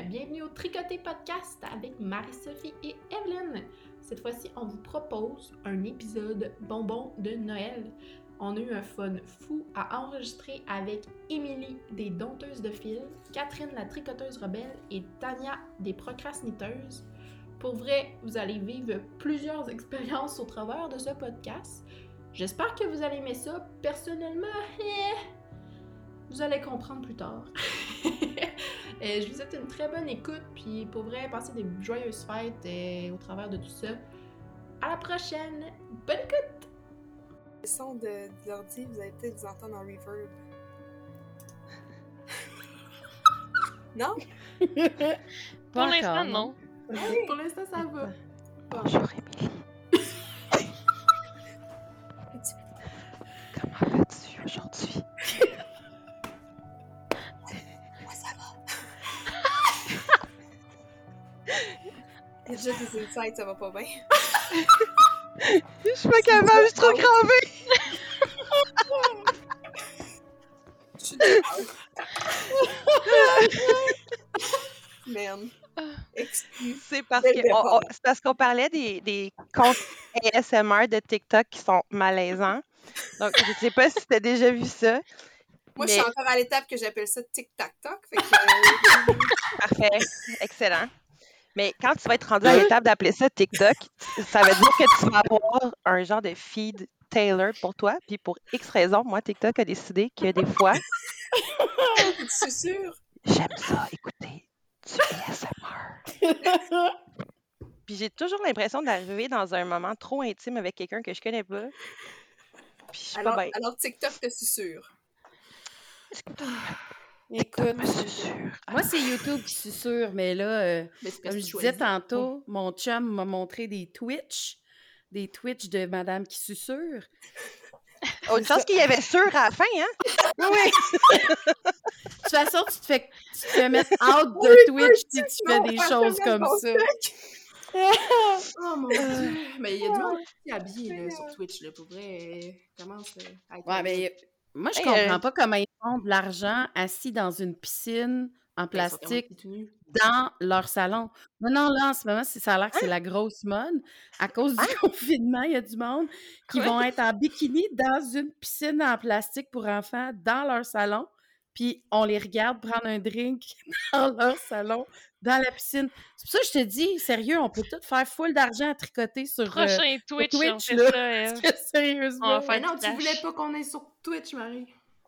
bienvenue au Tricoté Podcast avec Marie-Sophie et Evelyn. Cette fois-ci, on vous propose un épisode bonbon de Noël. On a eu un fun fou à enregistrer avec Émilie des Dompteuses de fil, Catherine la tricoteuse rebelle et Tania des procrastiniteuses. Pour vrai, vous allez vivre plusieurs expériences au travers de ce podcast. J'espère que vous allez aimer ça. Personnellement, eh, vous allez comprendre plus tard. Euh, je vous souhaite une très bonne écoute, puis pour vrai, passez des joyeuses fêtes euh, au travers de tout ça. À la prochaine! Bonne écoute! Le son de, de l'ordi, vous allez peut-être vous entendre en reverb. non? Pour l'instant, non. Pour l'instant, ça va. Bonjour, Émilie. Ça va pas bien. Je suis pas capable, je suis trop crevée. Je suis. Man. C'est parce qu'on parlait des, des comptes ASMR de TikTok qui sont malaisants. Donc, je sais pas si tu as déjà vu ça. Moi, Mais- je suis encore à l'étape que j'appelle ça tic-tac-toc. Que, euh, Parfait. Excellent. Mais quand tu vas être rendu à l'étape d'appeler ça TikTok, ça veut dire que tu vas avoir un genre de feed tailored pour toi. Puis pour X raisons, moi, TikTok a décidé que des fois, tu susurres. j'aime ça écouter du ASMR. Puis j'ai toujours l'impression d'arriver dans un moment trop intime avec quelqu'un que je connais pas. Puis je suis Alors, pas bien. alors TikTok te susurre. Écoute, Je suis sûre. moi, c'est YouTube qui susurre, mais là, euh, Mais comme je disais tantôt, mon chum m'a montré des Twitch, des Twitch de Madame qui susurre. Autre chose qu'il y avait sûr à la fin, hein? Oui! de toute façon, tu te fais, tu te fais mettre out de Twitch si tu fais des choses comme ça. Oh mon dieu! Mais il y a du monde qui est habillé là, sur Twitch, là, pour vrai. Commence euh, à être. Ouais, mais moi, je Hey, comprends euh, pas comment ils font de l'argent assis dans une piscine en Ben, plastique dans leur salon. Non, non, là, en ce moment, c'est- ça a l'air que c'est la grosse mode. À cause du confinement, il y a du monde qui vont être en bikini dans une piscine en plastique pour enfants dans leur salon. Puis on les regarde prendre un drink dans leur salon, dans la piscine. C'est pour ça que je te dis, sérieux, on peut tout faire full d'argent à tricoter sur, euh, Prochain Twitch, Twitch, on fait là. ça. euh. parce que sérieusement. Non, tu voulais pas qu'on aille sur Twitch, Marie.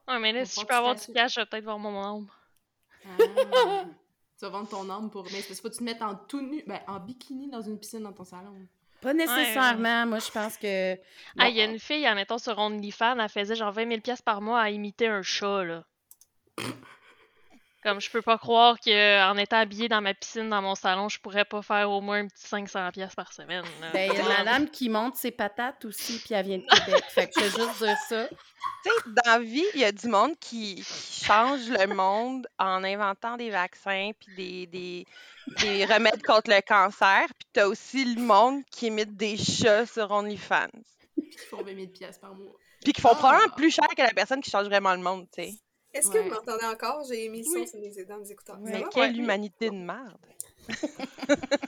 Ouais, mais là, On si je peux avoir du cash, je vais peut-être voir mon âme. Ah. tu vas vendre ton âme pour. Mais c'est que tu te mettes en tout nu, ben, en bikini dans une piscine dans ton salon. Pas nécessairement. Moi, je pense que. Ah, il y a une fille, admettons, sur OnlyFans, elle faisait genre 20 000 pièces par mois à imiter un chat, là. Comme je peux pas croire qu'en étant habillée dans ma piscine, dans mon salon, je pourrais pas faire au moins un petit 500 pièces par semaine. là. Ben, il y a une madame qui monte ses patates aussi, puis elle vient de Québec. fait que je veux juste dire ça. Tu sais, dans la vie, il y a du monde qui, qui change le monde en inventant des vaccins puis des, des, des remèdes contre le cancer. Puis t'as aussi le monde qui imite des chats sur OnlyFans. Puis ils font 20 000 piastres par mois. Puis qui font Ah. probablement plus cher que la personne qui change vraiment le monde, tu sais. Est-ce que vous m'entendez encore? J'ai mis le son Oui. sur mes, dans mes écouteurs. Ouais. Mais va? quelle Ouais. humanité de merde.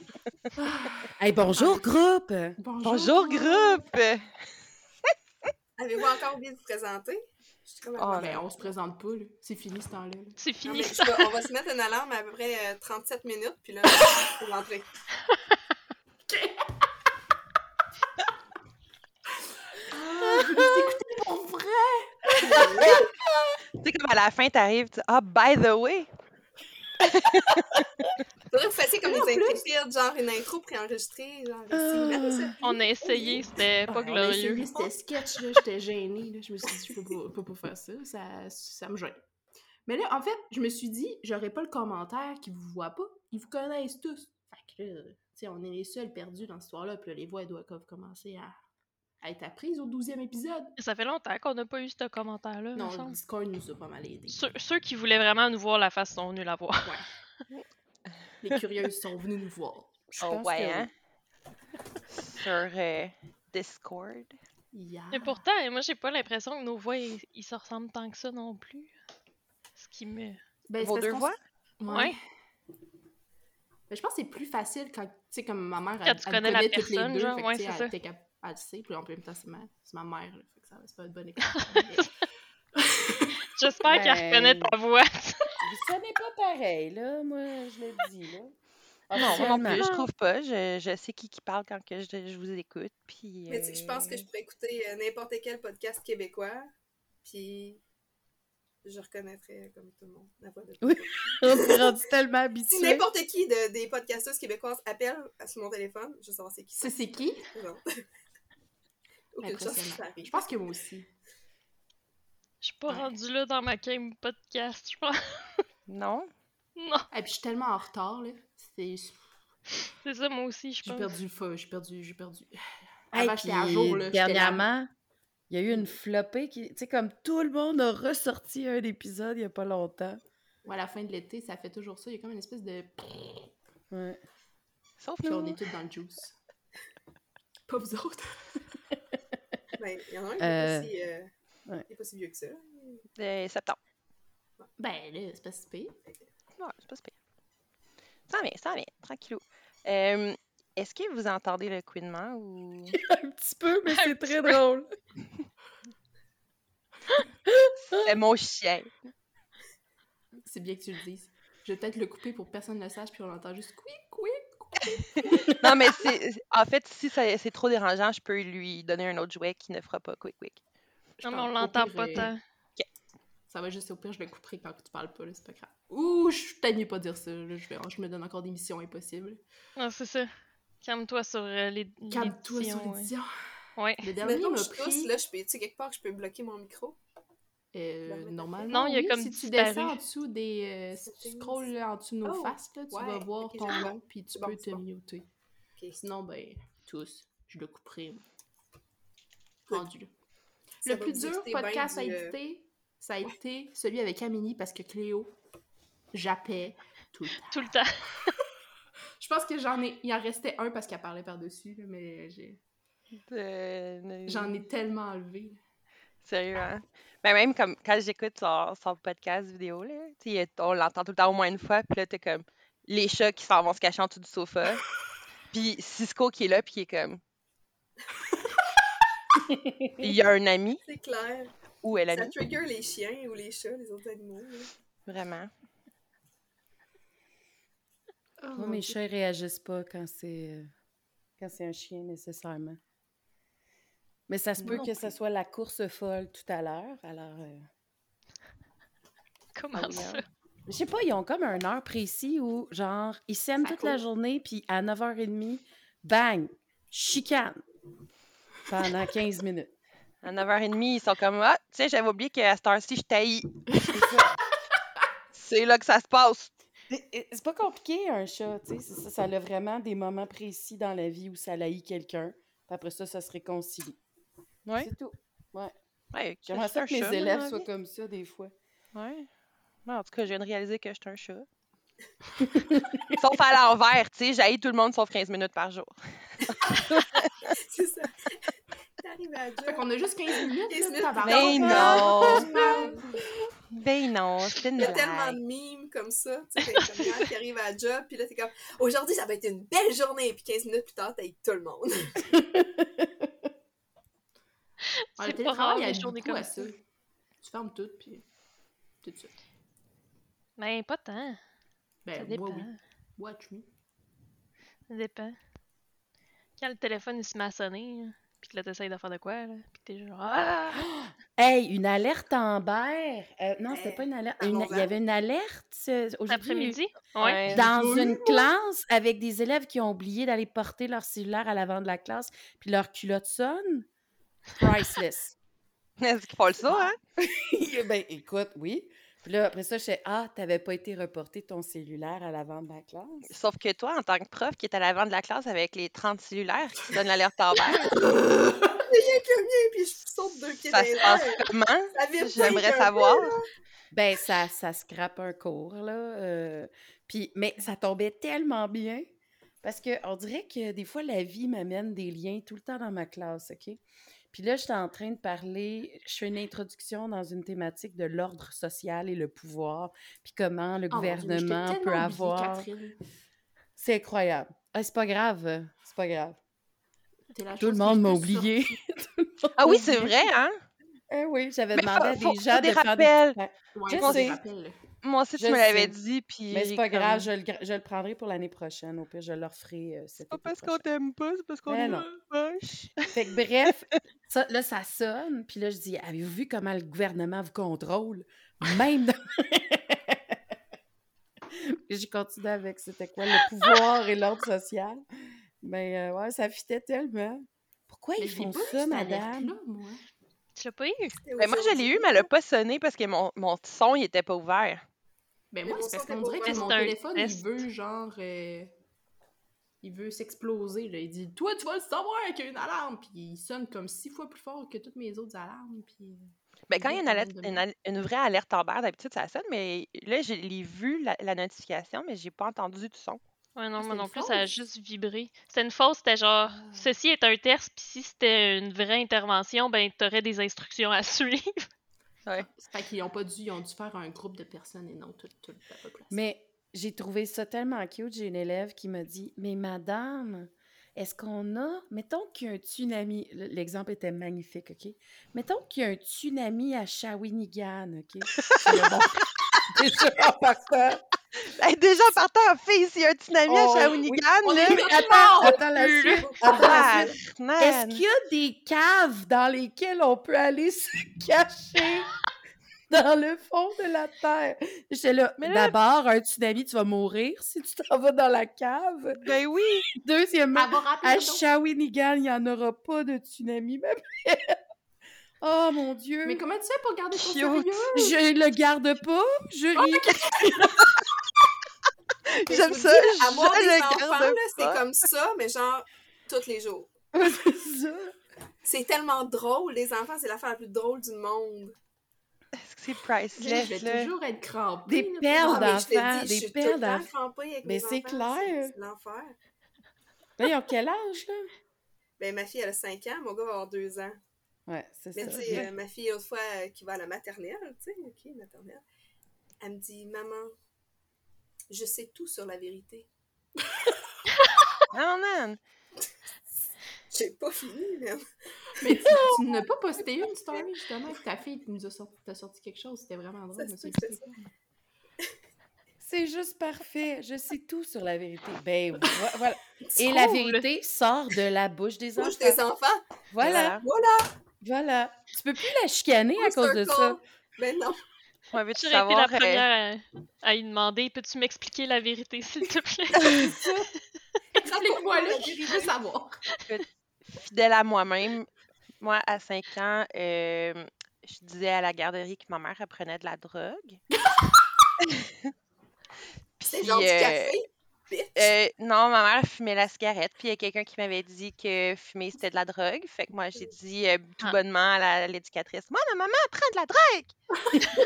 Hey, bonjour, groupe! Bonjour, groupe! Avez-vous encore oublié de vous présenter? Je suis comme Oh, Ben, on se présente pas, là. C'est fini ce temps-là. là. C'est Non, fini mais ça. on va se mettre une alarme à peu près euh, 37 minutes, puis là, on va rentrer. Ah, je vous écouter pour vrai! Tu sais, comme à la fin, t'arrives, tu Ah, by the way! Faudrait que vous fassiez comme des genre une intro préenregistrée, genre. Ah. On a essayé, c'était pas Ah, on a glorieux. essayé, C'était sketch, là. J'étais gênée, là. Je me suis dit, je peux pas, peux pas faire ça. ça. Ça me gêne. Mais là, en fait, je me suis dit, j'aurais pas le commentaire qui vous voit pas. Ils vous connaissent tous. Fait que là, tu sais, on est les seuls perdus dans cette histoire-là. Puis là, les voix, elles doivent commencer à, à être apprises au 12e épisode. Ça fait longtemps qu'on n'a pas eu ce commentaire-là, me Non, le. Discord nous a pas mal aidés. Ceux, ceux qui voulaient vraiment nous voir la face sont venus la voir. Les curieuses sont venues nous voir. Je Oh, pense ouais, que hein? Sur euh, Discord. Yeah. Mais pourtant, moi, j'ai pas l'impression que nos voix, ils, ils se ressemblent tant que ça non plus. Ce qui me... Ben, c'est Vos deux voix? s- Ouais. Mais je pense que c'est plus facile quand, tu sais, comme ma mère, Quand elle, tu elle connais la connaît les personne, deux, genre, ouais, c'est elle, ça. t'es elle le sait, puis en même temps, c'est ma, c'est ma mère, là, fait que ça, c'est pas une bonne école. J'espère qu'elle Ben- reconnaît ta voix. Ça n'est pas pareil, là. Moi, je le dis, là. Non, moi non Officiellement. plus, je trouve pas. Je, je sais qui qui parle quand que je, je vous écoute. Puis, Mais tu sais, je pense que euh, je pourrais écouter euh, n'importe quel podcast québécois, puis je reconnaîtrais comme tout le monde la voix de Oui. On s'est rendu tellement Si habitués. n'importe qui de, des podcasteuses québécoises appelle à- sur mon téléphone, je veux savoir c'est qui. C'est qui? Genre. Aucune chance que Impressionnant. ça arrive. Je pense que moi aussi. Je suis pas Ouais. rendue là dans ma game podcast, je pense. Non? Non, Et puis je suis tellement en retard, là. C'est... c'est ça, moi aussi, je J'ai pense. perdu le feu, j'ai perdu, j'ai perdu. Hey, Avant, j'étais à jour, là. Dernièrement, il y a eu une flopée qui. Tu sais, comme tout le monde a ressorti un épisode il y a pas longtemps. Ouais, à la fin de l'été, ça fait toujours ça. Il y a comme une espèce de... Ouais. Sauf Puis on nous. est tous dans le juice. Pas vous autres. Ben, il y en a un qui Euh, est pas si, euh, ouais. est pas si vieux que ça. De septembre. Ben là, c'est pas si pire. Ouais, c'est pas super. Ça vient, ça vient, tranquillou. Euh, Est-ce que vous entendez le couinement ou? Un petit peu, mais c'est très drôle. C'est mon chien. C'est bien que tu le dises. Je vais peut-être le couper pour que personne ne le sache, puis on entend juste quick, quick. Non, mais c'est. En fait, si ça- c'est trop dérangeant, je peux lui donner un autre jouet qui ne fera pas quick quick. Je Non, mais on au l'entend pire, pas euh, tant. Ça va juste au pire, je le couperai quand tu parles pas, là, c'est pas grave. Ouh, je suis peut-être mieux pas dire ça, là, je, vais, je me donne encore des missions impossibles. Non, c'est ça. Calme-toi sur euh, les Calme-toi sur l'édition, ouais. l'édition. Ouais. Le dernier Maintenant m'a que je tousse, là, je peux, tu sais, quelque part, je peux bloquer mon micro. Euh, Non, mais- normalement, Non, il y a oui, comme si tu disparu. descends en dessous des... euh, si tu Settings. scrolles en dessous de nos Oh, faces, là, tu ouais, vas voir ok, ton nom, puis tu C'est bon, peux c'est te bon. muter. Sinon, ben, tous, je le couperai. Rendu là. Ça Le plus dur podcast à éditer, ça a été celui avec Amélie, parce que Cléo, jappait tout le temps. Tout le temps. Je pense que j'en ai... Il en restait un parce qu'elle parlait par-dessus, là, mais j'ai... J'en ai tellement enlevé. Sérieux, hein? Ben même comme quand j'écoute son, son podcast vidéo, là, on l'entend tout le temps au moins une fois, puis là, t'es comme les chats qui s'en vont se cacher en dessous du sofa, puis Cisco qui est là, puis qui est comme... Il y a un ami, C'est clair. où est Ça trigger les chiens ou les chats, les autres animaux. là. Vraiment. Oh, Moi, mes chats, ils réagissent pas quand c'est euh, quand c'est un chien, nécessairement. Mais ça se peut non que ça plus. soit la course folle tout à l'heure. Alors, euh, Comment Ah oui, ça? Je sais pas, ils ont comme un heure précis où, genre, ils s'aiment toute la journée, puis à 9h30, bang, chicane pendant 15 minutes. À 9h30, ils sont comme Ah, tu sais, j'avais oublié qu'à cette heure-ci, je taillis. C'est là que ça se passe. C'est pas compliqué, un chat, tu sais. Ça, ça a vraiment des moments précis dans la vie où ça laït quelqu'un. Puis après ça, ça se réconcilie. Ouais. C'est tout. Ouais. Ouais, J'aimerais ça que mes chat, élèves soient comme ça des fois. Ouais. En tout cas, je viens de réaliser que je suis un chat. sauf à l'envers, tu sais, j'haïs tout le monde sauf 15 minutes par jour. C'est ça. T'arrives à Fait qu'on a juste 15 minutes, 15 là, minutes. Mais non! Ben non, c'est une Il y a tellement de mimes comme ça, tu sais, d'infirmières qui arrivent à la job, puis là, t'es comme « Aujourd'hui, ça va être une belle journée! » Puis 15 minutes plus tard, t'as tout le monde. C'est pas rare, télétravail des aide journées comme ça. ça. Tu fermes tout, puis tout ça. Ben, pas tant. Ça Ben, dépend. moi, oui. Watch me. Ça dépend. Quand le téléphone il se met à sonner, puis que là t'essayes de faire de quoi, là, puis t'es genre Ah! Hey, une alerte Amber! Euh, non, c'était Euh, pas une alerte. Une- Il y avait une alerte euh, aujourd'hui. après-midi? Ouais. Ouais. Dans J'ai une classe avec des élèves qui ont oublié d'aller porter leur cellulaire à l'avant de la classe, puis leur culotte sonne. Priceless. Est-ce qu'ils font le ça, hein? ben, écoute, oui. Puis là, après ça, je sais, ah, t'avais pas été reporté ton cellulaire à l'avant de la classe? Sauf que toi, en tant que prof qui est à l'avant de la classe avec les 30 cellulaires qui donnent l'alerte en vert, J'ai rien que le mien, puis je saute deux pieds ça se passe comment? J'aimerais savoir. Ben, ça, ça scrape un cours, là. euh, puis, mais ça tombait tellement bien parce que on dirait que des fois, la vie m'amène des liens tout le temps dans ma classe, OK? Puis là, j'étais en train de parler, je fais une introduction dans une thématique de l'ordre social et le pouvoir, puis comment le Oh Dieu, gouvernement peut avoir... Catherine. C'est incroyable. Ah, c'est pas grave. C'est pas grave. Tout le monde m'a oublié. Ah oui, c'est vrai, hein? Eh oui, j'avais demandé faut- à des faut gens des de faire rappels. des... Ouais. Ouais, Je faut des sais. rappels. Moi aussi, tu Je me l'avais dit, puis Mais c'est pas comme- grave, je le, je le prendrai pour l'année prochaine. Au pire, je le referai euh, C'est pas parce qu'on t'aime pas, c'est parce qu'on Mais est moche. Fait que bref, ça, là, ça sonne. Puis là, je dis, avez-vous vu comment le gouvernement vous contrôle? Même dans... Puis J'ai continué avec c'était quoi le pouvoir et l'ordre social? Mais euh, ouais, ça fitait tellement. Pourquoi Mais ils je font pas ça, madame? moi. Tu l'as pas eu? Ben, moi, je l'ai eu, mais elle a pas sonné parce que mon, mon son, il était pas ouvert. Ben Mais moi, c'est parce qu'on dirait que mon téléphone, il veut genre... euh, Il veut s'exploser, là. Il dit « Toi, tu vas le savoir qu'il y a une alarme! » Puis il sonne comme six fois plus fort que toutes mes autres alarmes, puis... Ben, Il quand il y a une, alerte- une, vraie alerte Amber, d'habitude, ça sonne, mais là, je l'ai vu, la, la notification, mais j'ai pas entendu du son. Ouais, non, Ah, moi non plus, ça a juste vibré. C'était une fausse, c'était genre, Ah. ceci est un test, puis si c'était une vraie intervention, ben t'aurais des instructions à suivre. Ouais. C'est fait qu'ils ont pas dû... Ils ont dû faire un groupe de personnes et non toute, toute la population. Mais j'ai trouvé ça tellement cute. J'ai une élève qui m'a dit Mais madame, est-ce qu'on a. Mettons qu'il y a un tsunami. L'exemple était magnifique, OK? Mettons qu'il y a un tsunami à Shawinigan, OK? Le bon- Déjà en partant. Hey, déjà, partant en fille, s'il y a un tsunami Oh, à oui. Shawinigan, On là, Mais attends, attends la suite. Suite. Est-ce qu'il y a des caves dans lesquelles on peut aller se cacher dans le fond de la terre? J'étais là, d'abord, un tsunami, tu vas mourir si tu t'en vas dans la cave. Ben oui! Deuxièmement, à. Shawinigan, il n'y en aura pas de tsunami, même. Oh mon Dieu! Mais comment tu fais pour garder ton sérieux? Je le garde pas, je ris. J'aime Je ça, dis, avoir je des le enfants, garde là, c'est pas. comme ça, mais genre, tous les jours. C'est ça. C'est tellement drôle, les enfants, c'est l'affaire la plus drôle du monde. Est-ce que c'est Je priceless, vais là? toujours être crampée. Des perles je d'enfants, des je perles d'enfants. Mais c'est enfants, clair. C'est l'enfer. Là, ils ont quel âge, là? Ben, ma fille, elle a 5 ans, mon gars va avoir 2 ans. Ouais, c'est Mais ça. tu sais, euh, ma fille, l'autre fois, euh, qui va à la maternelle, tu sais, ok, maternelle, elle me dit, maman, je sais tout sur la vérité. Non, man! J'ai pas fini, même. Mais tu, tu n'as pas posté une story, justement, avec ta fille qui nous a sorti, t'a sorti quelque chose. C'était vraiment drôle. Plus c'est juste parfait. Je sais tout sur la vérité. Ben, vo- voilà. Et la vérité sort de la bouche des Bouche enfants. des enfants. Voilà, Voilà. Voilà. Tu peux plus la chicaner à cause de ça. Ben non. Ouais, veux-tu Tu aurais été savoir... la euh, première à, à lui demander? Peux-tu m'expliquer la vérité, s'il te plaît? Explique-moi là, je veux savoir. fidèle à moi-même, moi, à 5 ans, euh, je disais à la garderie que ma mère elle prenait de la drogue. C'est Puis, genre du euh, café? Bitch. euh, non, ma mère fumait la cigarette, puis il y a quelqu'un qui m'avait dit que fumer c'était de la drogue. Fait que moi, j'ai dit euh, tout Ah. bonnement à l'éducatrice Moi, ma maman prend de la drogue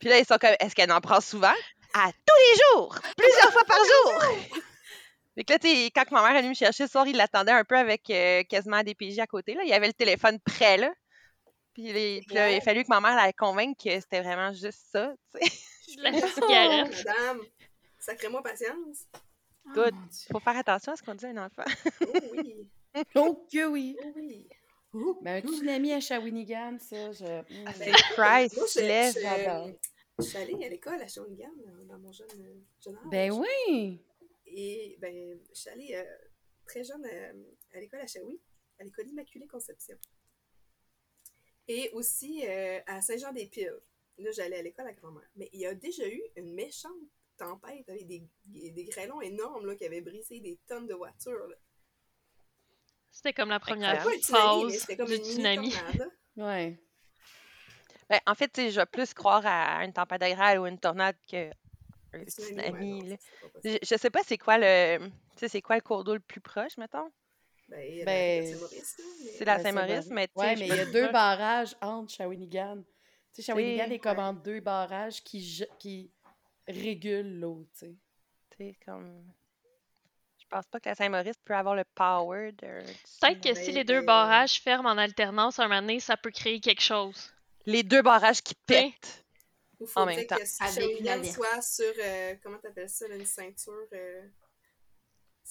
Puis là, ils sont comme Est-ce qu'elle en prend souvent À tous les jours Plusieurs fois par jour Fait que là, tu sais, quand ma mère est venue me chercher ce soir, il l'attendait un peu avec euh, quasiment des PJ à côté. Là. Il y avait le téléphone prêt, là. Puis, les- puis là, il a fallu que ma mère la convainque que c'était vraiment juste ça, tu sais. La cigarette. Sacrez-moi patience. Good. Oh, Dieu. Faut faire attention à ce qu'on dit à un enfant. Oh oui. Oh que oui. Oh oui. Oh, Mais un tsunami à Shawinigan, ça, je... Ah, C'est ben, Moi, je, priceless. je- j'adore. je suis allée à l'école à Shawinigan dans, mon jeune, jeune âge. Ben oui. Et ben, je suis allée euh, très jeune euh, à l'école à Shawi, à l'école Immaculée Conception. Et aussi euh, à Saint-Jean-des-Piles. Là, j'allais à l'école à grand-mère. Mais il y a déjà eu une méchante tempête avec des, des grêlons énormes là, qui avaient brisé des tonnes de voitures. là. C'était comme la première tsunami, phase c'était comme du une tsunami. Ouais. Ben, en fait, tu sais, je vais plus croire à une tempête de grêle ou une tornade que un Un tsunami. ouais, non. Je, je sais pas c'est quoi le. Tu sais, c'est quoi le cours d'eau le plus proche, mettons? Ben, a Ben, C'est la Saint-Maurice, mais tu sais, Ouais, mais il y a deux barrages entre Shawinigan. Tu sais, Shawinigan est comme en deux barrages qui, qui régulent l'eau, tu sais. tu sais, comme. Je pense pas que la Saint-Maurice peut avoir le power de. Peut-être que si les deux barrages ferment en alternance un moment donné, ça peut créer quelque chose. Les deux barrages qui pètent. Ou En faudrait même temps. que Shawinigan soit sur, euh, comment t'appelles ça, là, une ceinture euh,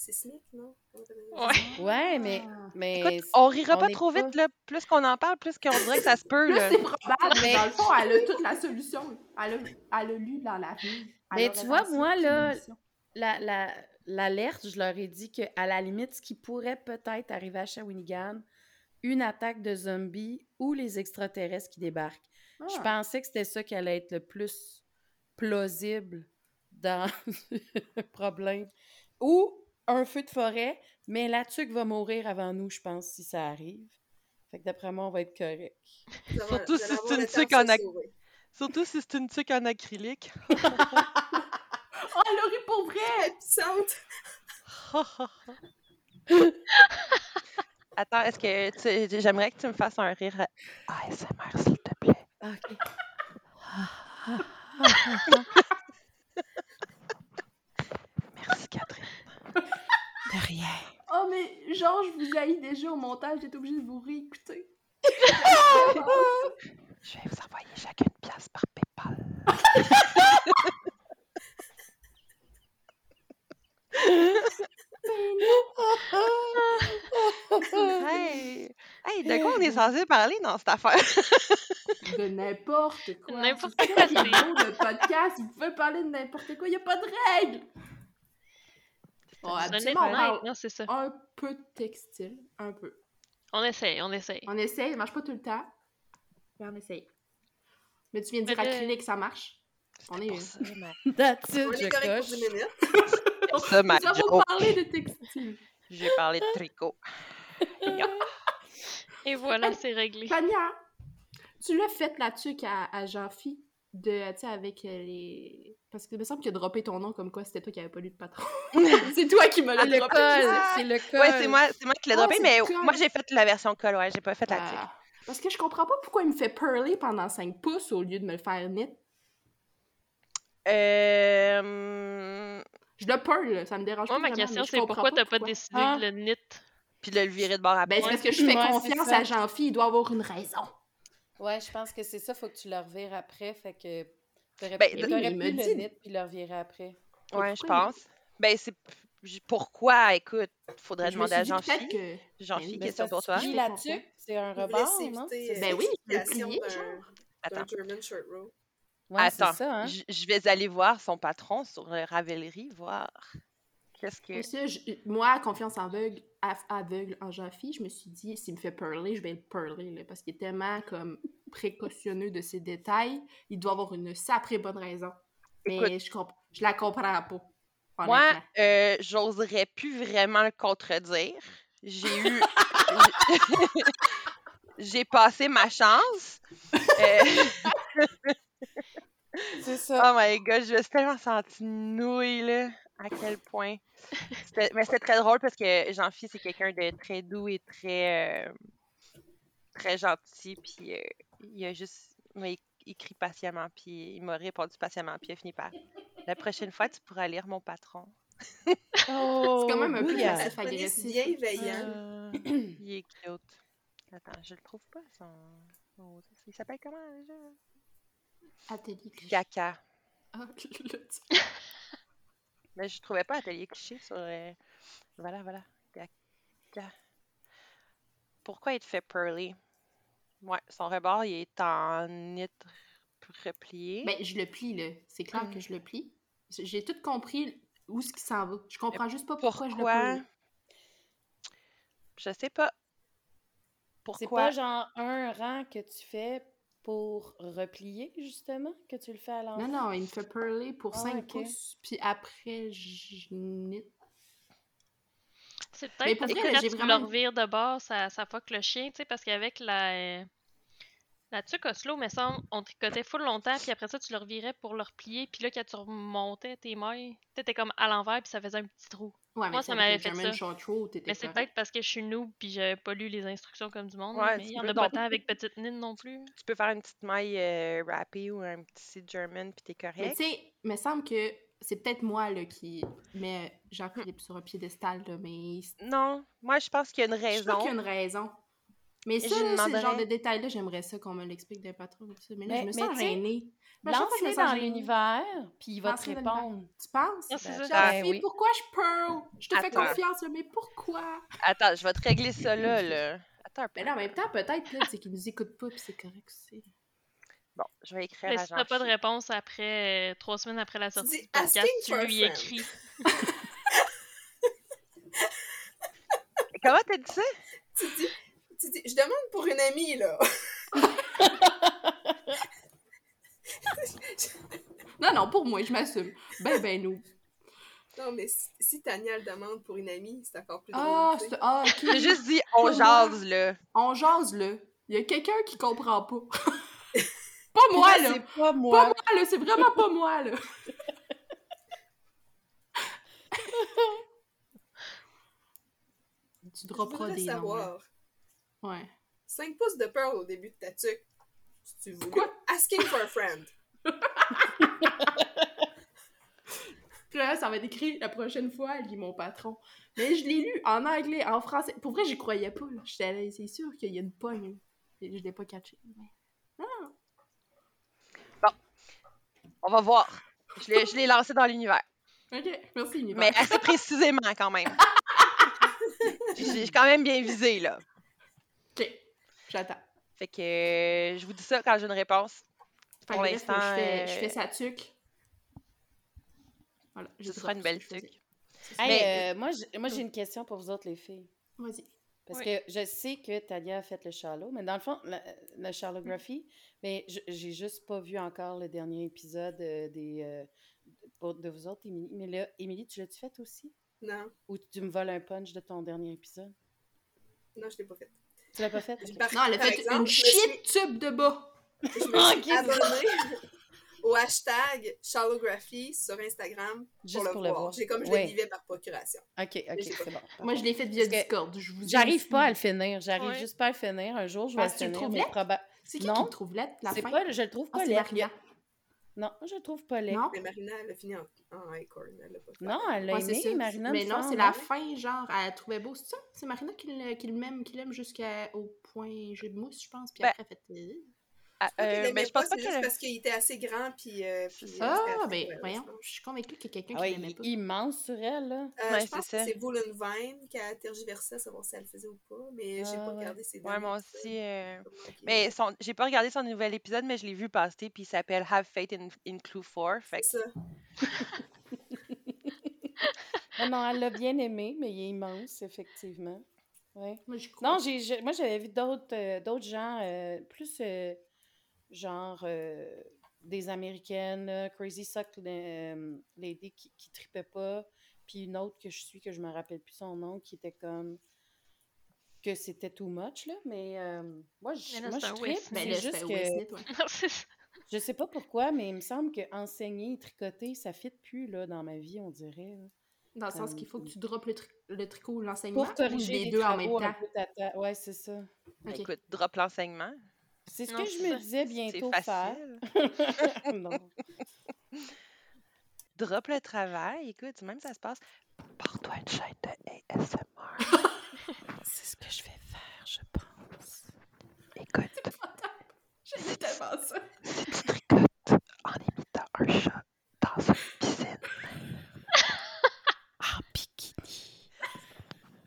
sismique, non? Ouais. Ouais, mais. Ah. mais Écoute, on rira on pas trop pas- vite, là. Plus qu'on en parle, plus qu'on dirait que ça se peut, Plus là. c'est probable, mais dans le fond, elle a toute la solution. Elle a, elle a lu dans l'avenir. Elle Mais tu vois, moi, là, mission. la- la- l'alerte, je leur ai dit qu'à la limite, ce qui pourrait peut-être arriver à Shawinigan, une attaque de zombies ou les extraterrestres qui débarquent. Je Ah. pensais que c'était ça qui allait être le plus plausible dans le problème. Ou un feu de forêt, mais la tuque va mourir avant nous, je pense, si ça arrive. Fait que d'après moi, on va être correct. Surtout si c'est une tuque en ac-. Surtout si c'est une tuque en acrylique. Oh, elle a ri pour vrai! Puissante! Attends, est-ce que tu... j'aimerais que tu me fasses un rire ASMR, s'il te plaît. OK. Merci, Catherine. De rien. Oh, mais genre, je vous haïs déjà au montage, j'étais obligée de vous réécouter. Je vais vous envoyer chacune une pièce par PayPal. hey! Hey, de quoi on est censé parler dans cette affaire? De n'importe quoi. N'importe quoi, le podcast. Vous pouvez parler de n'importe quoi, il n'y a pas de règles! C'est habituellement, on parle non, c'est ça. un peu de textile, un peu. On essaye, on essaye. On essaye, ça marche pas tout le temps, mais on essaye. Mais tu viens de dire là- acrylique, ça marche. On est une. That's it, On je est correct coche. pour 10 minutes. pour ça, ma Nous avons parlé de textile. J'ai parlé de tricot. Et voilà, c'est réglé. Tania, tu l'as fait la tuque à, à Jean-Phi, de, tu sais, avec euh, les... Parce que il me semble qu'il a droppé ton nom comme quoi c'était toi qui avais pas lu de patron. c'est toi qui me l'as droppé. col, c'est le col. Ouais, c'est moi, c'est moi qui l'ai Ah, droppé, c'est mais moi j'ai fait la version col, ouais, j'ai pas fait la. Ah, parce que je comprends pas pourquoi il me fait pearler pendant 5 pouces au lieu de me le faire knit. Euh... Je le pearl, là, ça me dérange Moi, pas ma vraiment, question, c'est pourquoi t'as pas décidé Ah. de le knit? Puis de le virer de bord à Ben, c'est parce que je fais Ouais, confiance à Jean-Phi, il doit avoir une raison. Ouais, je pense que c'est ça, faut que tu le revires après, fait que t'aurais Ben, pu, le dit. puis le revirer après. Ouais, je pense. Ben, c'est. j- Pourquoi? Écoute, faudrait Je demander à dit peut-être Jean-Phi. que... Jean-Phi, Ben, question c'est pour toi. tuque, c'est un rebord, non? C'est euh, Ben oui, genre. d'un Attends. German short row. Ouais, c'est Attends, ça, hein? je vais aller voir son patron sur euh, Ravelry, voir qu'est-ce que. Mais ça, je- moi, confiance aveugle, av- aveugle en Jean-Phi, je me suis dit, s'il me fait pearler, je vais le pearler, là, parce qu'il est tellement comme précautionneux de ses détails, il doit avoir une sacrée bonne raison. Mais Écoute. je, comp- je la comprends pas. Moi, euh, j'oserais plus vraiment le contredire. J'ai eu. J'ai passé ma chance. Euh, C'est ça. Oh my god, je me suis tellement sentie nouille, là. À quel point. Mais c'était très drôle parce que Jean-Phi, c'est quelqu'un de très doux et très. euh, très gentil. Puis euh, il a juste. Il écrit patiemment, puis il m'a répondu patiemment, puis il a fini par. La prochaine fois, tu pourras lire mon patron. Oh, C'est quand même un peu bouillard. passif agressif. bienveillant. Euh, il est cute. Attends, je le trouve pas, son. Il s'appelle comment déjà? Atelier. Caca. Ah, tu l'as dit. Mais je trouvais pas Atelier Cliché sur. euh, Voilà, voilà. Pourquoi il te fait pearly? Ouais, son rebord, il est en knit replié. Ben, je le plie, là. C'est clair Mm. que je le plie. J'ai tout compris où ce qui s'en va. Je comprends juste pas pourquoi, je le Pourquoi? pearl. Je sais pas. C'est Pourquoi? pas genre un rang que tu fais pour replier, justement, que tu le fais à l'envers? Non, non, il me fait pearler pour Ah, 5 ok. pouces, puis après, je knit. C'est peut-être parce que quand tu vraiment- le revires de bord, ça, ça fuck le chien, tu sais, parce qu'avec la, euh, la tuque Oslo, me semble, on tricotait full longtemps, puis après ça, tu le revirais pour le replier, puis là, quand tu remontais tes mailles, t'étais comme à l'envers, puis ça faisait un petit trou. Ouais, mais Moi, ça m'avait fait German ça. row, Mais c'est peut-être parce que je suis noob, puis j'avais pas lu les instructions comme du monde, Ouais, mais tu il y en peux a pas tant avec Petite Nine non plus. Tu peux faire une petite maille euh, ou un petit German, puis t'es Mais correct. tu sais, il me semble que c'est peut-être moi là, qui met Jean-Philippe sur un piédestal, là, mais je Non, moi, je pense qu'il y a une suis sûre raison. qu'il y a une raison. Mais ça, c'est le genre de détails-là, j'aimerais ça qu'on me l'explique d'un patron. Mais là, Mais- je me sens gênée. Sens dans l'univers, puis il va te répondre. Tu penses? C'est Ben, ça. Ben oui. pourquoi je pearl? Je te fais confiance, là, mais pourquoi? Attends, je vais te régler ça là, là. Attends un peu. Mais là, en même temps, peut-être, c'est qu'ils nous écoutent pas, puis c'est correct aussi. Bon, je vais écrire Mais à si t'as pas de réponse après euh, trois semaines après la sortie du podcast, tu lui écris. Comment t'as dit ça? Tu dis, tu dis, je demande pour une amie, là. Non, non, pour moi, je m'assume. Ben, ben, nous. Non, mais si, si Tania le demande pour une amie, c'est encore plus drôle. Ah, c'est- ah, ok. J'ai juste dit on jase là. On jase, là. Il y a quelqu'un qui comprend pas. pas moi, là. C'est pas Pas moi. moi, là. C'est vraiment pas moi, là. tu dropperas des noms. Ouais. 5 pouces de pearl au début de ta tuque. Si tu voulais. Quoi? Asking for a friend. Puis là, ça va être écrit la prochaine fois, lis mon patron. Mais je l'ai lu en anglais, en français. Pour vrai, j'y croyais pas. J'étais là, c'est sûr qu'il y a une pogne. Je l'ai pas catché. mais- On va voir. Je l'ai, je l'ai lancé dans l'univers. Ok, merci, univers. Mais assez précisément quand même. J'ai quand même bien visé là. Ok, j'attends. Fait que euh, je vous dis ça quand j'ai une réponse. Pour l'instant, je fais, je euh, fais sa tuque. Voilà, Ce je sera une belle tuque. Hey, Mais- euh, moi, j'ai- moi, j'ai une question pour vous autres, les filles. Vas-y. Parce Oui. que je sais que Talia a fait le Charlot, mais dans le fond, la, la Charlographie, mais je- j'ai juste pas vu encore le dernier épisode euh, des, euh, de vous autres, Émilie. Mais là, Émilie, tu l'as-tu fait aussi? Non, Ou tu me voles un punch de ton dernier épisode? non, je l'ai pas fait. Tu l'as pas fait? Par- Non, elle a par fait exemple, une suis- shit tube de bas. Je me suis abonnée au hashtag Charlographie sur Instagram Juste pour le pour le voir. voir. J'ai comme je Ouais. le vivais par procuration. Ok, ok, c'est bon. Moi, je l'ai fait via Discord. J'arrive pas à le finir. J'arrive Ouais. juste pas à le finir. Un jour, je vais Parce le le finir. C'est qui Non. qui le trouve la fin? pas, je le trouve Ah, pas c'est laid. Non, je le trouve pas laid. Non? Mais Marina, elle a fini en, en Acorn. Elle l'a pas fait. Non, elle l'a Ouais, aimé. Marina. Mais non, c'est la hein? fin, genre, elle trouvait beau. C'est ça? C'est Marina qui le- qui l'aime qui l'aime jusqu'au point jeu de mousse, je pense. Puis Ben, après, elle fait. Euh, Ah, Pas euh, mais je pas, pense pas c'est juste que. parce qu'il était assez grand puis. euh, puis, euh, Ah, ben, voyons. je. Je suis convaincue qu'il y a quelqu'un Ah qui l'aimait il pas. est immense sur elle, là. Euh, Ouais, je pense c'est que ça. c'est Vine qui a tergiversé à savoir si elle le faisait ou pas, mais j'ai Ah, pas ouais. regardé ses Ouais, moi aussi. euh, Mais son... j'ai pas regardé son nouvel épisode, mais je l'ai vu passer, puis il s'appelle Have Faith in, in Clue 4. Fait C'est ça. Ah non, elle l'a bien aimé, mais il est immense, effectivement. Ouais. Moi. Non, j'ai, j'ai- moi, j'avais vu d'autres, euh, d'autres gens, euh, plus euh, genre euh, des Américaines, là, Crazy Suck euh, Lady qui, qui tripait pas, puis une autre que je suis, que je me rappelle plus son nom, qui était comme que c'était too much, là, mais euh, moi, je, Mais là, moi, je Ben c'est là, juste que... Je sais pas pourquoi, mais il me semble que enseigner, tricoter, ça fit plus là, dans ma vie, on dirait. là. Dans le sens Euh, qu'il faut que tu droppes le, tri- le tricot ou l'enseignement. Pour ou corriger les deux en même temps. Ouais, c'est ça. Écoute, drop l'enseignement. C'est ce Non, que je me disais bientôt faire. non. Drop le travail. Écoute, même ça se passe. Porte-toi une chaîne de ASMR. C'est ce que je vais faire, je pense. Écoute, J'aime tellement ça. si tu tricotes en imitant un chat dans une piscine En bikini.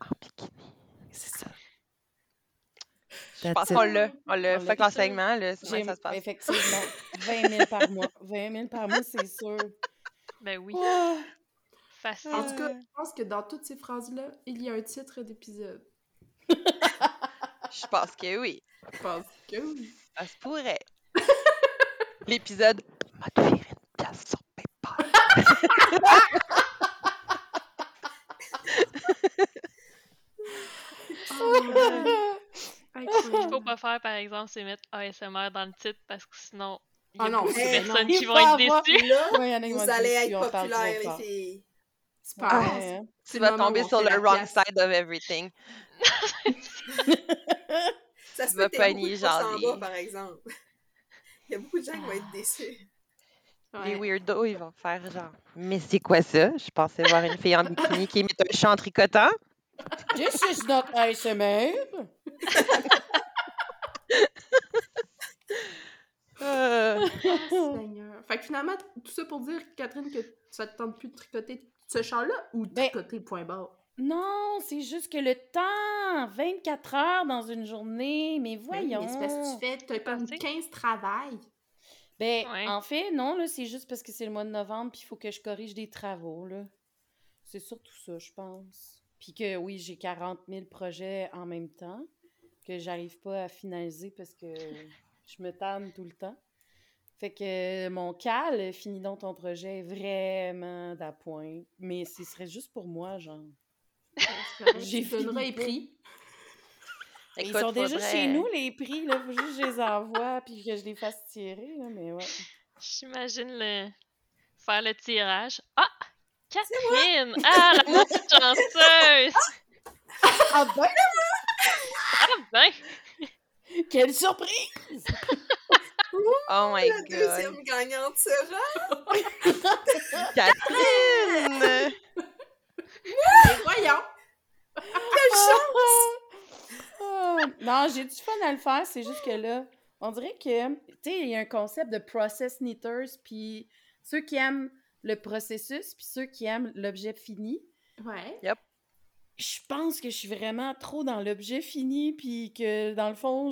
en bikini. C'est ça. Je pense qu'on l'a. On l'a. Fait que l'enseignement, là, c'est ça se passe. effectivement 20 000 par mois. 20 000 par mois, c'est sûr. Ben oui, Ah! facile. En tout cas, je pense que dans toutes ces phrases-là, il y a un titre d'épisode. Je pense que oui. Je pense que oui. Ça se pourrait. L'épisode m'a te une pièce sur PayPal. Oh, Ce qu'il faut pas faire, par exemple, c'est mettre ASMR dans le titre parce que sinon, il y Ah a non, beaucoup de eh, personnes non. qui vont être avoir- déçues. Là, vous allez être populaires, trop les. Tu Ah? Ouais, hein. C'est Tu vas tomber sur le wrong pièce. side of everything. Ça se Tu peut pouces genre bas, par exemple. Il y a beaucoup de gens qui vont être déçus. Les weirdos, ils vont faire genre Mais c'est quoi ça? Je pensais voir une fille en bikini qui imite un chat en tricotant. This is not ASMR. Euh, Seigneur. Fait que finalement, tout ça pour dire, Catherine, que ça te tente plus de tricoter ce char-là ou de Ben- tricoter point barre? Non, c'est juste que le temps, 24 heures dans une journée, mais Ben oui, voyons. mais c'est parce que tu fais, t'as comme parti. 15 travails. Ben, Ouais. en fait, non, là, c'est juste parce que c'est le mois de novembre, puis il faut que je corrige des travaux, là. C'est surtout ça, je pense. Puis que, oui, j'ai 40 000 projets en même temps, que j'arrive pas à finaliser parce que je me tanne tout le temps. Fait que mon cal, finis donc ton projet, est vraiment d'appoint. Mais ce serait juste pour moi, genre. J'ai donneras fini les prix. Ils sont déjà faudrait- chez nous, les prix, là. Faut juste que je les envoie, puis que je les fasse tirer, là, mais ouais. J'imagine le... faire le tirage. Ah! Catherine! Ah, la petite chanceuse! Ah ben, Ah ben! quelle surprise! Oh my La god. deuxième gagnante sera... Catherine! Voyons! Ah! Non, j'ai du fun à le faire, c'est juste que là, on dirait que, tu sais, il y a un concept de process knitters, puis ceux qui aiment le processus, puis ceux qui aiment l'objet fini. Ouais. Je pense que je suis vraiment trop dans l'objet fini, puis que dans le fond,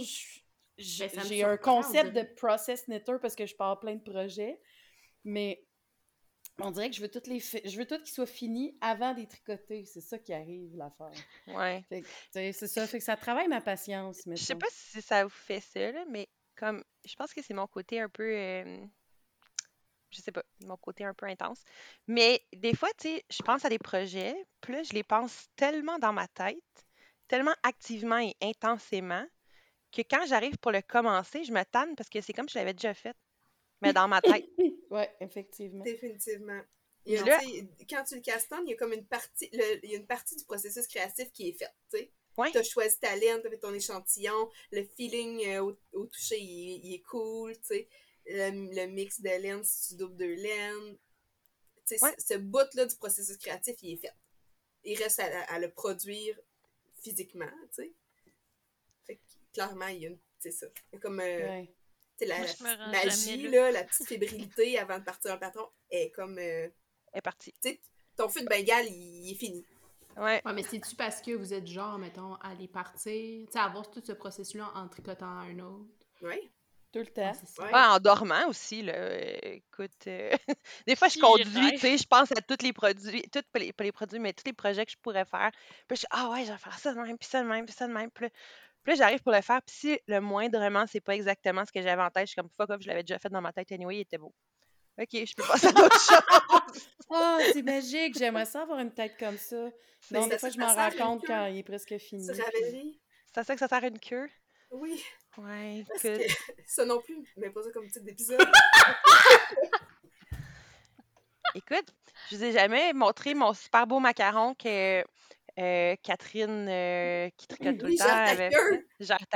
j'ai Ben, j'ai un concept de process knitter parce que je pars plein de projets, mais on dirait que je veux toutes les je veux tout qu'ils soient finis avant des tricoter, c'est ça qui arrive l'affaire. Ouais. C'est ça, fait que ça travaille ma patience, mais Je sais pas si ça vous fait ça, là, mais comme je pense que c'est mon côté un peu euh, je sais pas, mon côté un peu intense. Mais des fois, tu sais, je pense à des projets, puis là, je les pense tellement dans ma tête, tellement activement et intensément, que quand j'arrive pour le commencer, je me tanne parce que c'est comme si je l'avais déjà fait, mais dans ma tête. Ouais, effectivement. Définitivement. Là- sais, quand tu le castonnes, il y a comme une partie, le- il y a une partie du processus créatif qui est faite, tu sais. Ouais. Tu as choisi ta laine, tu as fait ton échantillon, le feeling euh, au, au toucher, il, est- il est cool, tu sais. Le, le mix de laine, si tu doubles deux laines. Tu sais, Ouais. ce, ce bout-là du processus créatif, il est fait. Il reste à, à le produire physiquement, tu sais. Fait que, clairement, il y a une. C'est ça. Comme. euh, Ouais. tu sais, la, Moi, la magie, là, la petite fébrilité avant de partir un patron est comme. euh, Elle est partie. tu sais, ton feu de Bengale, il, il est fini. Ouais. Ouais, mais c'est-tu parce que vous êtes genre, mettons, à les partir, tu sais, avoir tout ce processus-là en tricotant un autre? Oui. Tout le temps. Ça. Ouais. En dormant aussi, là. euh, Écoute, euh, des fois, je Qui conduis, tu sais, je pense à tous les produits, tous, pas les, pas les produits, mais tous les projets que je pourrais faire. Puis je suis, ah ouais, je vais faire ça de même, puis ça de même, puis ça de même. Puis là, puis là, j'arrive pour le faire, puis si le moindrement, c'est pas exactement ce que j'avais en tête, je suis comme, fuck off, je l'avais déjà fait dans ma tête anyway, il était beau. Ok, je peux passer à d'autres choses. Ah, c'est magique! J'aimerais ça avoir une tête comme ça. Mais Non, des fois, ça je m'en rends compte quand il est presque fini. C'est à ça que ça sert une queue? Oui. Ouais, Parce que ça non plus, mais pas ça comme titre d'épisode. Écoute, je vous ai jamais montré mon super beau macaron que euh, Catherine, euh, qui tricote tout le temps,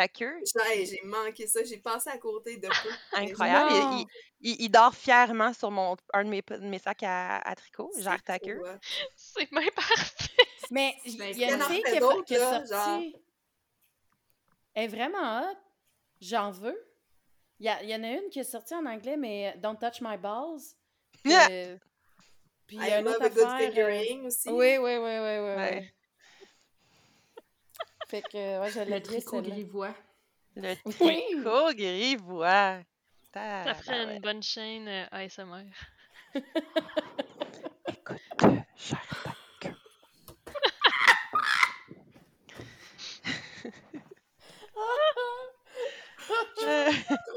queue. J'ai j'ai manqué ça, j'ai passé à côté de peu. Incroyable. Il, il- dort fièrement sur mon, un de mes, de mes sacs à, à tricot. Gère. C'est bien parfait! Mais il Ben, y a il y une en a fille fait qui, d'autres, qui sorti. Elle est vraiment hot. J'en veux. Il y, a- il y en a une qui est sortie en anglais, mais Don't Touch My Balls. Yeah. Euh, Puis il y a une autre affaire. euh, figuring aussi. Oui, oui, oui, oui, oui. Ouais. ouais. Fait que, ouais, je Le l'ai dit, tricot celle-là. grivois. Le tricot grivois. Ça ferait une bonne chaîne euh, ASMR. Écoute, euh, ta queue.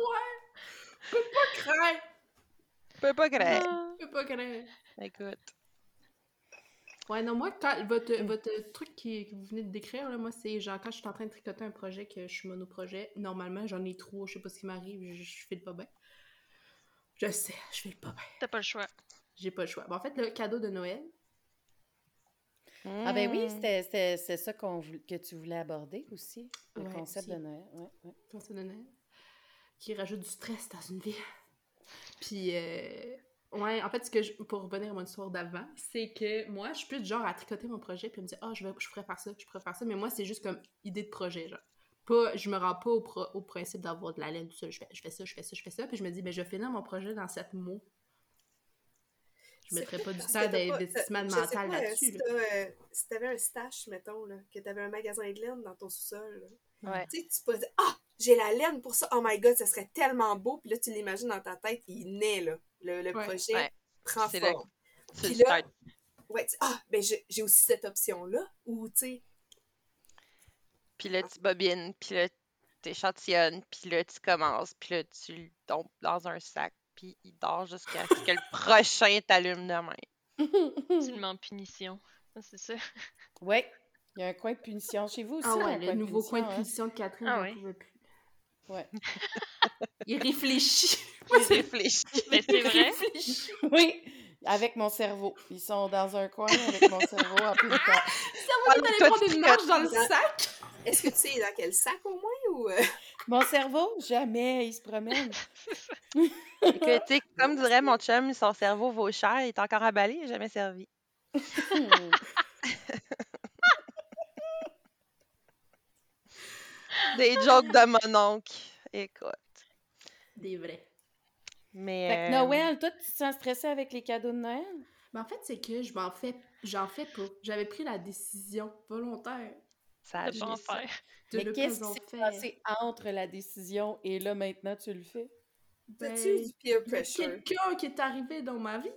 Euh, Crains! peux pas créer. Je peux pas craindre. Écoute. Ouais, non, moi, quand, votre, votre truc qui, que vous venez de décrire, là, moi, c'est genre quand je suis en train de tricoter un projet, que je suis monoprojet, normalement, j'en ai trop, je sais pas ce qui m'arrive, je, je file pas bien. Je sais, je file pas bien. T'as pas le choix. J'ai pas le choix. Bon, en fait, le cadeau de Noël, Ah ben oui, Mm. c'était c'est ça que tu voulais aborder aussi, le Ouais, concept aussi. de Noël. Ouais, ouais. cadeau de Noël, qui rajoute du stress dans une vie. Puis, euh, ouais, en fait, ce que je, pour revenir à mon histoire d'avant, c'est que moi, je suis plus du genre à tricoter mon projet puis me dire, ah, je, vais- je pourrais faire ça, je pourrais faire ça, mais moi, c'est juste comme idée de projet, genre. pas, je me rends pas au, pro- au principe d'avoir de la laine, tout ça. Je fais, je fais ça, je fais ça, je fais ça. Puis je me dis, ben, je vais finir mon projet dans sept mois. Je mettrais pas du temps d'investissement mental là-dessus. Si là. t'as, euh, si t'avais un stash, mettons, là, que t'avais un magasin de laine dans ton sous-sol, Ouais. tu sais, tu peux dire Ah, j'ai la laine pour ça, oh my god, ça serait tellement beau. Puis là, tu l'imagines dans ta tête, il naît, là. Le, le Ouais. projet Ouais. prend forme. Tu Puis le là-. Ouais, tu- ah, ben j'ai aussi cette option-là. Ou, tu sais, Puis là, tu bobines, puis là, t'échantillonnes, puis là, tu commences, puis là, tu le tombes dans un sac, puis il dort jusqu'à ce que le prochain t'allume demain. Tu le mets en punition. Ah, C'est ça. ouais. Il y a un coin de punition chez vous aussi. Ah ouais, le nouveau coin de hein? punition de Catherine, Ah ouais. plus. Ouais. Il réfléchit. Il réfléchit. Mais c'est Il vrai. réfléchit. Oui, avec mon cerveau. Ils sont dans un coin avec mon cerveau en plein temps. Cerveau qui est allé toi, prendre une marche dans le sac. est-ce que tu sais dans quel sac au moins ou. euh, Mon cerveau, jamais, il se promène. Que, comme dirait mon chum, son cerveau vaut cher, il est encore emballé, il n'a jamais servi. Des jokes de mon oncle. Écoute. Des vrais. Mais. Fait que euh, Noël, toi, tu te sens stressé avec les cadeaux de Noël? Mais en fait, c'est que je m'en fais, j'en fais pas. J'avais pris la décision volontaire Ça De pas faire. de Mais qu'est-ce qui s'est passé entre la décision et là, maintenant, tu le fais? Ben, eu du peer a pressure? quelqu'un qui est arrivé dans ma vie.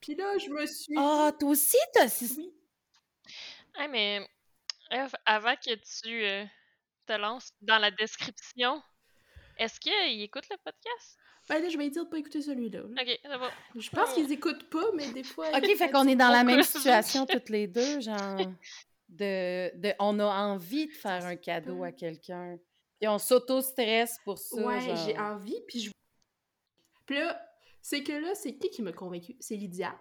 Puis là, je me suis Ah, toi aussi, t'as... oui. Hey, mais Eve, avant que tu euh, te lances dans la description, est-ce qu'il écoute le podcast? Ben là, je vais dire de pas écouter celui-là. là. Ok, ça va. Je pense qu'ils écoutent pas, mais des fois. OK, fait qu'on est dans la même situation toutes les deux, genre... De, de, on a envie de faire un cadeau à quelqu'un. Puis on s'auto-stresse pour ça, Ouais, genre. j'ai envie, puis je. Puis là, c'est que là, c'est qui qui m'a convaincue? C'est Lydia,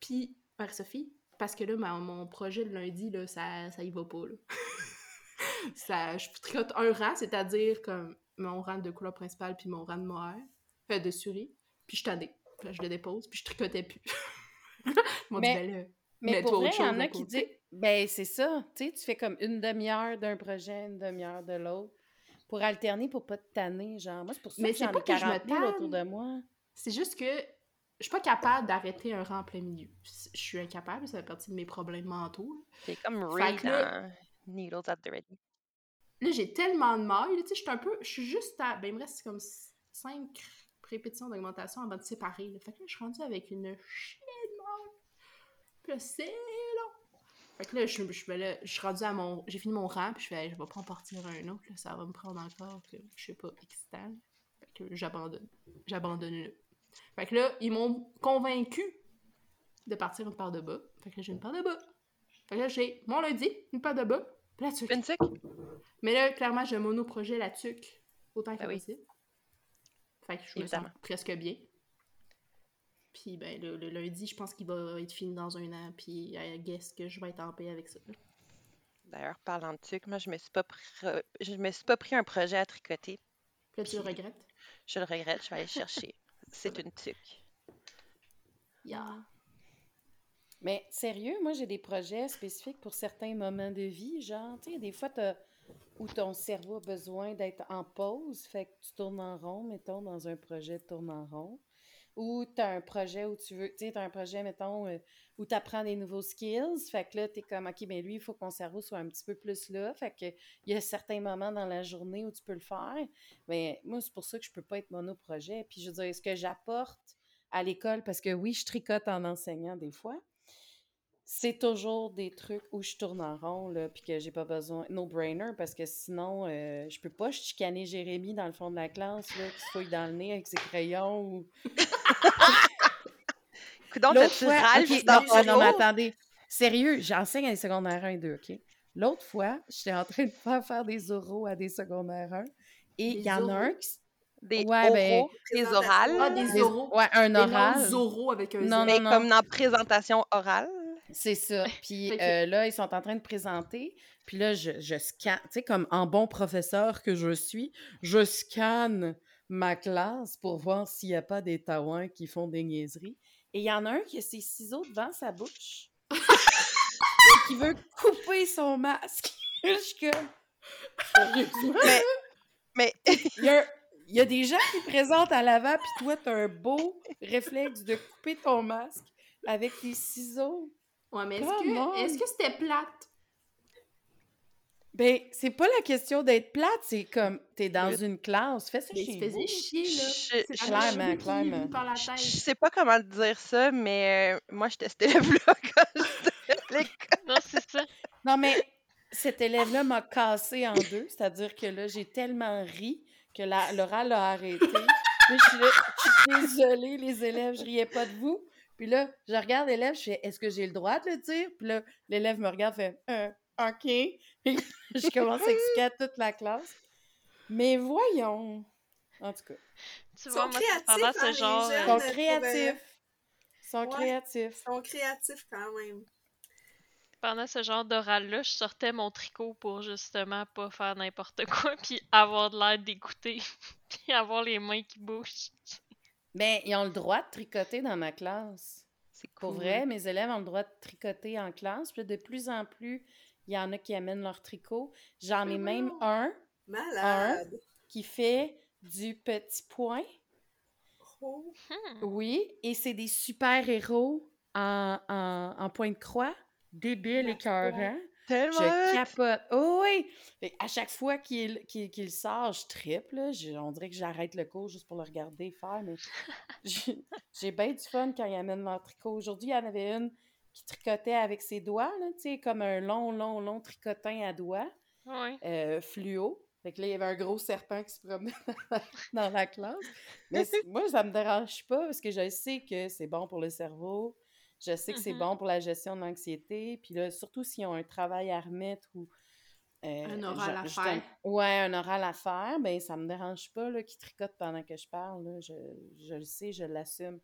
puis Marie-Sophie, parce que là, ma- mon projet le lundi, là, ça, ça y va pas, là. ça, je tricote un rang, c'est-à-dire comme mon rang de couleur principale puis mon rang de mohair, euh, de souris, puis je tannais. Je le dépose, puis je tricotais plus. M'ont dit, Mais- ben là, Mais pour vrai, il y en a qui disent... Ben, c'est ça. Tu sais, tu fais comme une demi-heure d'un projet, une demi-heure de l'autre. Pour alterner, pour pas te tanner, genre. Moi, c'est pour ça Mais que j'en ai que je me 40 000 autour de moi. C'est juste que je suis pas capable d'arrêter un rang en plein milieu. Je suis incapable, ça fait partie de mes problèmes mentaux. C'est comme là- dans Needles at the Ready. Là, j'ai tellement de mailles, tu sais, je suis un peu, je suis juste à, ben, il me reste comme 5 répétitions d'augmentation avant de séparer, là. Fait que là, je suis rendue avec une chienne de mailles. Puis là, c'est long. Fait que là, je, suis- je, là, je suis rendue à mon, j'ai fini mon rang, puis je fais, je vais pas en partir un autre, là, ça va me prendre encore, que, je sais pas, excitant. Fait que j'abandonne. J'abandonne là. Fait que là, ils m'ont convaincu de partir une paire de bas. Fait que là, j'ai une paire de bas. Fait que là, j'ai mon lundi, une paire de bas, puis la tuque. Une tuque? Mais là, clairement, j'ai monoprojet la tuque autant que Ben oui. possible. Fait que je me sens presque bien. Puis ben, le, le lundi, je pense qu'il va être fini dans un an, puis I guess que je vais être en paix avec ça. D'ailleurs, parlant de tuque, moi, je me suis pas pr- je me suis pas pris un projet à tricoter. Puis là, tu le regrettes? Je le regrette, je vais aller chercher. C'est une tuque. Yeah. Mais sérieux, moi, j'ai des projets spécifiques pour certains moments de vie. Genre, tu sais, des fois, t'as- où ton cerveau a besoin d'être en pause, fait que tu tournes en rond, mettons, dans un projet de tourne en rond. Ou tu as un projet où tu veux, tu sais, tu as un projet, mettons, euh, où tu apprends des nouveaux skills. Fait que là, tu es comme, OK, ben lui, il faut que mon cerveau soit un petit peu plus là. Fait que il y a certains moments dans la journée où tu peux le faire. Mais moi, c'est pour ça que je peux pas être monoprojet. Puis je veux dire, ce que j'apporte à l'école, parce que oui, je tricote en enseignant des fois, c'est toujours des trucs où je tourne en rond, là, puis que j'ai pas besoin, no-brainer, parce que sinon, euh, je peux pas chicaner Jérémy dans le fond de la classe, là, qui se fouille dans le nez avec ses crayons, ou... L'autre t'as-tu fois, Ralph ok, dans non, non, mais attendez, sérieux, j'enseigne à des secondaires 1 et 2, OK? L'autre fois, j'étais en train de faire faire des oraux à des secondaires 1, et il Des y en a un oraux? qui... Des Ouais, ben, oraux, des orales, Ah, des des- oraux. Ouais, un Des oral. Zorro avec un Non, mais non. comme dans présentation orale? C'est ça. Puis euh, là, ils sont en train de présenter. Puis là, je, je scanne, tu sais, comme en bon professeur que je suis, je scanne ma classe pour voir s'il n'y a pas des taouins qui font des niaiseries. Et il y en a un qui a ses ciseaux devant sa bouche. et qui veut couper son masque. je suis comme, Sérieusement? Mais, mais Il y, a, il y a des gens qui présentent à l'avant, puis toi, t'as un beau réflexe de couper ton masque avec tes ciseaux. Ouais, mais est-ce que est-ce que c'était plate? Ben, c'est pas la question d'être plate, c'est comme, t'es dans une classe, fais ça Mais chez se faisait vous. chier, là. Je- C'est je- la Clairement, clairement. la je tête. sais pas comment te dire ça, mais euh, moi, j'étais cet élève-là quand j'étais à l'école. Non, c'est ça. Non, mais cet élève-là m'a cassé en deux, c'est-à-dire que là, j'ai tellement ri que la- l'oral a arrêté. Je suis là, je suis désolée, les élèves, je riais pas de vous. Puis là, je regarde l'élève, je fais, est-ce que j'ai le droit de le dire? Puis là, l'élève me regarde, fait, Euh, OK. Puis je commence à expliquer à toute la classe. Mais voyons. En tout cas, Tu vois, sont moi, créatifs, pendant hein, ce les genre. jeunes. ils euh, sont euh, créatifs. Ils sont ouais. créatifs. Ils sont créatifs quand même. pendant ce genre d'oral-là, je sortais mon tricot pour justement pas faire n'importe quoi, puis avoir de l'air d'écouter, puis avoir les mains qui bougent. Mais ils ont le droit de tricoter dans ma classe. C'est Pour vrai, mes élèves ont le droit de tricoter en classe. Puis là, de plus en plus, il y en a qui amènent leur tricot. J'en ai C'est même un Malade. qui fait du petit point. Oh. Hmm. Oui, et c'est des super-héros en, en, en point de croix. Débile, La écœurant. Tellement. Je capote. Oh oui! Fait à chaque fois qu'il qu'il sort, je triple. Je- on dirait que j'arrête le cours juste pour le regarder faire, mais j'ai bien du fun quand ils amènent leur tricot. Aujourd'hui, il y en avait une qui tricotait avec ses doigts, là, comme un long, long, long tricotin à doigts, euh, fluo. Fait que là, il y avait un gros serpent qui se promenait dans la classe. Mais moi, ça me dérange pas parce que je sais que c'est bon pour le cerveau. Je sais que c'est Mhm. bon pour la gestion de l'anxiété. Puis là, surtout s'ils ont un travail à remettre ou. euh, Un oral à faire. Ouais, un oral à faire, ben ça me dérange pas là, qu'ils tricotent pendant que je parle. là. Je, je le sais, je l'assume.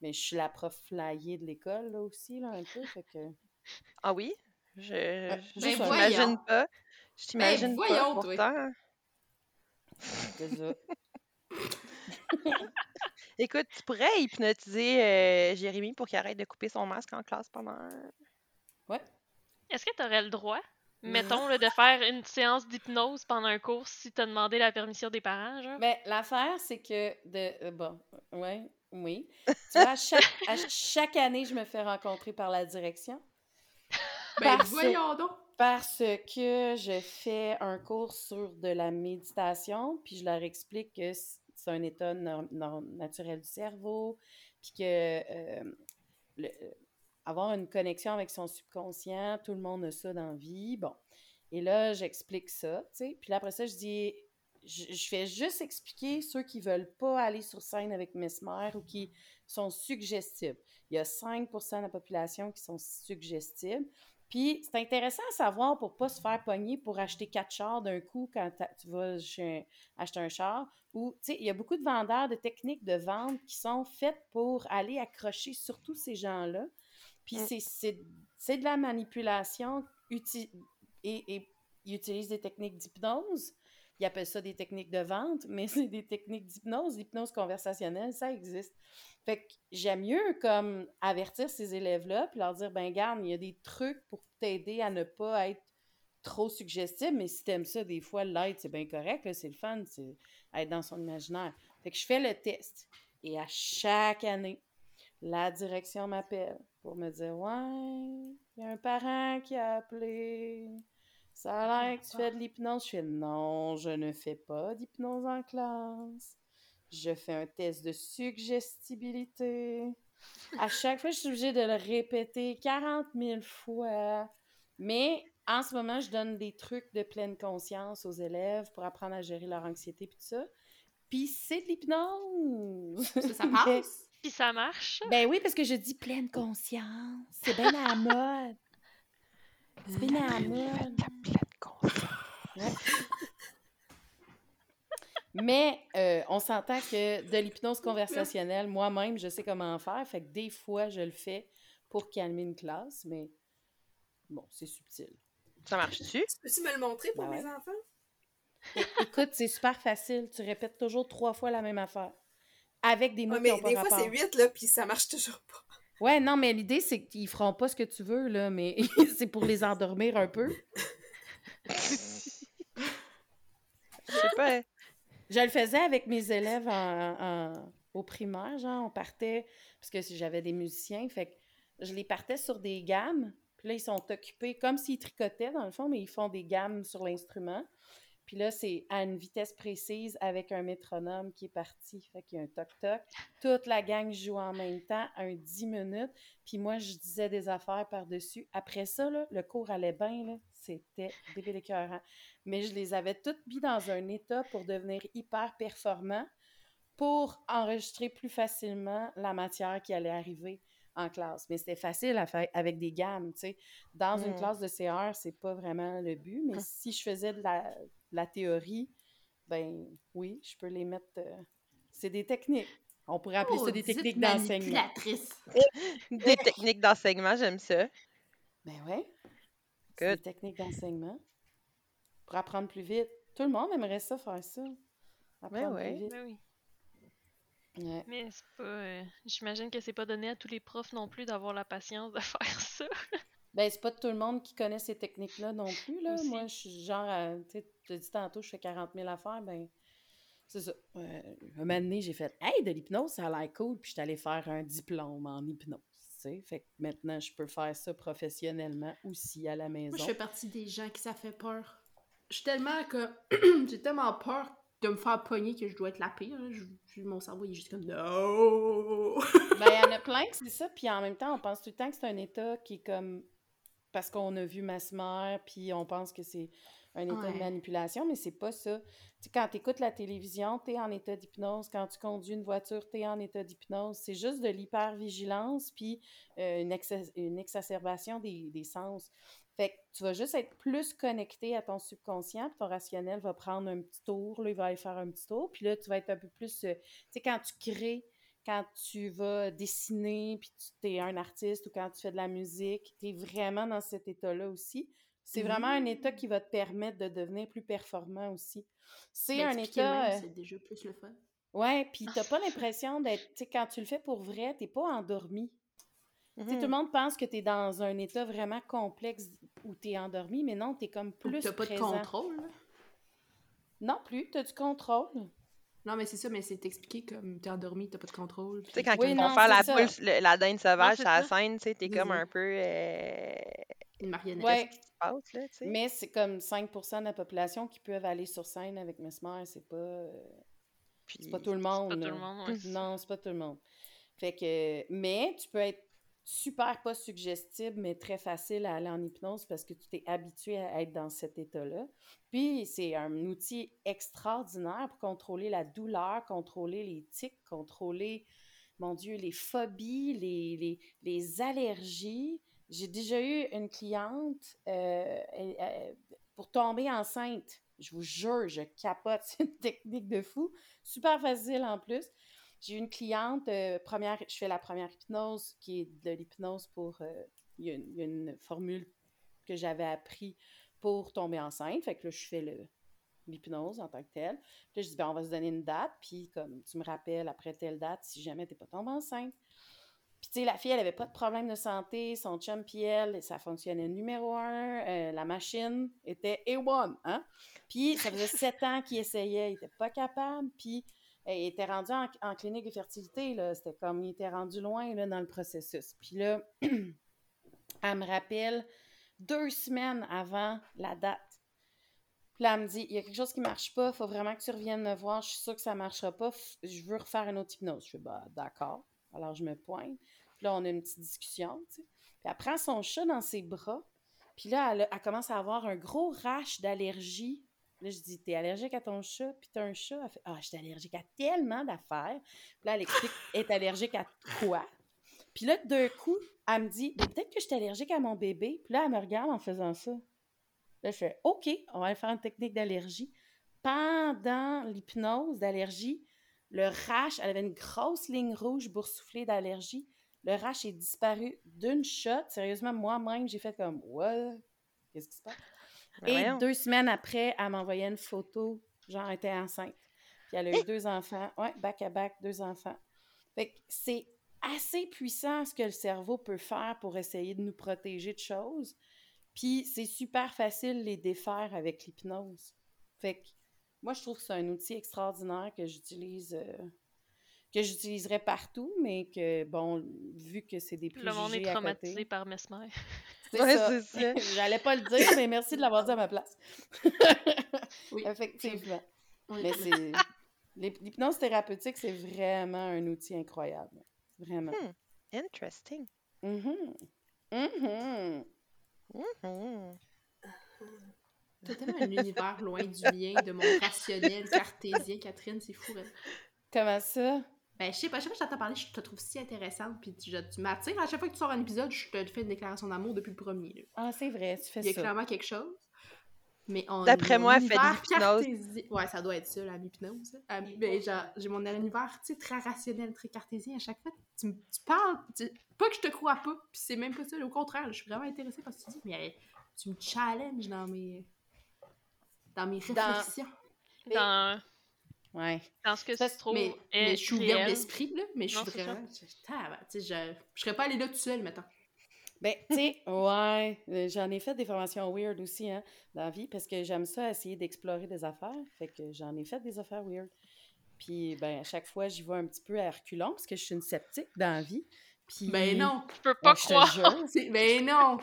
Mais je suis la prof flyée de l'école là, aussi, là, un peu. Fait que. Ah oui? Je ben je voyons. t'imagine pas. Je t'imagine pas voyons, toi. pourtant. c'est ça. Écoute, tu pourrais hypnotiser euh, Jérémy pour qu'il arrête de couper son masque en classe pendant. Ouais. Est-ce que tu aurais le droit, mettons, là, de faire une séance d'hypnose pendant un cours si tu as demandé la permission des parents, genre? Mais l'affaire, c'est que de. euh, bon, ouais, oui. Tu vois, à chaque, à chaque année, je me fais rencontrer par la direction. Ben, Parce- voyons donc. Parce que je fais un cours sur de la méditation, puis je leur explique que c'est un état naturel du cerveau, puis que euh, euh, avoir une connexion avec son subconscient, tout le monde a ça dans la vie. Bon. Et là, j'explique ça, tu sais. Puis là, après ça, je dis, je, je fais juste expliquer ceux qui veulent pas aller sur scène avec Mesmer ou qui sont suggestibles. Il y a 5% de la population qui sont suggestibles. Puis c'est intéressant à savoir pour pas se faire pogner pour acheter quatre chars d'un coup quand tu vas chez acheter un char. Ou, tu sais, il y a beaucoup de vendeurs de techniques de vente qui sont faites pour aller accrocher surtout ces gens-là. Puis Mm. c'est- de la manipulation uti- et, et ils utilisent des techniques d'hypnose. Ils appellent ça des techniques de vente, mais c'est des techniques d'hypnose. L'hypnose conversationnelle, ça existe. Fait que j'aime mieux comme avertir ces élèves-là puis leur dire ben garde, il y a des trucs pour t'aider à ne pas être trop suggestible, mais si t'aimes ça, des fois, l'être, c'est bien correct, c'est le fun, c'est être dans son imaginaire. Fait que je fais le test. Et à chaque année, la direction m'appelle pour me dire Ouais, il y a un parent qui a appelé. Ça a l'air que tu fais de l'hypnose. Je fais Non, je ne fais pas d'hypnose en classe. Je fais un test de suggestibilité. À chaque fois, je suis obligée de le répéter 40 000 fois. Mais en ce moment, je donne des trucs de pleine conscience aux élèves pour apprendre à gérer leur anxiété et tout ça. Puis c'est de l'hypnose. Ça, ça passe? Puis ça marche? ben oui, parce que je dis pleine conscience. C'est bien à la mode. Ouais. Mais euh, on s'entend que de l'hypnose conversationnelle, moi-même, je sais comment en faire. Fait que des fois, je le fais pour calmer une classe, mais bon, c'est subtil. Ça marche-tu? Peux-tu me le montrer pour Ben mes ouais. enfants? É- Écoute, c'est super facile. Tu répètes toujours trois fois la même affaire. Avec des mots Ouais, qui mais pas des fois, rapport. c'est 8, là, puis ça marche toujours pas. Ouais, non, mais l'idée, c'est qu'ils feront pas ce que tu veux, là, mais c'est pour les endormir un peu. Je sais pas. Je le faisais avec mes élèves en, en- au primaire, genre, on partait, parce que si j'avais des musiciens, fait que je les partais sur des gammes, puis là, ils sont occupés comme s'ils tricotaient, dans le fond, mais ils font des gammes sur l'instrument. Puis là, c'est à une vitesse précise avec un métronome qui est parti. Fait qu'il y a un toc-toc. Toute la gang joue en même temps, un 10 minutes. Puis moi, je disais des affaires par-dessus. Après ça, là, le cours allait bien, là. C'était débile écœurant. Mais je les avais toutes mis dans un état pour devenir hyper performants pour enregistrer plus facilement la matière qui allait arriver en classe. Mais c'était facile à faire avec des gammes, tu sais. Dans une Mm. classe de CR, c'est pas vraiment le but, mais si je faisais de la, la théorie, ben oui, je peux les mettre... euh, c'est des techniques. On pourrait appeler ça des techniques d'enseignement. Des techniques d'enseignement, j'aime ça. Ben ouais. C'est des Good. techniques d'enseignement. Pour apprendre plus vite. Tout le monde aimerait ça, faire ça. Apprendre ouais. plus vite. Ben oui. Ouais. Mais c'est pas. euh, J'imagine que c'est pas donné à tous les profs non plus d'avoir la patience de faire ça. Ben, c'est pas tout le monde qui connaît ces techniques-là non plus, là. Aussi. Moi, je suis genre, à- tu sais, tu as dit tantôt, je fais 40 000 affaires, ben, c'est ça. Euh, un moment donné, j'ai fait « Hey, de l'hypnose, ça a l'air cool », puis je suis allée faire un diplôme en hypnose, tu sais. Fait que maintenant, je peux faire ça professionnellement aussi à la maison. Moi, je fais partie des gens qui ça fait peur. Je suis tellement que. J'ai tellement peur de me faire pogner que je dois être la pire. Je- je- mon cerveau il est juste comme No! Ben, il y en a plein que c'est ça, puis en même temps, on pense tout le temps que c'est un état qui est comme... Parce qu'on a vu Masmer, puis on pense que c'est un état Ouais. de manipulation, mais c'est pas ça. Quand tu écoutes la télévision, tu es en état d'hypnose. Quand tu conduis une voiture, tu es en état d'hypnose. C'est juste de l'hypervigilance, puis euh, une, une exacerbation des, des sens. Fait que tu vas juste être plus connecté à ton subconscient, puis ton rationnel va prendre un petit tour, là, il va aller faire un petit tour, puis là, tu vas être un peu plus... euh, tu sais, quand tu crées, quand tu vas dessiner, puis tu es un artiste, ou quand tu fais de la musique, tu es vraiment dans cet état-là aussi. C'est vraiment un état qui va te permettre de devenir plus performant aussi. C'est un état... euh, C'est déjà plus le fun. Ouais, puis t'as pas l'impression d'être... Tu sais, quand tu le fais pour vrai, t'es pas endormi. Tu sais, tout le Mhm. monde pense que tu es dans un état vraiment complexe où tu es endormi, mais non, tu es comme plus T'as pas de contrôle. Non plus, tu as du contrôle. Non, mais c'est ça, mais c'est expliqué comme t'es endormi, t'as pas de contrôle. Tu sais, quand Oui, ils non, vont faire la, ça. poule, le- la dinde sauvage c'est à la ça. scène, tu sais, t'es comme un peu... euh, Une marionnette. Ouais. Qu'est-ce qui se passe, là, tu sais? Mais c'est comme 5% de la population qui peuvent aller sur scène avec Mesmer, c'est pas... euh, Puis... C'est pas tout le monde. Pas tout là. le monde, ouais, c'est ça. non, c'est pas tout le monde. Fait que, mais tu peux être super pas suggestible, mais très facile à aller en hypnose parce que tu t'es habitué à être dans cet état-là. Puis c'est un outil extraordinaire pour contrôler la douleur, contrôler les tics, contrôler, mon Dieu, les phobies, les, les, allergies. J'ai déjà eu une cliente euh, pour tomber enceinte. Je vous jure, je capote. C'est une technique de fou. Super facile en plus. J'ai une cliente, euh, première, je fais la première hypnose, qui est de l'hypnose pour. euh, Il y, a une- formule que j'avais appris pour tomber enceinte. Fait que là, je fais l'hypnose en tant que telle. Puis là, je dis, ben, on va se donner une date, puis comme tu me rappelles après telle date si jamais t'es pas tombée enceinte. Puis, tu sais, la fille, elle avait pas de problème de santé, son chum puis ça fonctionnait numéro un, euh, la machine était A1, hein? Puis, ça faisait sept ans qu'il essayait, il était pas capable, puis il était rendu en, clinique de fertilité, là, c'était comme, il était rendu loin, là, dans le processus. Puis là, elle me rappelle deux semaines avant la date. Puis là, elle me dit, il y a quelque chose qui marche pas, faut vraiment que tu reviennes me voir, je suis sûre que ça marchera pas, je veux refaire une autre hypnose. Je fais, bah, d'accord. Alors, je me pointe. Puis là, on a une petite discussion, tu sais. Puis elle prend son chat dans ses bras. Puis là, elle, elle commence à avoir un gros rash d'allergie. Là, je dis, t'es allergique à ton chat? Puis t'as un chat? Elle fait, ah, je suis allergique à tellement d'affaires. Puis là, elle explique, est allergique à quoi? Puis là, d'un coup, elle me dit, peut-être que je suis allergique à mon bébé. Puis là, elle me regarde en faisant ça. Là, je fais, OK, on va aller faire une technique d'allergie. Pendant l'hypnose d'allergie, le rash, elle avait une grosse ligne rouge boursouflée d'allergie. Le rash est disparu d'une shot. Sérieusement, moi-même, j'ai fait comme, what? Qu'est-ce qui se passe? Et voyons. deux semaines après, elle m'envoyait une photo, genre, elle était enceinte. Puis elle a eu deux enfants. Ouais, back à back, deux enfants. Fait que c'est assez puissant ce que le cerveau peut faire pour essayer de nous protéger de choses. Puis c'est super facile de les défaire avec l'hypnose. Fait que Moi, je trouve que c'est un outil extraordinaire que j'utilise, euh, que j'utiliserais partout, mais que, bon, vu que c'est des Le monde est préjugés traumatisé côté... par Mesmer. C'est Ouais, ça. ça. J'allais pas le dire, mais merci de l'avoir dit à ma place. Oui. Effectivement. Oui. Mais c'est... l'hyp- L'hypnose thérapeutique, c'est vraiment un outil incroyable. Vraiment. Hmm. Interesting. Mhm. Mhm. Mhm. T'as tellement un univers loin du mien, de mon rationnel cartésien, Catherine, c'est fou. hein. Comment ça? Ben, je sais pas, à chaque fois que je t'entends parler, je te trouve si intéressante, puis tu, tu m'attires. À chaque fois que tu sors un épisode, je te fais une déclaration d'amour depuis le premier. là. Ah, c'est vrai, tu fais Il y a ça. clairement quelque chose. Mais on, D'après moi, elle fait de univers l'hypnose. Ouais, ça doit être ça, la hypnose. Euh, ben, genre, j'ai mon univers, tu sais, très rationnel, très cartésien. À chaque fois, tu, me- tu parles, tu- pas que je te crois pas, puis c'est même pas ça. Au contraire, je suis vraiment intéressée par ce que tu dis, mais tu me challenges dans mes, dans mes Dans- réflexions. Mais- Dans, Ouais. dans ce que Ça, tu trouves Mais, mais je suis ouverte d'esprit, là, mais je suis c'est vraiment... je- je, je serais pas allée là toute seule, mettons. Ben, tu sais, ouais, euh, j'en ai fait des formations weird aussi, hein, dans la vie, parce que j'aime ça, essayer d'explorer des affaires. Fait que j'en ai fait des affaires weird. Puis, ben, à chaque fois, j'y vais un petit peu à reculons, parce que je suis une sceptique dans la vie. Puis, Ben non! Je peux ben, pas je te croire. C'est- Ben non!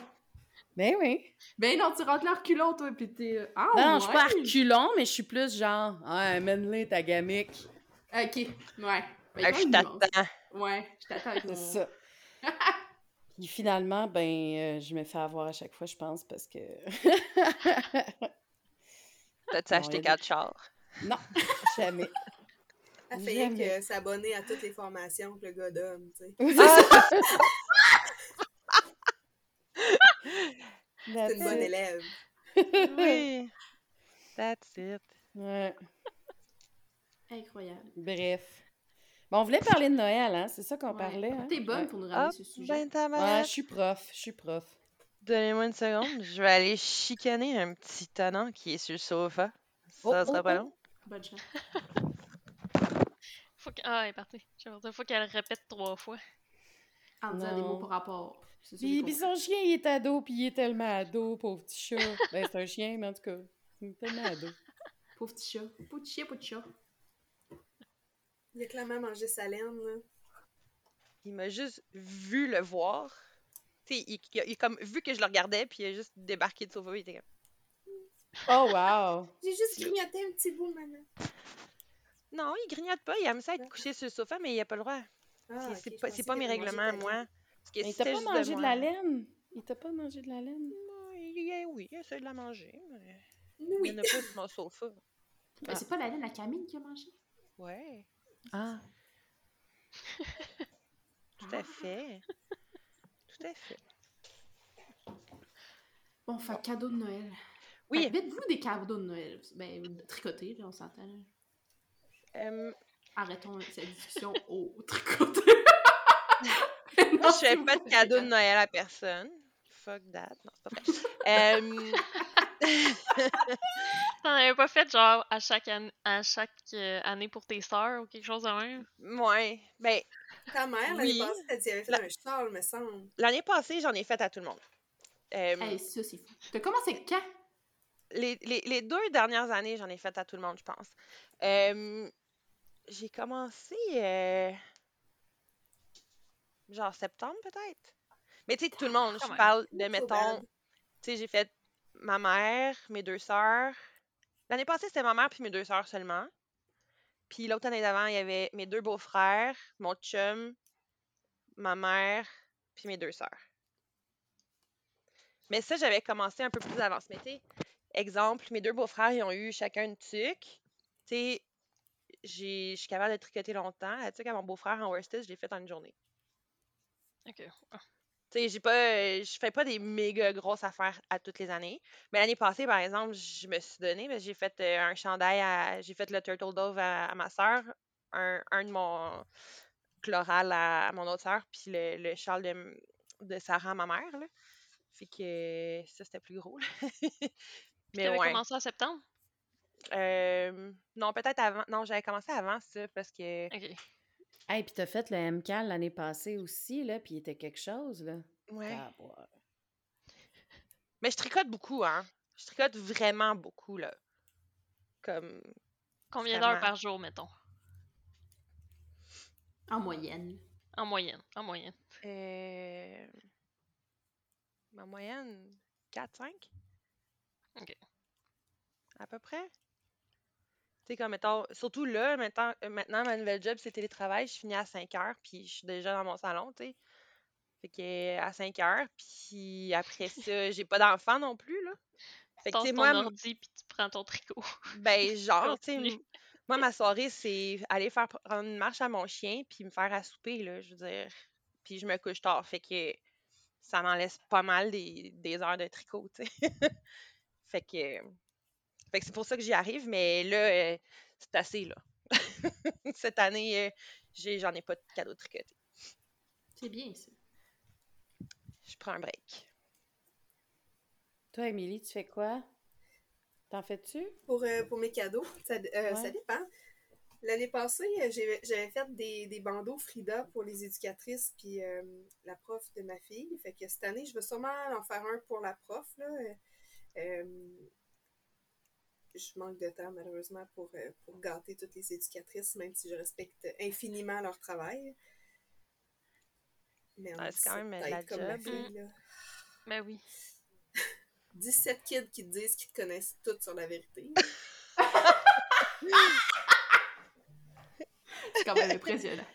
Ben oui. Ben non, tu rentres là reculons, toi, pis t'es... euh, Ah, Non, ouais. je suis pas mais je suis plus genre, ah, mène-les ta gamique. Ok, ouais. Ben, je t'attends. Ouais, je t'attends avec C'est ça. Puis finalement, ben, euh, je me fais avoir à chaque fois, je pense, parce que. T'as-tu acheté quatre chars? non, jamais. Elle fait que s'abonner à toutes les formations que le gars donne, tu sais. That's C'est une bonne élève. Oui. That's it. Ouais. Incroyable. Bref. Bon, on voulait parler de Noël, hein? C'est ça qu'on Ouais. parlait. Hein? T'es bonne Ouais. pour nous Ah, ramener ce sujet. ben ta Ouais, mère. je suis prof. Je suis prof. Donnez-moi une seconde. Je vais aller chicaner un petit tonnant qui est sur le sofa. Ça Oh, sera oh, pas oh. long. Bonne chance. Faut que... Ah, elle est partie. Je veux dire, faut qu'elle répète trois fois. En disant des mots par rapport. Puis, puis son chien, il est ado, puis il est tellement ado, pauvre petit chat. ben, c'est un chien, mais en tout cas, il est tellement ado. Pauvre petit chat. Pauvre petit chien, pauvre petit chat. Il a clairement mangé sa laine, là. Il m'a juste vu le voir. Tu sais, il, il a, il a comme vu que je le regardais, puis il a juste débarqué de sofa. Il était comme. Oh, wow! J'ai juste grignoté un petit bout, maman. Non, il grignote pas. Il aime ça être couché sur le sofa, mais il a pas le droit. Ah, C'est- pas, pas mes règlements, moi. Il t'a pas mangé de la laine? Il t'a pas mangé de la laine? Non, il, il- oui, il essaie de la manger, mais il Oui. y en a pas sur mon sofa. Ben, c'est pas la laine à Camille qui a mangé? Ouais, Ah. tout à fait. Tout à fait. Bon, fait cadeau de Noël. Oui. Fait, Faites-vous des cadeaux de Noël? Ben, tricoter, là, on s'entend. Euh, Arrêtons cette discussion au tricoté. Moi, je fais pas de cadeau de Noël à personne. Fuck that. Non, c'est pas vrai. Euh, T'en avais pas fait genre à chaque, an- à chaque euh, année pour tes sœurs ou quelque chose de même? ouais. Ben, Ta mère, l'année Oui. passée, elle dit avait fait La- un châle, me semble. l'année passée, j'en ai fait à tout le monde. Euh, Hey, ça, c'est fou. T'as commencé quand? les, les- les deux dernières années, j'en ai fait à tout le monde, je pense. Euh, j'ai commencé euh, genre septembre peut-être. Mais tu sais, tout le monde, je parle de, mettons, tu sais, j'ai fait ma mère, mes deux sœurs. L'année passée, c'était ma mère puis mes deux sœurs seulement. Puis l'autre année d'avant, il y avait mes deux beaux-frères, mon chum, ma mère, puis mes deux sœurs. Mais ça, j'avais commencé un peu plus d'avance. Mais tu sais, exemple, mes deux beaux-frères, ils ont eu chacun une tuque. Tu sais, j'ai- je suis capable de tricoter longtemps. La tuque à mon beau-frère en worsted, je l'ai faite en une journée. Ok. Tu sais, j'ai pas, euh, je fais pas des méga grosses affaires à toutes les années. Mais l'année passée, par exemple, je me suis donné, mais j'ai fait euh, un chandail à, j'ai fait le turtle dove à, à ma sœur, un, un de mon chloral à, à mon autre sœur, puis le, le châle de, de Sarah à ma mère, là. Fait que ça, c'était plus gros, là. Mais t'avais ouais. commencé en septembre? Euh, non, peut-être avant. Non, j'avais commencé avant ça parce que. Ok. Hey, puis t'as fait le MCAL l'année passée aussi, là, puis il était quelque chose, là. Ouais. Ah, ouais. Mais je tricote beaucoup, hein. Je tricote vraiment beaucoup, là. Comme. Combien d'heures par jour, mettons? En moyenne. En moyenne. En moyenne. Euh... En moyenne, 4-5. Ok. À peu près. Tu sais, comme mettons, surtout là, maintenant, euh, maintenant ma nouvelle job, c'est télétravail. Je finis à 5 heures, puis je suis déjà dans mon salon, tu sais. Fait que euh, à 5 heures, puis après ça, j'ai pas d'enfant non plus, là. Fait Tu que, tu moi, ton ordi puis tu prends ton tricot. ben, genre, tu sais, moi, ma soirée, c'est aller faire prendre une marche à mon chien, puis me faire à souper, là, je veux dire. Puis je me couche tard, fait que ça m'en laisse pas mal des, des heures de tricot, tu sais. fait que, fait que c'est pour ça que j'y arrive, mais là, euh, c'est assez, là. Cette année, euh, j'ai- j'en ai pas de cadeau tricoté. C'est bien, ça. Je prends un break. Toi, Émilie, tu fais quoi? T'en fais-tu? Pour, euh, pour mes cadeaux, ça, euh, dépend. L'année passée, j'avais fait des, des bandeaux Frida pour les éducatrices puis euh, la prof de ma fille. Fait que cette année, je vais sûrement en faire un pour la prof. Là. Euh, je manque de temps, malheureusement, pour, euh, pour gâter toutes les éducatrices, même si je respecte infiniment leur travail. Mais on Ouais, c'est quand même, la comme ma job. fille, là. Ben oui. 17 kids qui te disent qu'ils te connaissent toutes sur la vérité. C'est quand même impressionnant.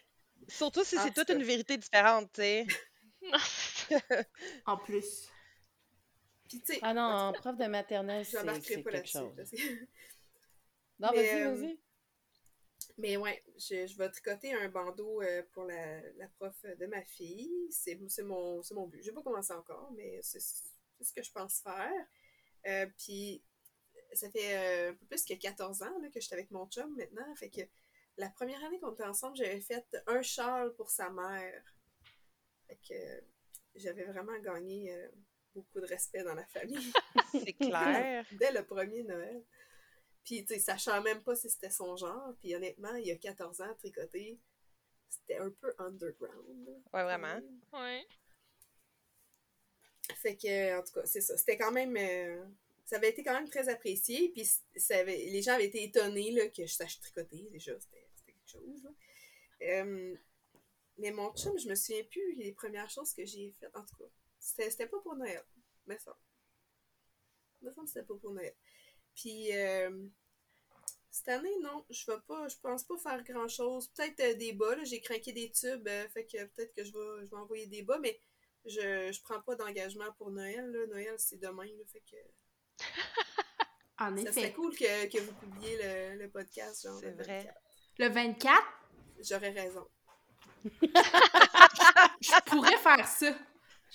Surtout si c'est tout toute une vérité différente, tu sais. En plus. Puis, tu sais, Ah non, en prof de maternelle, je c'est quelque chose. Non, vas-y, euh, vas-y. Mais ouais, je, je vais tricoter un bandeau euh, pour la, la prof de ma fille. C'est mon, mon but. Je n'ai pas commencé encore, mais c'est ce que je pense faire. Euh, puis, ça fait euh, un peu plus que 14 ans là, que je suis avec mon chum maintenant. Fait que la première année qu'on était ensemble, j'avais fait un châle pour sa mère. Fait que j'avais vraiment gagné beaucoup de respect dans la famille. C'est clair. Dès le premier Noël. Puis, tu sais, sachant même pas si c'était son genre, puis honnêtement, il y a 14 ans, tricoter, c'était un peu underground. Ouais, vraiment. Ouais. Fait que, en tout cas, c'est ça. C'était quand même. euh, ça avait été quand même très apprécié, puis ça avait- les gens avaient été étonnés là, que je sache tricoter, déjà, c'était c'était quelque chose. là. Euh, mais mon chum, je me souviens plus les premières choses que j'ai faites. En tout cas, c'était pas pour Noël, mais ça. Me semble que c'était pas pour Noël. Puis, euh, cette année, non, je vais pas, je pense pas faire grand chose. Peut-être euh, des bas, là, j'ai craqué des tubes, euh, fait que peut-être que je vais, je vais envoyer des bas, mais je, je prends pas d'engagement pour Noël. Là. Noël, c'est demain, là, fait que En ça serait effet. cool que, que vous publiez le, le podcast. genre, C'est vrai. 24. Le 24, J'aurais raison. je pourrais faire ça.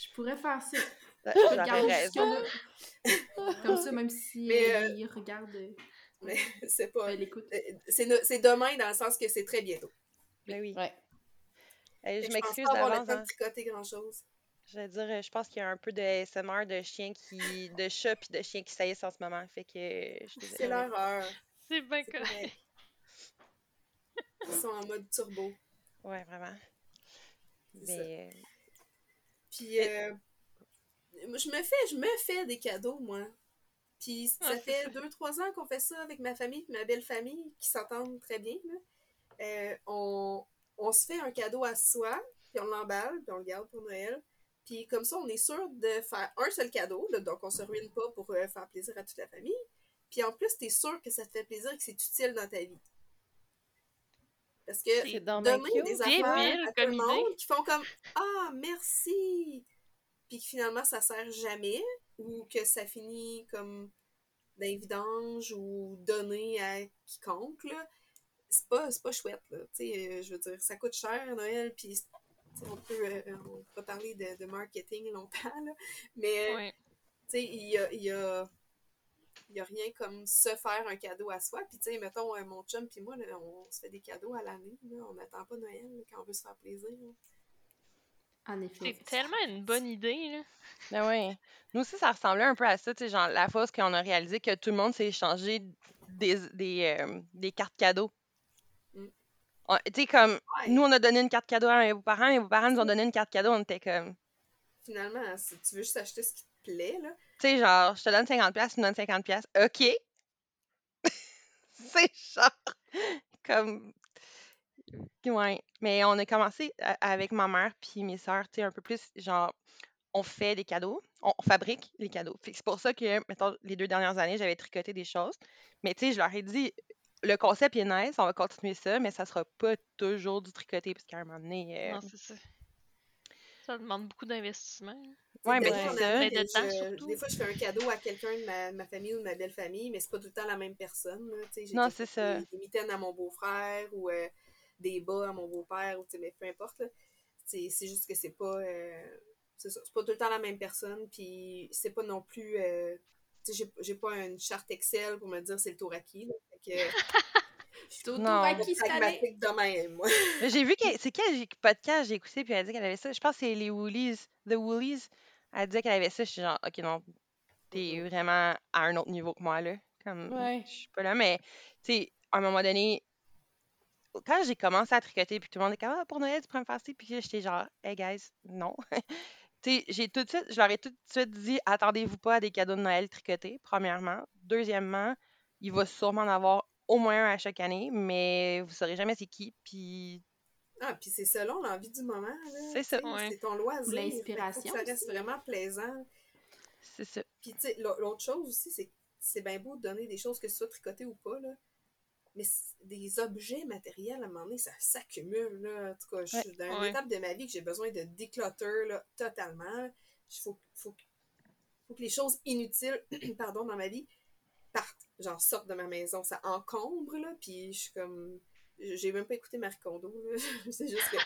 Je pourrais faire ça. Ouais, Je. Comme ça, même si Mais, euh, euh, il regarde, euh, Mais c'est pas. elle écoute. euh, C'est demain dans le sens que c'est très bientôt. Ben oui. Ouais. Je m'excuse pas avoir le d'avance. hein. grand chose. Je veux dire, je pense qu'il y a un peu de SMR de chiens qui. de chats puis de chiens qui saillissent en ce moment. Fait que. Je C'est heure. C'est bien correct. Ils sont en mode turbo. Ouais, vraiment. C'est. Mais. Puis, euh, je me fais, je me fais des cadeaux, moi. Puis, Ah, ça fait deux, trois ans qu'on fait ça avec ma famille, ma belle famille, qui s'entendent très bien. là. Euh, on, on se fait un cadeau à soi, puis on l'emballe, puis on le garde pour Noël. Puis, comme ça, on est sûr de faire un seul cadeau, là, donc on se ruine pas pour euh, faire plaisir à toute la famille. Puis, en plus, t'es sûr que ça te fait plaisir et que c'est utile dans ta vie. Parce que cute. des affaires à tout le monde qui font comme Ah, merci! Puis que finalement, ça sert jamais, ou que ça finit comme vidanges ou donné à quiconque, là. C'est pas, c'est pas chouette, là. Tu sais, euh, je veux dire, ça coûte cher, Noël, puis on peut, euh, on peut parler de, de marketing longtemps, là. Mais, Ouais. tu sais, il y a, il y a- il y a rien comme se faire un cadeau à soi. Puis, tu sais, mettons, euh, mon chum puis moi, là, on se fait des cadeaux à l'année. là. On n'attend pas Noël là, quand on veut se faire plaisir. là. En effet. C'est tellement une bonne idée, là. Ben oui. Nous aussi, ça ressemblait un peu à ça, tu sais, genre la fois où on a réalisé que tout le monde s'est échangé des, des, euh, des cartes cadeaux. Mm. On- Tu sais, comme, Ouais. nous, on a donné une carte cadeau à mes beaux-parents, mes beaux-parents nous ont donné une carte cadeau, on était comme, Finalement, si tu veux juste acheter ce qui te plaît, là, tu sais, genre, je te donne 50$, tu me donnes 50$, OK. c'est genre comme ouais, mais on a commencé avec ma mère puis mes sœurs, tu sais, un peu plus genre on fait des cadeaux, on, fabrique les cadeaux. C'est pour ça que, mettons, les deux dernières années, j'avais tricoté des choses. Mais tu sais, je leur ai dit, le concept est nice, on va continuer ça, mais ça sera pas toujours du tricoté, parce qu'à un moment donné, euh, Non, c'est ça. Ça demande beaucoup d'investissement. Ouais, Des ben, on ça. Mais de temps, je- surtout. Des fois, je fais un cadeau à quelqu'un de ma, ma famille ou de ma belle famille, mais c'est pas tout le temps la même personne. là. Non, c'est fait ça. Des, des mitaines à mon beau-frère ou euh, des bas à mon beau-père, ou tu sais, mais peu importe. là. C'est c'est juste que c'est pas. euh, c'est ça, c'est pas tout le temps la même personne, puis c'est pas non plus. euh, j'ai- j'ai pas une charte Excel pour me dire c'est le tour là. Fait que, à qui même, moi. Mais J'ai vu que c'est quel podcast j'ai écouté, puis elle a dit qu'elle avait ça. Je pense que c'est les Woolies, The Woolies. Elle disait qu'elle avait ça. Je suis genre, ok, non, t'es vraiment à un autre niveau que moi, là. Comme, Ouais. je suis pas là, mais, tu sais, à un moment donné, quand j'ai commencé à tricoter, puis tout le monde est comme, ah, pour Noël, tu pourrais me faire ci, puis j'étais genre, hey guys, non. tu sais, j'ai tout de suite, je leur ai tout de suite dit, attendez-vous pas à des cadeaux de Noël tricotés, premièrement. Deuxièmement, il va sûrement en avoir au moins un à chaque année, mais vous saurez jamais c'est qui, puis Ah, puis c'est selon l'envie du moment. C'est ça. Ouais. C'est ton loisir. L'inspiration que Ça reste aussi. vraiment plaisant. c'est ça. Puis, tu sais, l'au- l'autre chose aussi, c'est que c'est bien beau de donner des choses que ce soit tricoté ou pas, là. Mais des objets matériels, à un moment donné, ça s'accumule, là. En tout cas, je suis dans une Ouais. étape de ma vie que j'ai besoin de déclutter, là, totalement. Il faut, faut, faut que les choses inutiles, pardon, dans ma vie partent. Genre, sortent de ma maison. Ça encombre, là, puis je suis comme... J'ai même pas écouté Marie Kondo, c'est juste que...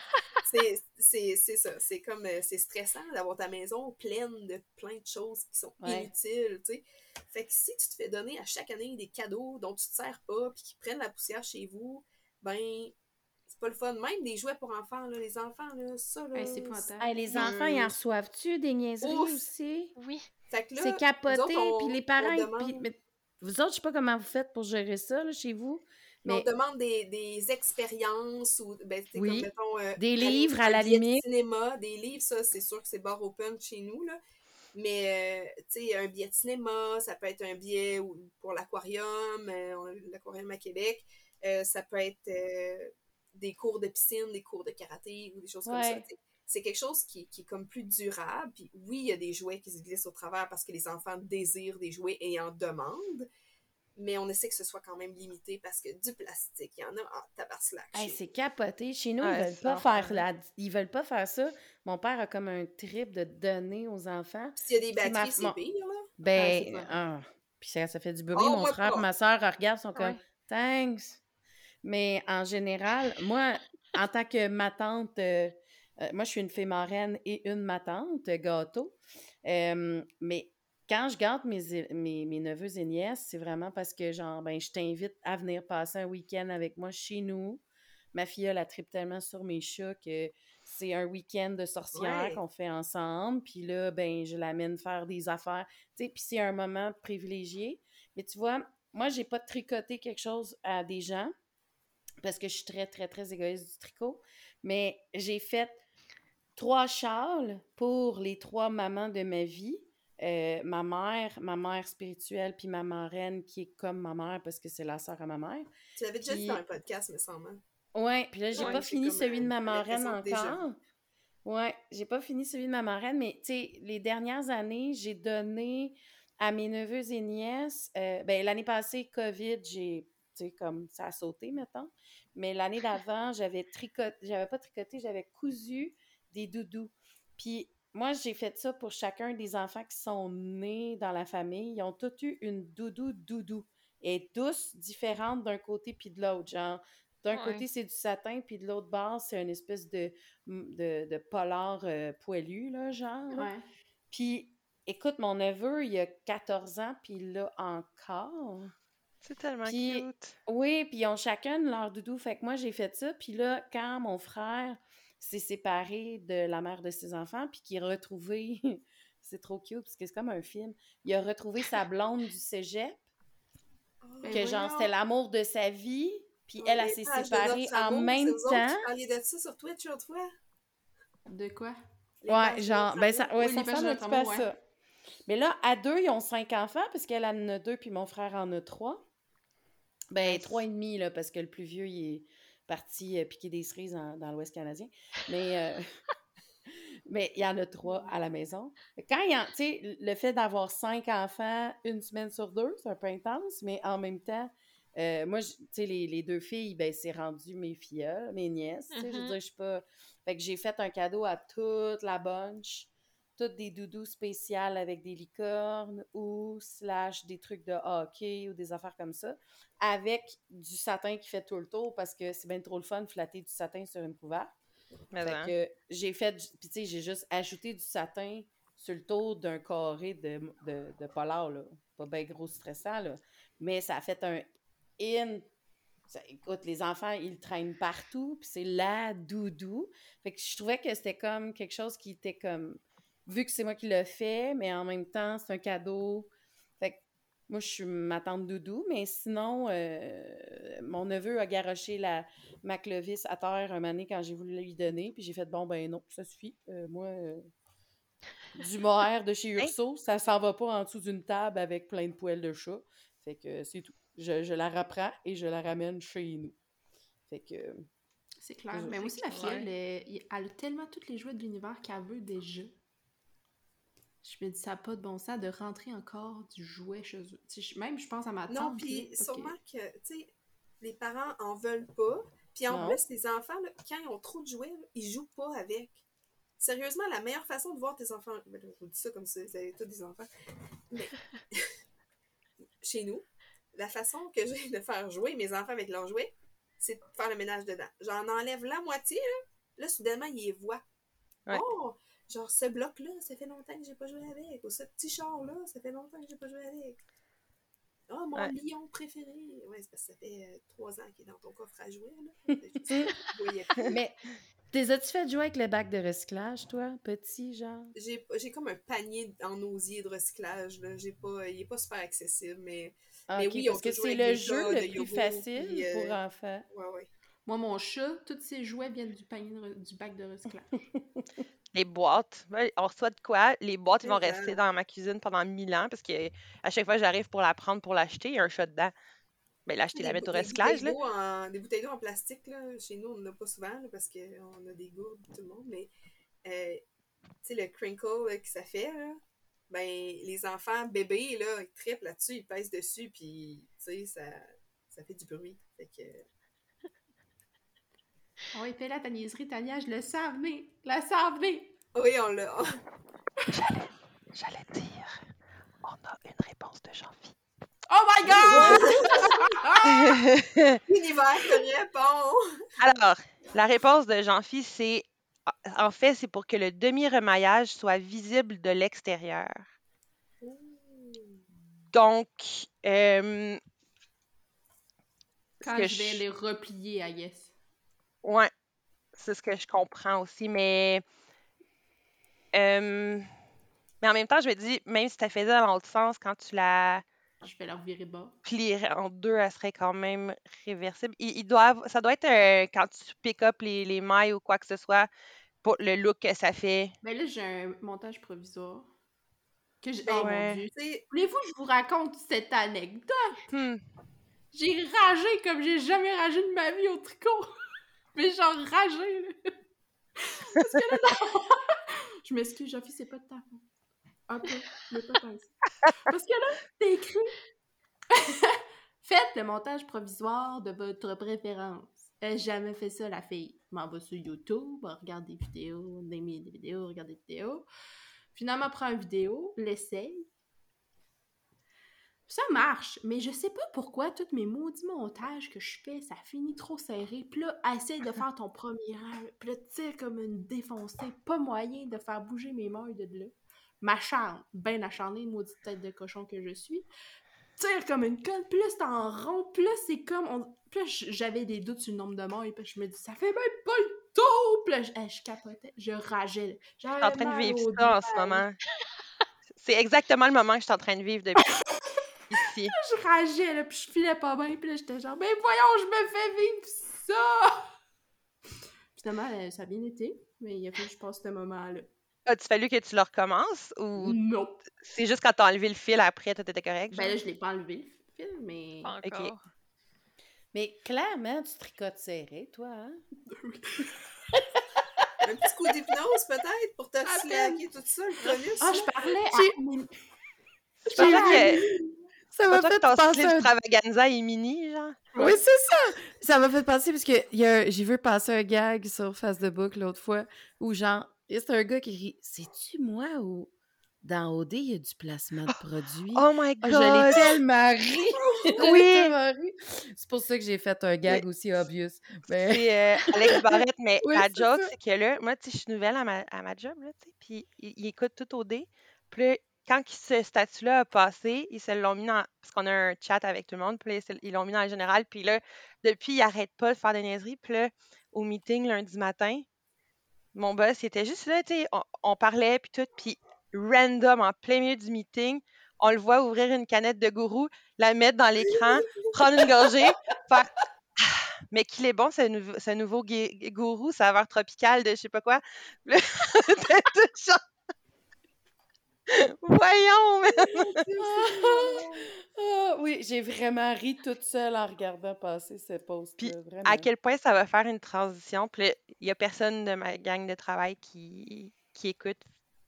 c'est- C'est c'est ça. C'est comme... euh, C'est stressant d'avoir ta maison pleine de plein de choses qui sont Ouais. inutiles, tu sais. Fait que si tu te fais donner à chaque année des cadeaux dont tu te sers pas, puis qui prennent la poussière chez vous, ben... C'est pas le fun. Même des jouets pour enfants, là. Les enfants, là, ça, là... Hey, c'est pas tant. Hey, les enfants, ils en reçoivent-tu des niaiseries Ouf. aussi? Oui. Fait que là, C'est capoté, puis les parents... ils- demande- puis- mais vous autres, je sais pas comment vous faites pour gérer ça, là, chez vous, Mais on demande des, des expériences ou ben, Oui. comme, mettons, euh, Des livres, à la de limite. cinéma, des livres, ça, c'est sûr que c'est bar open chez nous, là. Mais, euh, tu sais, un billet de cinéma, ça peut être un billet ou- pour l'aquarium, euh, l'aquarium à Québec. Ça peut être des cours de piscine, des cours de karaté ou des choses comme ça. C'est quelque chose qui, qui est comme plus durable. Puis oui, il y a des jouets qui se glissent au travers parce que les enfants désirent des jouets et en demandent. Mais on essaie que ce soit quand même limité parce que du plastique, il y en a en tabarslac. Hey, chez c'est capoté. Chez nous, Ouais, ils veulent pas faire la... ils veulent pas faire ça. Mon père a comme un trip de donner aux enfants. Puis S'il y a des ma- batteries, c'est mon- pire, là. Ben, pas- ah, puis ça, ça fait du bruit. Oh, Mon frère pas. et ma soeur regardent, sont comme Ouais. thanks. Mais en général, moi, en tant que ma tante, euh, euh, moi, je suis une fée marraine et une ma tante, euh, gâteau. Euh, mais quand je garde mes, mes, mes neveux et nièces, c'est vraiment parce que, genre, ben, je t'invite à venir passer un week-end avec moi chez nous. Ma fille, elle tripe tellement sur mes chats que c'est un week-end de sorcière Ouais. qu'on fait ensemble. Puis là, ben, je l'amène faire des affaires. Tu sais, puis c'est un moment privilégié. Mais tu vois, moi, j'ai pas tricoté quelque chose à des gens parce que je suis très, très, très égoïste du tricot. Mais j'ai fait trois châles pour les trois mamans de ma vie. Euh, ma mère, ma mère spirituelle, puis ma marraine qui est comme ma mère parce que c'est la sœur à ma mère. Tu l'avais déjà dit dans un podcast, me semble. hein? Ouais, puis là, j'ai Ouais, pas fini celui de ma marraine l'impression déjà encore. Ouais, j'ai pas fini celui de ma marraine, mais tu sais, les dernières années, j'ai donné à mes neveux et nièces, euh, ben l'année passée, COVID, j'ai, tu sais, comme ça a sauté, mettons, mais l'année d'avant, j'avais tricoté, j'avais pas tricoté, j'avais cousu des doudous. Puis moi, j'ai fait ça pour chacun des enfants qui sont nés dans la famille. Ils ont tous eu une doudou doudou. Et tous différentes d'un côté puis de l'autre. Genre, d'un Ouais. côté, c'est du satin, puis de l'autre bord, c'est une espèce de, de, de polar euh, poilu, là, genre. Ouais. Puis, écoute, mon neveu, il a 14 ans, puis il l'a encore. C'est tellement Puis- cute. Oui, puis ils ont chacun leur doudou. Fait que moi, j'ai fait ça. Puis là, quand mon frère s'est séparé de la mère de ses enfants, puis qu'il a retrouvé... c'est trop cute, parce que c'est comme un film. Il a retrouvé sa blonde du cégep, Ben que genre, c'était l'amour de sa vie. Puis elle, elle s'est séparée en même temps. qui parliez de ça sur Twitch l'autre fois. De quoi? Les Ouais, genre, ben ça, ouais, Oui, ça ressemble un petit peu à ça. Mais là, à deux, ils ont cinq enfants, parce qu'elle en a deux, puis mon frère en a trois. Ben, Ben, trois et demi, là, parce que le plus vieux, il est parti euh, piquer des cerises en- dans l'Ouest canadien. Mais, euh, mais il y en a trois à la maison. Quand il y en, tu sais, le fait d'avoir cinq enfants une semaine sur deux, c'est un peu intense, mais en même temps, euh, moi, tu sais, les, les deux filles, ben, c'est rendu mes filles, mes nièces, tu sais, je veux Mhm. dire, je suis pas... Fait que j'ai fait un cadeau à toute la bunch, toutes des doudous spéciales avec des licornes ou slash des trucs de hockey ou des affaires comme ça, avec du satin qui fait tout le tour parce que c'est bien trop le fun de flatter du satin sur une couverte. Mais Fait que j'ai fait, puis tu sais, j'ai juste ajouté du satin sur le tour d'un carré de, de, de polar, là. Pas bien gros stressant, là. Mais ça a fait un in. Ça- écoute, les enfants, ils traînent partout, puis c'est la doudou. Fait que je trouvais que c'était comme quelque chose qui était comme... Vu que c'est moi qui l'ai fait, mais en même temps, c'est un cadeau. Fait que moi, je suis ma tante doudou, mais sinon, euh, mon neveu a garoché la, ma à terre un donné quand j'ai voulu lui donner, puis j'ai fait bon ben non, ça suffit. Euh, moi, euh, du mohair de chez Urso, ça s'en va pas en dessous d'une table avec plein de poils de chat. Fait que c'est tout. Je, je la reprends et je la ramène chez nous. Fait que C'est clair. Mais moi aussi, ma fille, elle, elle a tellement tous les jouets de l'univers qu'elle veut déjà. Je me dis, ça n'a pas de bon sens de rentrer encore du jouet chez eux. Même, je pense à ma tante. Non, puis sûrement que, tu sais, les parents en veulent pas. Puis en Non. plus, les enfants, là, quand ils ont trop de jouets, là, ils jouent pas avec. Sérieusement, la meilleure façon de voir tes enfants. ben je vous dis ça comme si vous avez tous des enfants. Mais chez nous, la façon que j'ai de faire jouer mes enfants avec leurs jouets, c'est de faire le ménage dedans. J'en enlève la moitié, là. Là, soudainement, ils les voient. Ouais. Oh! Genre, ce bloc-là, ça fait longtemps que j'ai pas joué avec. Ou ce petit char-là, ça fait longtemps que j'ai pas joué avec. Oh, mon Ouais. lion préféré! Ouais, c'est parce que ça fait euh, trois ans qu'il est dans ton coffre à jouer, là. Je. Mais t'es as-tu fait jouer avec le bac de recyclage, toi, petit, genre? J'ai j'ai comme un panier en osier de recyclage, là. J'ai pas, il est pas super accessible, mais Ah, Mais oui, parce que c'est avec le des jeu le plus facile puis, euh, pour enfants. ouais, ouais. Moi, mon chat, tous ses jouets viennent du panier de re- du bac de recyclage. Les boîtes, ouais, on reçoit de quoi? Les boîtes, ils vont rester dans ma cuisine pendant mille ans parce que à chaque fois que j'arrive pour la prendre pour l'acheter, il y a un chat dedans. Ben, l'acheter, la mettre au recyclage, bouteilles là. d'eau en- Des bouteilles d'eau en plastique, là, chez nous, on n'en a pas souvent, là, parce qu'on a des gourdes, tout le monde, mais, euh, tu sais, le crinkle là, que ça fait, là, ben, les enfants bébés, là, ils trippent là-dessus, ils pèsent dessus, puis, tu sais, ça, ça fait du bruit. Fait que, Oui, fais la ta niaiserie, Tania, je le. La sens venir. oui, on l'a. J'allais dire, on a une réponse de Jean-Philippe. Oh my god! L'univers te répond! Alors, la réponse de Jean-Philippe, c'est en fait, c'est pour que le demi-remaillage soit visible de l'extérieur. Donc, euh, Quand je vais je- les replier à Yes. Ouais, c'est ce que je comprends aussi, mais euh, mais en même temps, je me dis, même si tu faisais dans l'autre sens, quand tu la Je vais leur virer bas. plierais en deux, elle serait quand même réversible. Il, il doit, avoir- ça doit être euh, quand tu pick up les, les mailles ou quoi que ce soit, pour le look que ça fait. Ben là, j'ai un montage provisoire. Que j'ai... Ben, Oh ouais. mon dieu. Voulez-vous que je vous raconte cette anecdote? Hmm. J'ai ragé comme j'ai jamais ragé de ma vie au tricot. Mais genre ragé. Parce que là, non. Je m'excuse, Jean-Philippe, c'est pas de ta faute. Un peu, pas ça. Parce que là, t'es écrit. Faites le montage provisoire de votre préférence. Elle jamais fait ça, la fille? M'en va sur YouTube, regarde des vidéos, des vidéos, regarde des vidéos. Finalement, prend une vidéo, l'essaye. Ça marche, mais je sais pas pourquoi tous mes maudits montages que je fais, ça finit trop serré. Puis là, essaye de faire ton premier rang. Puis là, tire comme une défoncée. Pas moyen de faire bouger mes mailles de là. Ma chambre, ben acharnée, maudite tête de cochon que je suis. Tire comme une conne. Puis là, c'est en rond. Puis là, c'est comme... on- Puis là, j'avais des doutes sur le nombre de mailles. Puis je me dis, ça fait même pas le tour. Puis là, je, je capotais. Je rageais. Je suis en train de vivre ça en ce moment. C'est exactement le moment que je suis en train de vivre depuis je rageais, là, puis je filais pas bien, puis là, j'étais genre, mais voyons, je me fais vivre ça! Finalement, euh, ça a bien été, mais il a fallu que je passe ce moment-là. As-tu fallu que tu le recommences ou Non! c'est juste quand t'as enlevé le fil après, tout était correct? Ben là, je l'ai pas enlevé, le film, mais... Pas encore. Mais clairement, tu tricotes serré, toi, hein? Un petit coup d'hypnose, peut-être, pour te À slacker tout ça, le tonus. Ah, je parlais à... Je pensais que, Ça m'a fait penser un extravaganza est mini, genre? Oui, c'est ça! Ça m'a fait penser parce que il y a- j'ai vu passer un gag sur Face de Book l'autre fois où genre, et c'est un gars qui rit C'est-tu moi ou dans OD, il y a du placement de produits? Oh my Ah, je l'ai god! tellement ri! Je l'ai Oui. tellement ri. C'est pour ça que j'ai fait un gag aussi obvious. Mais... C'est euh, Alex Barrette, mais Oui, la joke, c'est que là, moi, tu sais, je suis nouvelle à ma, à ma job, là, tu sais, puis il, il écoute tout au dé. Puis là, quand ce statut-là a passé, ils se l'ont mis dans... Parce qu'on a un chat avec tout le monde, puis là, ils ils l'ont mis dans le général. Puis là, depuis, il arrête pas de faire des niaiseries. Puis là, au meeting lundi matin, mon boss, il était juste là, tu sais, on, on parlait, puis tout, puis random, en plein milieu du meeting, on le voit ouvrir une canette de gourou, la mettre dans l'écran, prendre une gorgée, faire Ah, mais qu'il est bon ce nouveau, ce nouveau gui- gourou saveur tropicale de je sais pas quoi. Tout Voyons, mais Ah, oui, j'ai vraiment ri toute seule en regardant passer ce post Puis, vraiment. à quel point ça va faire une transition? Puis là, il y a personne de ma gang de travail qui, qui écoute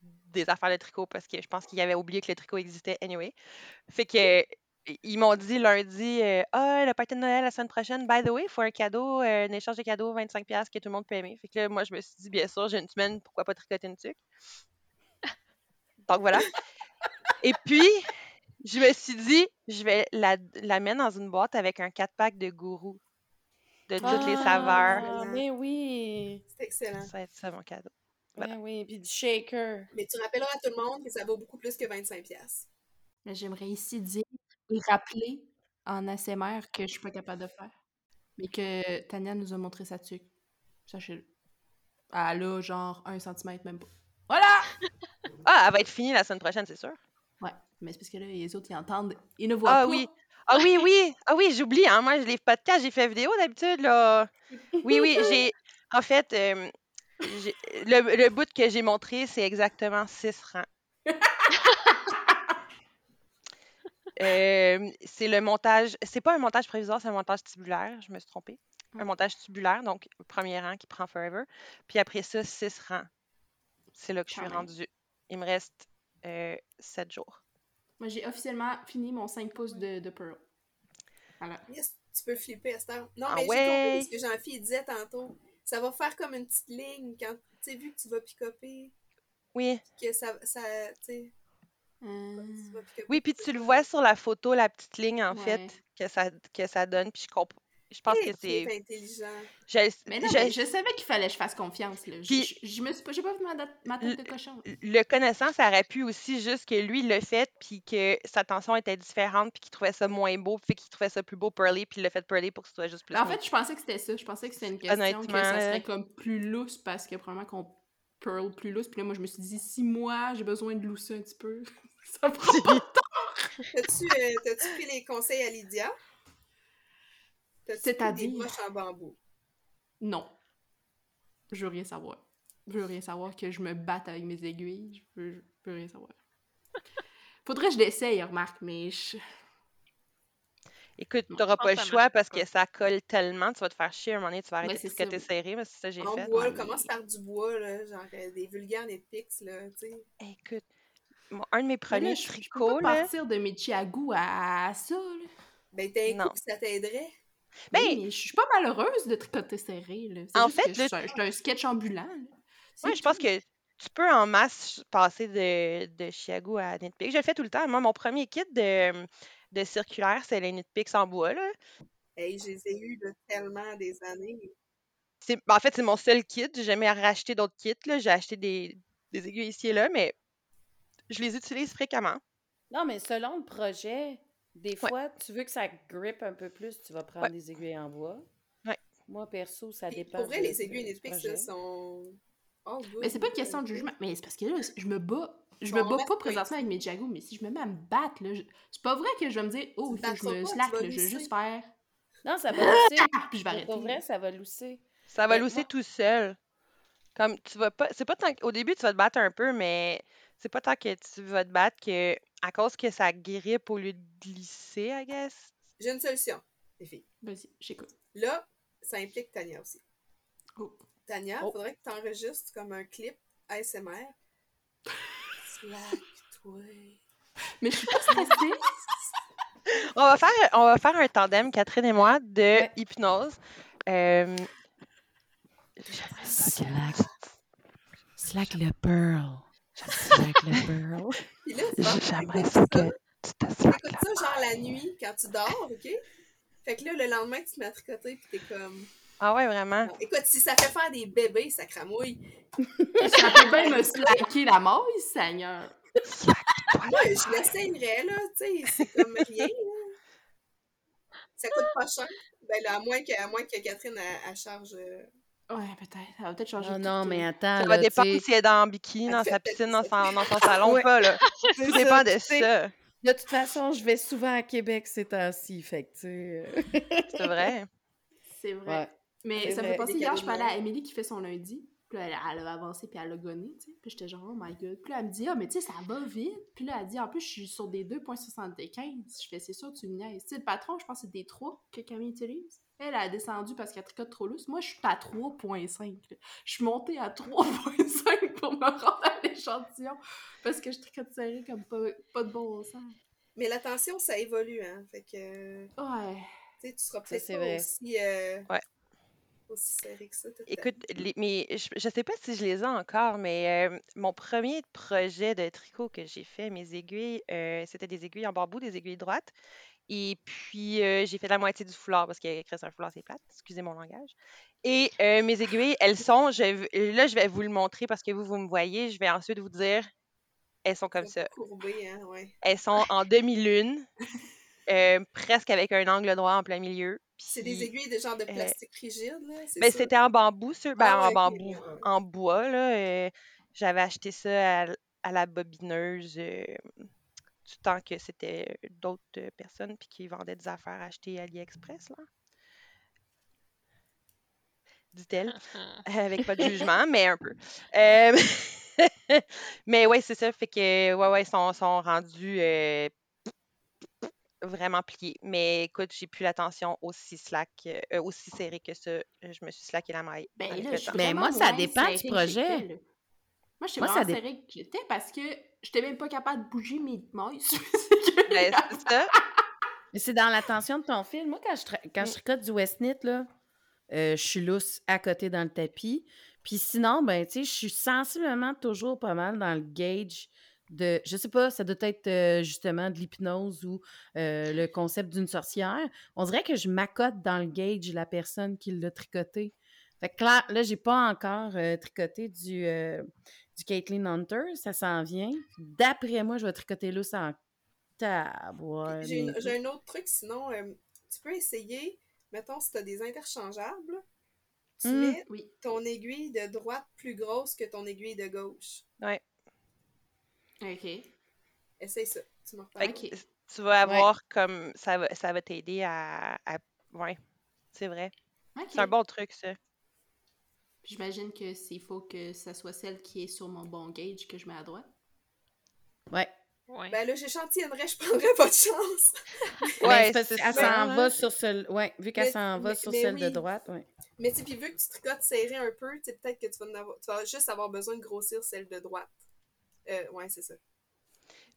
des affaires de tricot parce que je pense qu'il avait oublié que le tricot existait anyway. Fait que ils m'ont dit lundi euh, Ah, le party de Noël la semaine prochaine, by the way, il faut un cadeau, euh, un échange de cadeaux, 25$ que tout le monde peut aimer. Fait que là, moi, je me suis dit, bien sûr, j'ai une semaine, pourquoi pas tricoter une tuque? Donc voilà. Et puis, je me suis dit, je vais la, la mettre dans une boîte avec un 4-pack de gourou de toutes les saveurs. Ah, mais oui! C'est excellent. Ça va être ça mon cadeau. Voilà. Mais oui, puis du shaker. Mais tu rappelleras à tout le monde que ça vaut beaucoup plus que 25$. piastres. Mais j'aimerais ici dire et rappeler en ASMR que je suis pas capable de faire. Mais que Tania nous a montré sa tuque. Sachez-le. Elle a genre un centimètre, même pas. Voilà! Ah, elle va être finie la semaine prochaine, c'est sûr. Ouais, mais c'est parce que là, les autres, ils entendent, ils ne voient Ah pas. oui. Ah oui, oui. Ah oui, j'oublie. Hein. Moi, je les podcasts, j'ai fait vidéo d'habitude, là. Oui, oui, j'ai... En fait, euh, le, le bout que j'ai montré, c'est exactement 6 rangs. Euh, c'est le montage... C'est pas un montage provisoire, c'est un montage tubulaire. Je me suis trompée. Un montage tubulaire, donc premier rang qui prend forever. Puis après ça, 6 rangs. C'est là que je suis rendue. Il me reste 7 jours. Moi, j'ai officiellement fini mon 5 pouces de, de Pearl. Voilà. Yes, tu peux flipper à cette heure. Non, Ah mais j'ai ouais? compris ce que Jean-Philippe disait tantôt. Ça va faire comme une petite ligne quand tu sais, vu que tu vas picoper, Oui. que ça, ça tu sais, Euh, tu vas picoper. Oui, puis tu le vois sur la photo, la petite ligne, en Ouais. fait, que ça, que ça donne. Puis je comprends. Je pense que c'est. intelligent. Je, Mais non, je- mais je savais qu'il fallait que je fasse confiance. Là. Puis- je, je me suis pas, j'ai pas fait ma, tête de cochon. Le connaissant, ça aurait pu aussi juste que lui, l'a fait, puis que sa tension était différente, puis qu'il trouvait ça moins beau, puis qu'il trouvait ça plus beau pearly, puis il l'a fait pearly pour que ce soit juste plus. En neat. fait, je pensais que c'était ça. Je pensais que c'était une question que ça serait comme plus lousse parce que probablement qu'on pearl plus lousse. Puis là, moi, je me suis dit, si moi, j'ai besoin de lousser un petit peu, ça prend pas de temps. T'as-tu euh, t'as-tu pris les conseils à Lydia? Des C'est-à-dire? broches en bambou? Non. Je veux rien savoir. Je veux rien savoir que je me batte avec mes aiguilles. Je veux, je veux rien savoir. Faudrait que je l'essaye, remarque, mais je... Écoute, t'auras pas que le choix parce que ça colle tellement, tu vas te faire chier à un moment donné, tu vas Ben, arrêter de c'est tricoter ça. serré, mais c'est ça que j'ai En fait. bois, ouais, là, commence par du bois, là, genre euh, des vulgaires Netflix, là, tu sais. Écoute, un de mes là, premiers je, je peux tricots, pas là. partir de mes chiagous à, à ça, là. Ben, t'as un coup que ça t'aiderait. Ben, Oui, mais je suis pas malheureuse de tricoter serré, là. C'est En juste fait, que je suis un, je suis un sketch ambulant, Ouais, je pense que tu peux en masse passer de, de Chiago à Nitpick. Je le fais tout le temps. Moi, mon premier kit de, de circulaire, c'est les Nitpicks en bois. Là. Hey, je les ai eus de tellement des années. C'est- ben, en fait, c'est mon seul kit. J'ai jamais racheté d'autres kits. là. J'ai acheté des, des aiguilles ici et là, mais je les utilise fréquemment. Non, mais selon le projet, des Ouais. fois, tu veux que ça grippe un peu plus, tu vas prendre Ouais. des aiguilles en bois. Ouais. Moi, perso, ça Puis, dépend. pour vrai, les aiguilles là, sont. good, Mais c'est pas une question de jugement. Mais c'est parce que là, je me bats. Je me bats pas présentement avec mes Jago, mais si je me mets à me battre, là, je- c'est pas vrai que je vais me dire, oh, Tu il faut te que je me slack, je vais juste faire. Non, ça va lousser. Puis je vais arrêter. Pour vrai, ça va lousser. Ça va lousser tout seul. Comme tu vas pas. C'est pas tant qu'au début, tu vas te battre un peu, mais c'est pas tant que tu vas te battre que à cause que ça grippe au lieu de glisser, I guess? J'ai une solution. les filles. Vas-y, j'écoute. Là, ça implique Tania aussi. Oh. Tania, Oh. faudrait que tu enregistres comme un clip ASMR. Slack, toi. Mais je suis pas stressée. On va faire, on va faire un tandem, Catherine et moi, de Ouais. hypnose. Euh, Slack. Slack le pearl. Slack le pearl. Puis là, J'aimerais écoute ça que ça. tu T'écoutes ça genre la nuit quand tu dors, ok? Fait que là, le lendemain, tu te mets à tricoter pis t'es comme. Ah ouais, vraiment. Bon, écoute, si ça fait faire des bébés, ça cramouille. Ça peut bien me slacker la mort, Seigneur. Moi, je l'essayerais, là, tu sais, c'est comme rien, là. Ça coûte pas cher. Ben là, à moins que, à moins que Catherine, elle, elle charge. euh, Ouais, peut-être. Ça va peut-être changer. Non, tout, non, euh, mais attends. Ça va là, dépendre si elle est dans bikini, dans sa piscine, dans son, dans son salon Ouais. ou pas, là. ça, dépend de ça. De toute façon, je vais souvent à Québec ces temps-ci, fait que, tu sais... euh, C'est vrai. C'est vrai. Ouais. Mais ça me fait penser, hier, je parlais à. Emily qui fait son lundi. Puis là, elle, elle a avancé, puis elle a gonné, tu sais. Puis j'étais genre, oh my god. Puis là, elle me dit, ah, mais tu sais, ça va vite. Puis là, elle dit, en plus, je suis sur des 2,75. Je fais, c'est sûr, tu me niaises. Tu sais, le patron, je pense que c'est des 3 que Camille utilise. Elle a descendu parce qu'elle tricote trop lousse. Moi, je suis à 3,5. là. Je suis montée à 3,5 pour me rendre à l'échantillon. Parce que je tricote serré comme pas, pas de bon sens. Mais l'attention, ça évolue, hein. Fait que, Ouais. tu sais, tu seras peut-être c'est pas vrai. aussi, euh, Ouais. aussi serré que ça. Écoute, les- mais je, je sais pas si je les ai encore, mais euh, mon premier projet de tricot que j'ai fait, mes aiguilles, euh, c'était des aiguilles en bambou, des aiguilles droites. Et puis, euh, j'ai fait la moitié du foulard parce que Chris, un foulard, c'est plate. Excusez mon langage. Et euh, mes aiguilles, elles sont, je, là, je vais vous le montrer parce que vous, vous me voyez. Je vais ensuite vous dire, elles sont comme ça. courbés, hein, ouais. Elles sont en demi-lune, euh, presque avec un angle droit en plein milieu. C'est des aiguilles de genre de plastique rigide, là. c'est ben, c'était en bambou, sur, ben, Ah en bambou, ouais, en bois, là. j'avais acheté ça à, la bobineuse du temps que c'était d'autres euh, personnes puis qui vendaient des affaires achetées à AliExpress, là? Dit-elle, avec pas de jugement, mais un peu. Euh, mais ouais, c'est ça, fait que, ouais, ouais, ils sont, sont rendus euh, vraiment pliés. Mais écoute, j'ai plus l'attention aussi slack, euh, aussi serrée que ça. Je me suis slacké la maille. Ben là. Mais vraiment moi, ça dépend du projet. J'étais. Moi, je suis Moi, ça vraiment dé- serrée que j'étais parce que j'étais même pas capable de bouger mes mailles. Ben, c'est ça. Mais c'est dans l'attention de ton fil. Moi, quand je, tra- quand je tricote du Westnit, là, euh, je suis lousse à côté dans le tapis. Puis sinon, ben, tu sais, je suis sensiblement toujours pas mal dans le gauge de, je sais pas, ça doit être euh, justement de l'hypnose ou euh, le concept d'une sorcière. On dirait que je m'accote dans le gauge la personne qui l'a tricoté. Fait que là, là j'ai pas encore euh, tricoté du, euh, du Caitlin Hunter, ça s'en vient. D'après moi, je vais tricoter lousse en taboire. J'ai un autre truc, sinon, euh, tu peux essayer, mettons, si tu as des interchangeables, tu Hmm. mets Oui. ton aiguille de droite plus grosse que ton aiguille de gauche. OK. Essaye ça. Tu m'en tu vas avoir comme ça va, ça va t'aider à, à- Ouais, c'est vrai. OK. C'est un bon truc, ça. J'imagine que s'il faut que ça soit celle qui est sur mon bon gauge que je mets à droite. Ouais. Ouais. Ben là, j'échantillonnerais, je prendrais pas de chance. Ben, Ouais, c'est parce c'est qu'elle ça, s'en va sur celle. Ouais, vu qu'elle s'en va mais- sur mais celle de droite, ouais. Mais tu sais, puis vu que tu tricotes serré un peu, tu peut-être que tu vas, avoir- tu vas juste avoir besoin de grossir celle de droite. Euh, ouais, c'est ça.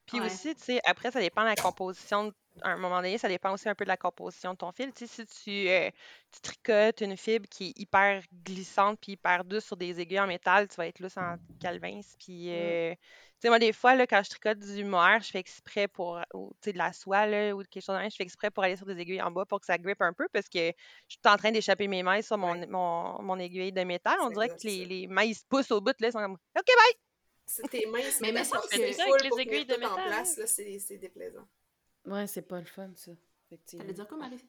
Puis Ouais. aussi, tu sais, après, ça dépend de la composition. de- À un moment donné, ça dépend aussi un peu de la composition de ton fil. Tu sais, si tu, euh, tu tricotes une fibre qui est hyper glissante puis hyper douce sur des aiguilles en métal, tu vas être lousse en calvins. Puis, euh, tu sais, moi, des fois, là, quand je tricote du mohair, je fais exprès pour, ou, tu sais, de la soie, là, ou quelque chose je fais exprès pour aller sur des aiguilles en bas pour que ça grippe un peu parce que je suis en train d'échapper mes mailles sur mon, Ouais. mon, mon aiguille de métal. On dirait que les, les mailles se poussent au bout, là, ils sont comme, OK, bye! C'est tes mains, c'est Mais ta me semble force que- full Ça avec les aiguilles de tout en métal, place, hein. là, c'est c'est déplaisant. Ouais, c'est pas le fun, ça. Effectivement. T'allais dire quoi, Marie?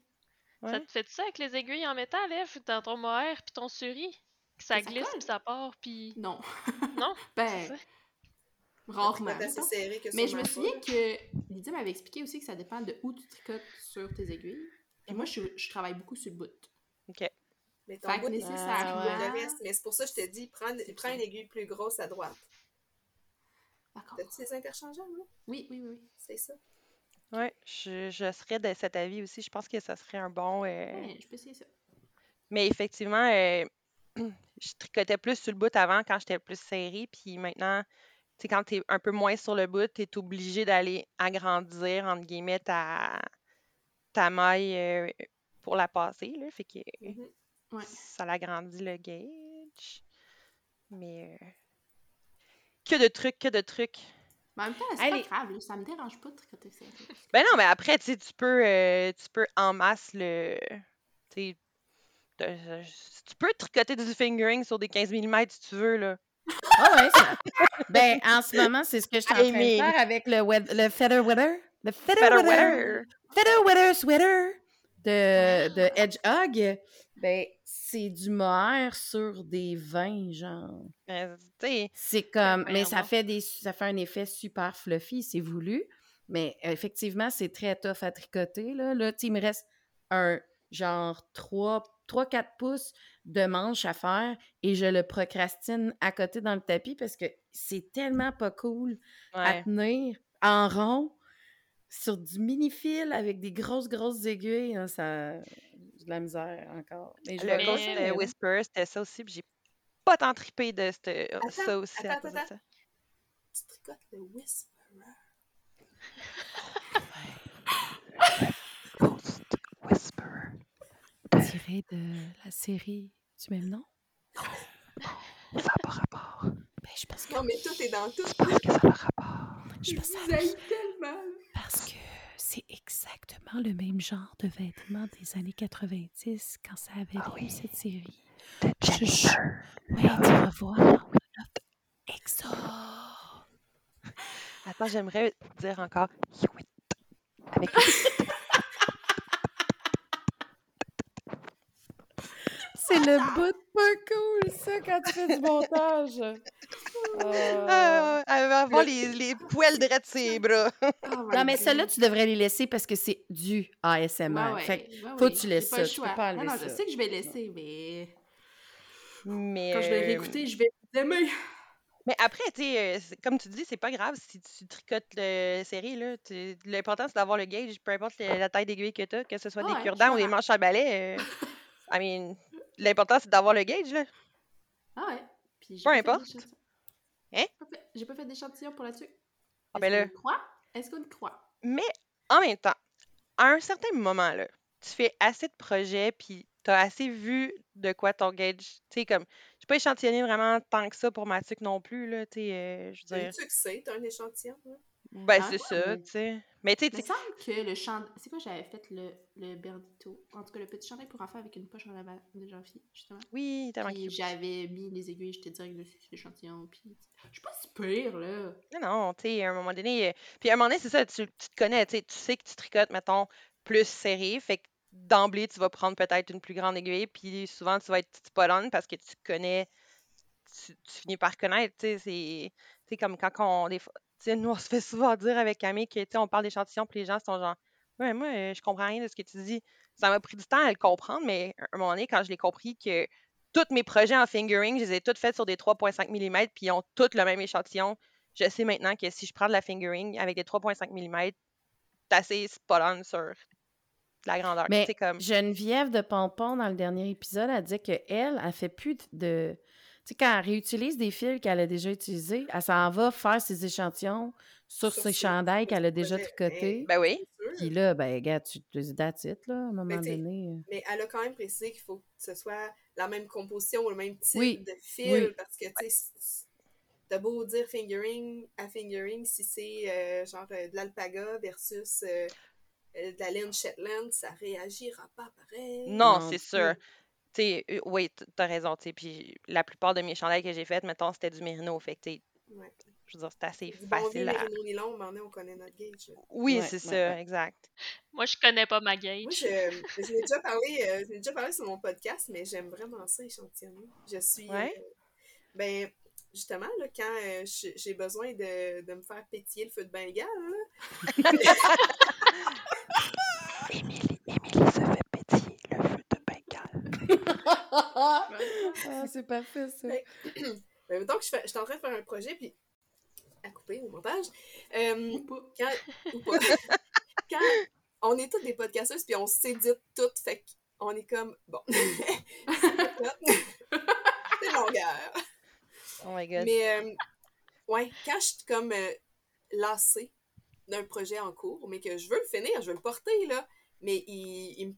Ouais. Ça te fait ça avec les aiguilles en métal, Eve, dans ton mohair puis ton suri? Que ça glisse puis ça part puis... Non. Non? Ben, C'est ça. rarement. C'est assez mettons. serré que Mais je me souviens que Lydia m'avait expliqué aussi que ça dépend de où tu tricotes sur tes aiguilles. Puis moi, je, je travaille beaucoup sur le bout. Mais ton Fait bout, nécessairement-. Mais c'est pour ça que je te dis, prends, prends une aiguille plus grosse à droite. T'as-tu des interchangeables, là? Oui, oui, oui. oui. C'est ça. Ouais, je, je serais de cet avis aussi. Je pense que ça serait un bon. euh, Ouais, je peux essayer ça. Mais effectivement, euh, je tricotais plus sur le bout avant quand j'étais plus serrée. Puis maintenant, tu sais, quand t'es un peu moins sur le bout, t'es obligé d'aller agrandir, entre guillemets, ta, ta maille euh, pour la passer. Là, fait que Mhm. Ouais. ça l'agrandit le gauge. Mais euh, que de trucs, que de trucs. Mais en même temps, c'est pas grave, là, ça me dérange pas de tricoter serré. Ben non, mais après, tu sais, tu peux, euh, tu peux en masse le. Tu sais, de- tu peux tricoter du fingering sur des 15 mm si tu veux, là. Ah ouais, ça- Ben, en ce moment, c'est ce que je suis en train de faire avec le, le Feather Weather. Le Feather, weather. Feather Weather Sweater de, de Hedgehog. Ben, c'est du mohair sur des vins, genre. Sais, C'est comme, mais ça fait des, ça fait un effet super fluffy, c'est voulu. Mais effectivement, c'est très tough à tricoter, là. Là, il me reste un genre 3-4 pouces de manche à faire et je le procrastine à côté dans le tapis parce que c'est tellement pas cool à tenir en rond sur du mini-fil avec des grosses, grosses aiguilles. hein, ça... J'ai de la misère encore. Mais je Le continuer, de. Whisper, c'était ça aussi, puis j'ai pas tant trippé de cette- Attends, ça aussi à attends, cause de attends. ça. Tu tricotes le Whisperer? Ghost Whisperer. Tiré de la série du même nom? Ça n'a pas rapport. Ben, je pense que Non, mais tout est dans tout. Parce que ça a rapport. Je Je haïs tellement. parce que c'est exactement le même genre de vêtements des années 90 quand ça avait Ah vu oui. cette série. De Je-. Ouais, tu vas voir. Exo. Attends, j'aimerais dire encore. Avec C'est le bout pas cool, ça, quand tu fais du montage. Euh, Ah, elle va avoir les, les poils de ses bras. Oh Non, mais celle-là, tu devrais les laisser parce que c'est du ASMR. Ouais, ouais, Fait que ouais, faut ouais, que tu laisses ça, le tu peux pas non, non, ça. je sais que je vais laisser, mais Mais, quand je vais réécouter, je vais aimer. mais après, tu sais, euh, c'est- comme tu dis, c'est pas grave si tu tricotes le série. L'important, c'est d'avoir le gauge, peu importe le- la taille d'aiguille que tu as, que ce soit des ouais, cure-dents ou des manches à balai. euh, I mean, l'important, c'est d'avoir le gauge. Là. Ah ouais. Puis j'ai Peu importe. Hein? J'ai pas fait- d'échantillon pour là-dessus. Ah, Est-ce ben là. croit? Est-ce qu'on croit? Mais en même temps, à un certain moment, là, tu fais assez de projets, puis tu as assez vu de quoi ton gauge. Tu sais, comme, j'ai pas échantillonné vraiment tant que ça pour ma tuque non plus, là, tu sais, euh, je veux T'as dire. un succès, t'as un échantillon. hein? Ben, Ah c'est ouais, ça, mais- tu sais. Mais tu sais, Il me tu sais, semble que le chandail. C'est quoi j'avais fait le, le Berdito? En tout cas, le petit chandail pour enfants avec une poche en avant de janvier, justement. oui, tellement Puis j'avais mis les aiguilles, j'étais direct dessus sur l'échantillon. Puis je suis pas si pire, là. Non, non, tu sais, à un moment donné. euh, Puis à un moment donné, c'est ça, tu, tu te connais, tu sais, tu sais que tu tricotes, mettons, plus serré. Fait que d'emblée, tu vas prendre peut-être une plus grande aiguille, puis souvent, tu vas être spot on parce que tu connais, tu, tu finis par connaître, tu sais, c'est. Tu sais, comme quand on. Des nous, on se fait souvent dire avec Camille que, tu sais, on parle d'échantillons, puis les gens sont genre, ouais, moi, euh, je comprends rien de ce que tu dis. Ça m'a pris du temps à le comprendre, mais à un moment donné, quand je l'ai compris que tous mes projets en fingering, je les ai tous faits sur des 3,5 mm, puis ils ont tous le même échantillon. Je sais maintenant que si je prends de la fingering avec des 3,5 mm, c'est assez spot on sur la grandeur. Mais comme. Geneviève de Pompon, dans le dernier épisode, a dit qu'elle, elle, elle fait plus de. Tu sais, quand elle réutilise des fils qu'elle a déjà utilisés, elle s'en va faire ses échantillons sur Sur ses chandails qu'elle a déjà tricotés. Ben oui. Puis là, ben, regarde, tu te dis là, à un moment donné. euh. Mais elle a quand même précisé qu'il faut que ce soit la même composition ou le même type Oui, de fil. oui. Parce que, tu sais, t'as beau dire fingering à fingering, si c'est euh, genre euh, de l'alpaga versus euh, de la laine Shetland, ça réagira pas pareil. Non, Non, c'est tu- sûr. Tu sais, oui, t'as raison. tu sais, Puis la plupart de mes chandails que j'ai faits, mettons, c'était du mérino. Fait que, Ouais. je veux dire, c'est assez Du bon vieux facile à. mérino nylon, maintenant on connaît notre gauge. Oui, Ouais, c'est ouais, ça, ouais. exact. Moi, je connais pas ma Moi, gauge. je, je l'ai déjà parlé, euh, je l'ai déjà parlé sur mon podcast, mais j'aime vraiment ça échantillonner. Je suis. Ouais. euh, ben, justement, là, quand euh, j'ai besoin de, de me faire pétiller le feu de Bengale, là, Émilie, Émilie se fait pétiller le feu de Bengale. ah, c'est parfait, ça. Ouais. ben, donc, je, fais- je suis en train de faire un projet, puis à couper au montage. Euh, Ou pas. quand, ou pas. on est toutes des podcasteuses, puis on s'édite toutes, fait qu'on est comme, bon, c'est longueur. Oh my god. Mais, euh, ouais, quand je suis comme euh, lassée d'un projet en cours, mais que je veux le finir, je veux le porter, là, mais il, il me-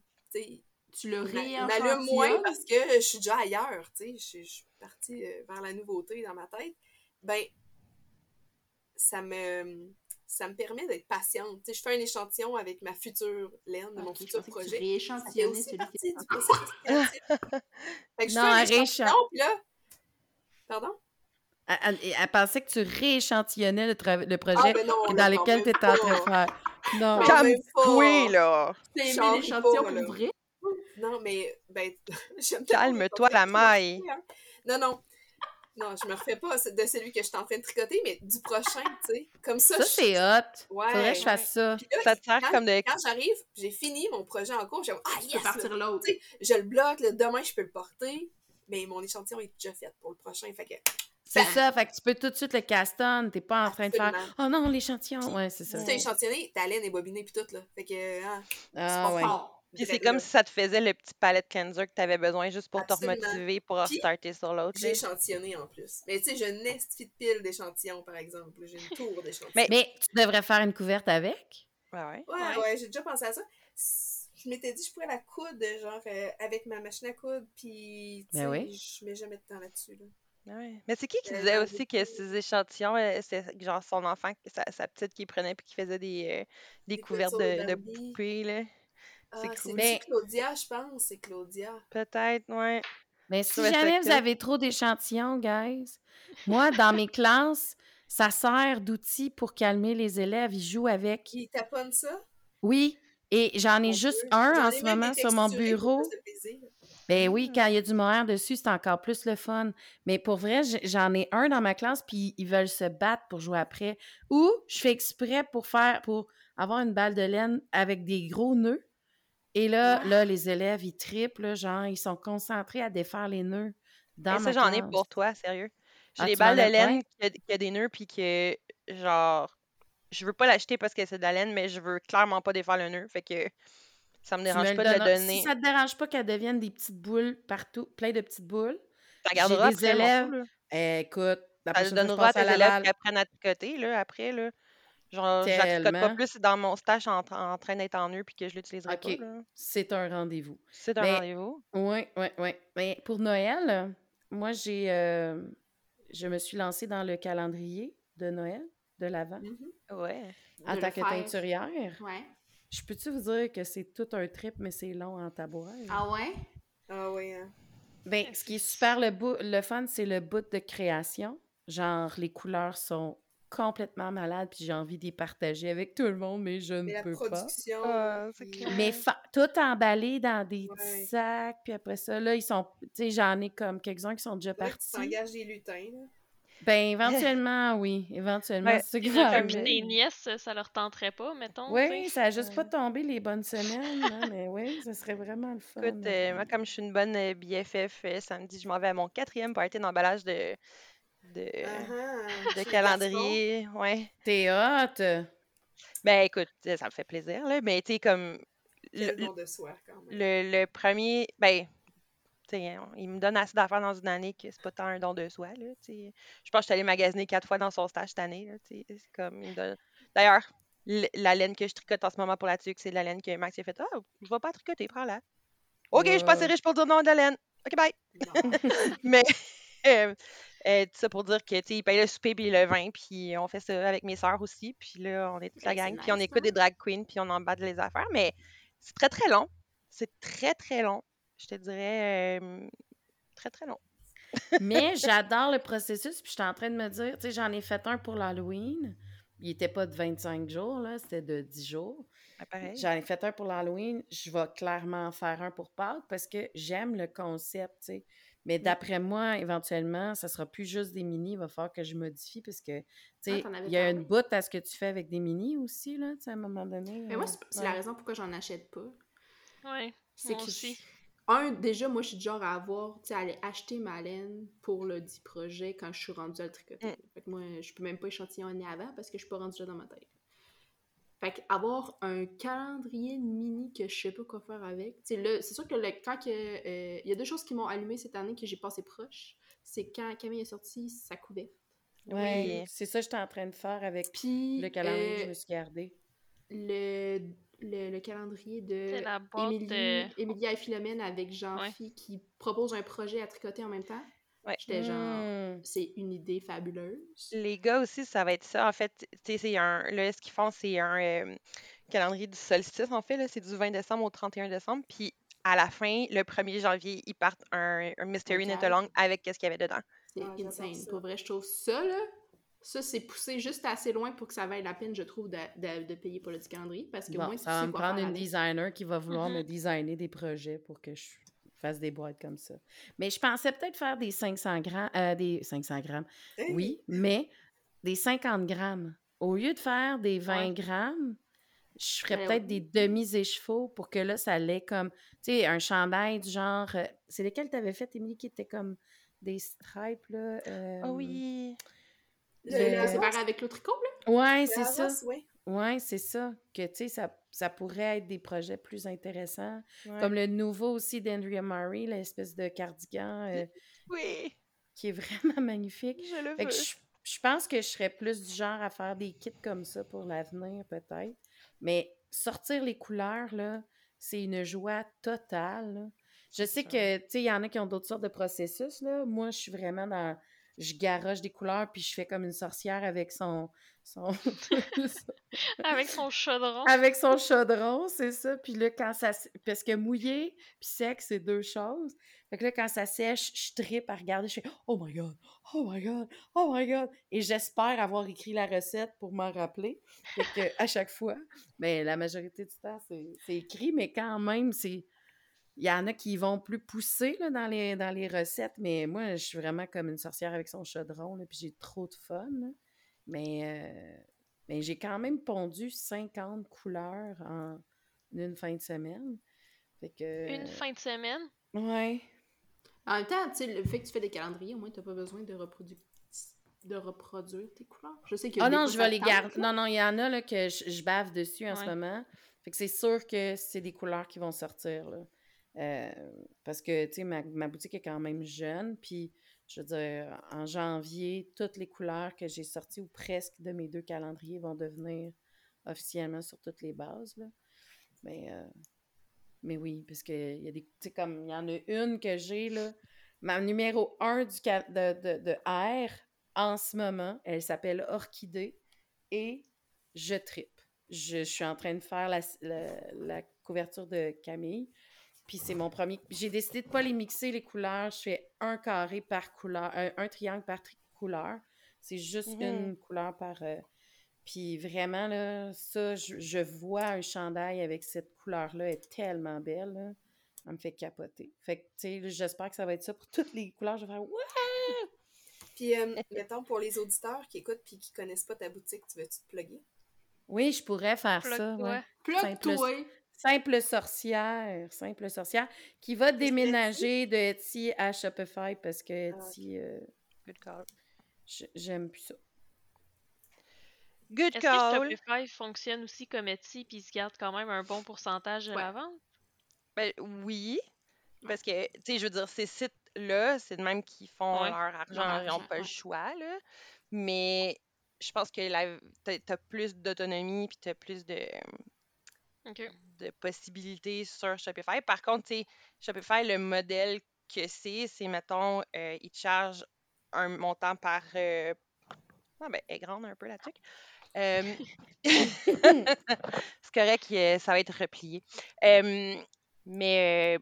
tu le moins parce que je suis déjà ailleurs, tu sais, je, je suis partie euh, vers la nouveauté dans ma tête. Ben, ça me, ça me permet d'être patiente. Tu sais, je fais un échantillon avec ma future laine, de mon futur projet. Aussi celui partie qui du processus créatif. Fait que je Non, fais un un rééchan- échantillon, puis là... Pardon? Elle, elle- elle pensait que tu rééchantillonnais le, le projet Ah, ben non, dans lequel tu étais en train de faire. Non. Pas. toi là. Change l'échantillon pour vrai? Non, mais, ben, j'aime Calme-toi, la maille. hein. Non, non. Non, je me refais pas de celui que je suis en train de tricoter, mais du prochain, tu sais. Comme ça, Ça, je- c'est hot. Ouais. Faudrait que je fasse ça. Là, Ça te sert quand, comme de. quand j'arrive, j'ai fini mon projet en cours, j'ai ah yes! peux partir l'autre. tu sais, je le bloque, là, demain je peux le porter, mais mon échantillon est déjà fait pour le prochain, fait que C'est ça, fait que tu peux tout de suite le caston. T'es pas en train de faire. Oh non, l'échantillon. Ouais, c'est ça. si t'as échantillonné, ta laine est bobinée puis tout, là. Fait que, hein, Ah pas ouais. Fort. Puis c'est comme si ça te faisait le petit palette cleanser que t'avais besoin juste pour Absolument. te remotiver pour restarter sur l'autre. j'ai échantillonné en plus. Mais tu sais, j'ai une estie de pile d'échantillons, par exemple. J'ai une tour d'échantillons. Mais- Mais tu devrais faire une couverte avec? Ouais, ouais. Ouais, Ouais. ouais, j'ai déjà pensé à ça. Je m'étais dit, je pourrais la coudre, genre, euh, avec ma machine à coudre, puis, tu sais, Ben oui. je mets jamais de temps là-dessus, là. Ouais. Mais c'est qui qui Euh, disait aussi que ces échantillons, euh, c'est genre son enfant, sa, sa petite qui prenait puis qui faisait des, euh, des Des couvertes couvertures de, de poupées, là? Ah, C'est c'est cool. Mais- Claudia, je pense, c'est Claudia. Peut-être, ouais. Mais si jamais vous avez trop d'échantillons, guys, moi, dans mes classes, ça sert d'outil pour calmer les élèves. Ils jouent avec. Qui taponne ça? Oui, et j'en ai juste un en ce moment sur mon bureau. Ben oui, Ah. quand il y a du mohair dessus, c'est encore plus le fun. Mais pour vrai, j'en ai un dans ma classe, puis ils veulent se battre pour jouer après. Ou je fais exprès pour faire, pour avoir une balle de laine avec des gros nœuds. Et là, Ah. là, les élèves, ils triplent, genre, ils sont concentrés à défaire les nœuds dans Et ma ça, j'en ai pour toi, sérieux. J'ai Ah, des balles de laine qui a, qui a des nœuds puis que, genre, je veux pas l'acheter parce que c'est de la laine, mais je veux clairement pas défaire le nœud. Fait que ça me dérange pas de le donneras. donner. Si ça te dérange pas qu'elles deviennent des petites boules partout, plein de petites boules, Ça j'ai gardera des élèves- là. eh, écoute, la Ça donnera à tes élèves qui apprennent à tricoter, là, après, là. Genre, je la tricote pas plus dans mon stage en, en train d'être en nœud puis que je l'utiliserai OK. pas, là. c'est un rendez-vous. C'est un rendez-vous. Oui, oui, oui. Mais pour Noël, euh, moi, j'ai. euh, je me suis lancée dans le calendrier de Noël, de l'Avent. Ouais. en De tant que faire. teinturière. Ouais. Je peux-tu vous dire que c'est tout un trip, mais c'est long en tabouret? Ah ouais? Ah oui, hein. Ben, ce qui est super le, le fun, c'est le bout de création. Genre, les couleurs sont complètement malades, puis j'ai envie de les partager avec tout le monde, mais je Mais ne la peux pas. production. Ah. Mais tout emballé dans des Ouais. petits sacs, puis après ça, là, ils sont... Tu sais, j'en ai comme quelques-uns qui sont déjà que tu partis. t'engages des lutins, là. Ben, éventuellement, oui. Éventuellement, Ouais, c'est tes nièces, ça leur tenterait pas, mettons. Oui, ça a juste pas Euh, tombé les bonnes semaines, hein, mais oui, ça serait vraiment le fun. Écoute, euh, moi, comme je suis une bonne euh, BFF, euh, samedi, je m'en vais à mon quatrième party d'emballage de, de, les calendrier. Ouais. T'es hot! Ben, écoute, ça me fait plaisir, là. Mais, tu sais, comme. Le, don de soi, quand même. le, le premier. Ben, tu sais, il me donne assez d'affaires dans une année que c'est pas tant un don de soi, là. tu sais. Je pense que je suis allée magasiner quatre fois dans son stage cette année, là. tu sais, C'est comme. il me donne- D'ailleurs, l- la laine que je tricote en ce moment pour la tuque, c'est de la laine que Max a fait. Ah, je vais pas tricoter, prends-la. Ok, je suis pas assez riche pour dire non de la laine. Ok, bye. Mais euh, euh, tout ça pour dire que tu sais, il paye le souper puis le vin, puis on fait ça avec mes sœurs aussi, puis là on est toute la gang, puis on écoute hein? des drag queens, puis on emballe les affaires, mais c'est très très long. C'est très très long. Je te dirais euh, très très long. Mais j'adore le processus, puis je suis en train de me dire, tu sais, j'en ai fait un pour l'Halloween. Il était pas de 25 jours, là, c'était de 10 jours. Pareil. J'en ai fait un pour l'Halloween. Je vais clairement en faire un pour Pâques parce que j'aime le concept, tu sais. Mais Mm. d'après moi, éventuellement, ça sera plus juste des mini. Il va falloir que je modifie parce que, tu sais, Ah, avais il y a parlé. une bout à ce que tu fais avec des mini aussi, là, tu sais, à un moment donné. Mais moi, euh, c'est la raison pourquoi j'en achète pas. Ouais. C'est que aussi. je- un, déjà, moi, je suis du genre à avoir, tu sais, à aller acheter ma laine pour le dit projet quand je suis rendue à le tricoter. Mm. Fait que moi, je peux même pas échantillonner avant parce que je suis pas rendue déjà dans ma tête. Fait que avoir un calendrier mini que je sais pas quoi faire avec. C'est sûr que le, quand que, euh, il y a deux choses qui m'ont allumé cette année que j'ai passé proche. C'est quand Camille est sortie sa couverte. Ouais, Oui. c'est ça que j'étais en train de faire avec Puis le calendrier que je euh, me suis gardé. le, le, le calendrier de la Émilie, de... Et Philomène avec Jean-Phi qui propose un projet à tricoter en même temps. Ouais. J'étais genre, Hmm. c'est une idée fabuleuse. Les gars aussi, ça va être ça. En fait, tu sais, c'est un. Là, ce qu'ils font, c'est un euh, calendrier du solstice, en fait. là, C'est du 20 décembre au 31 décembre. Puis à la fin, le 1er janvier, ils partent un, un Mystery cal. Along avec qu'est-ce qu'il y avait dedans. C'est Ah, insane. ça. Pour vrai, je trouve ça, là, ça, c'est poussé juste assez loin pour que ça vaille la peine, je trouve, de, de- de payer pour le petit calendrier. Parce que Bon, moi, ça va me prendre une avec? designer qui va vouloir me Mhm. designer des projets pour que je fasse des boîtes comme ça. Mais je pensais peut-être faire des 500 grammes, euh, des 500 grammes, Hey! oui, mais des 50 grammes. Au lieu de faire des 20 Ouais. grammes, je ferais Ben peut-être oui. des demi-écheveaux pour que là, ça l'ait comme, tu sais, un chandail du genre... euh, c'est lesquels tu avais fait, Émilie, qui étaient comme des stripes, là? euh, Ah oui. Le- Le- séparé avec le tricot, là? Ouais, c'est ça. Ouais. Ouais, c'est ça. Que, tu sais, ça, ça pourrait être des projets plus intéressants. Ouais. Comme le nouveau aussi d'Andrea Murray, l'espèce de cardigan euh, Oui, qui est vraiment magnifique. je le veux. je, je pense que je serais plus du genre à faire des kits comme ça pour l'avenir, peut-être. Mais sortir les couleurs, là, c'est une joie totale. là. Je sais que, tu sais, il y en a qui ont d'autres sortes de processus, là. Moi, je suis vraiment dans... Je garoche des couleurs, puis je fais comme une sorcière avec son... son... Avec son chaudron. Avec son chaudron, c'est ça. Puis là, quand ça... Parce que mouillé puis sec, c'est deux choses. Fait que là, quand ça sèche, je tripe à regarder. Je fais « Oh my God! Oh my God! Oh my God! » Et j'espère avoir écrit la recette pour m'en rappeler. Fait que à chaque fois, mais la majorité du temps, c'est écrit, mais quand même, c'est... Il y en a qui vont plus pousser là, dans, les, dans les recettes, mais moi, je suis vraiment comme une sorcière avec son chaudron, là, puis j'ai trop de fun. là. Mais, euh, mais j'ai quand même pondu 50 couleurs en une fin de semaine. Fait que... Une fin de semaine? Ouais. En même temps, tu le fait que tu fais des calendriers, au moins, t'as pas besoin de, reprodu- de reproduire tes couleurs. Je sais que. Ah des non, je vais les garder. Non, non, il y en a là, que je, je bave dessus en ce moment. Fait que c'est sûr que c'est des couleurs qui vont sortir. Là. Euh, parce que, tu sais, ma, ma boutique est quand même jeune. Puis, je veux dire, en janvier, toutes les couleurs que j'ai sorties, ou presque, de mes deux calendriers vont devenir officiellement sur toutes les bases. Là. Mais, euh, mais oui, parce que il y a des. Tu sais, comme il y en a une que j'ai, là. Ma numéro 1 du de, de, de R en ce moment, elle s'appelle Orchidée et je tripe. Je, suis en train de faire la- la couverture de Camille. Puis c'est mon premier. J'ai décidé de ne pas les mixer les couleurs. Je fais un carré par couleur, un, un triangle par tri- couleur. C'est juste Mhm. une couleur par. euh, Puis vraiment, là, ça, je, je vois un chandail avec cette couleur-là, elle est tellement belle, là. Elle me fait capoter. Fait que, tu sais, j'espère que ça va être ça pour toutes les couleurs. Je vais faire Ouais! Puis, euh, mettons, pour les auditeurs qui écoutent puis qui connaissent pas ta boutique, tu veux-tu te plugger? Oui, je pourrais faire ça. Ouais. Plug-toi! Simple sorcière, simple sorcière, qui va déménager de Etsy à Shopify parce que Ah, Etsy, euh, Good call. j'aime plus ça. Good Est-ce call. que Shopify fonctionne aussi comme Etsy puis il se garde quand même un bon pourcentage de Ouais. la vente? Ben, oui. Parce que, tu sais, je veux dire, ces sites-là, c'est de même qu'ils font Ouais. leur argent, ils n'ont pas le choix, là. Mais je pense que t'as as plus d'autonomie puis t'as plus de, De possibilités sur Shopify. Par contre, tu sais, Shopify, le modèle que c'est, c'est, mettons, euh, ils te chargent un montant par... euh, Ah ben, elle est grande un peu, la truc. Euh, c'est correct, euh, ça va être replié. Euh, mais,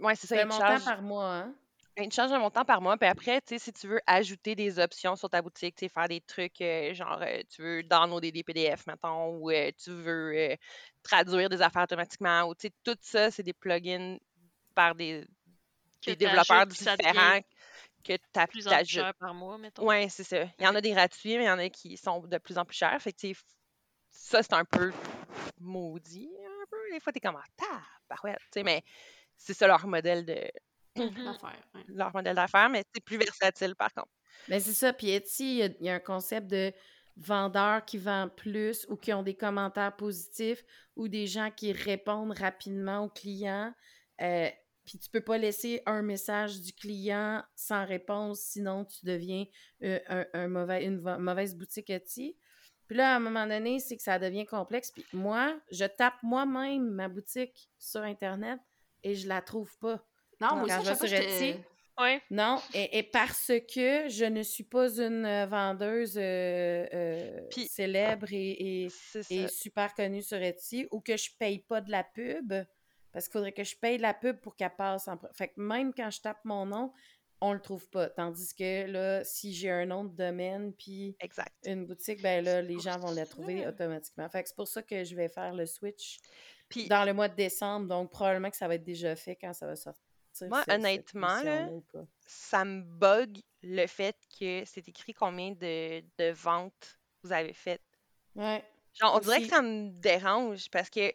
ouais, c'est ça, te montant chargent... par mois, hein? Ils te chargent un montant par mois, puis après, tu sais, si tu veux ajouter des options sur ta boutique, tu sais, faire des trucs, euh, genre, euh, tu veux downloader des PDF, mettons, ou euh, tu veux traduire des affaires automatiquement, ou tu sais, tout ça, c'est des plugins par des, développeurs différents que tu Plus en plus ajoutes. cher par mois, mettons. Ouais, c'est ça. Il y en a des gratuits, mais il y en a qui sont de plus en plus chers. Fait que, ça, c'est un peu maudit, un peu. Des fois, t'es comme, ah, tabarouette, tu sais, mais c'est ça leur modèle de. Ouais. leur modèle d'affaires, mais c'est plus versatile, par contre. Mais c'est ça. Puis Etsy, il y a- il y, a un concept de vendeur qui vend plus ou qui ont des commentaires positifs ou des gens qui répondent rapidement aux clients. Euh, puis tu peux pas laisser un message du client sans réponse, sinon tu deviens euh, un, un mauvais, une va- mauvaise boutique Etsy. Puis là, à un moment donné, c'est que ça devient complexe. Puis moi, je tape moi-même ma boutique sur Internet et je la trouve pas. Non, moi aussi, je Oui. Non, et, et parce que je ne suis pas une euh, vendeuse euh, euh, célèbre et, super connue sur Etsy ou que je paye pas de la pub, parce qu'il faudrait que je paye de la pub pour qu'elle passe en... Fait que même quand je tape mon nom, on le trouve pas. Tandis que là, si j'ai un nom de domaine puis une boutique, ben là, les gens vont la trouver automatiquement. Fait que c'est pour ça que je vais faire le switch dans le mois de décembre. Donc, probablement que ça va être déjà fait quand ça va sortir. Moi, cette honnêtement, là, ça me bug le fait que c'est écrit combien de, de ventes vous avez faites. Ouais. Genre, on dirait que ça me dérange parce que,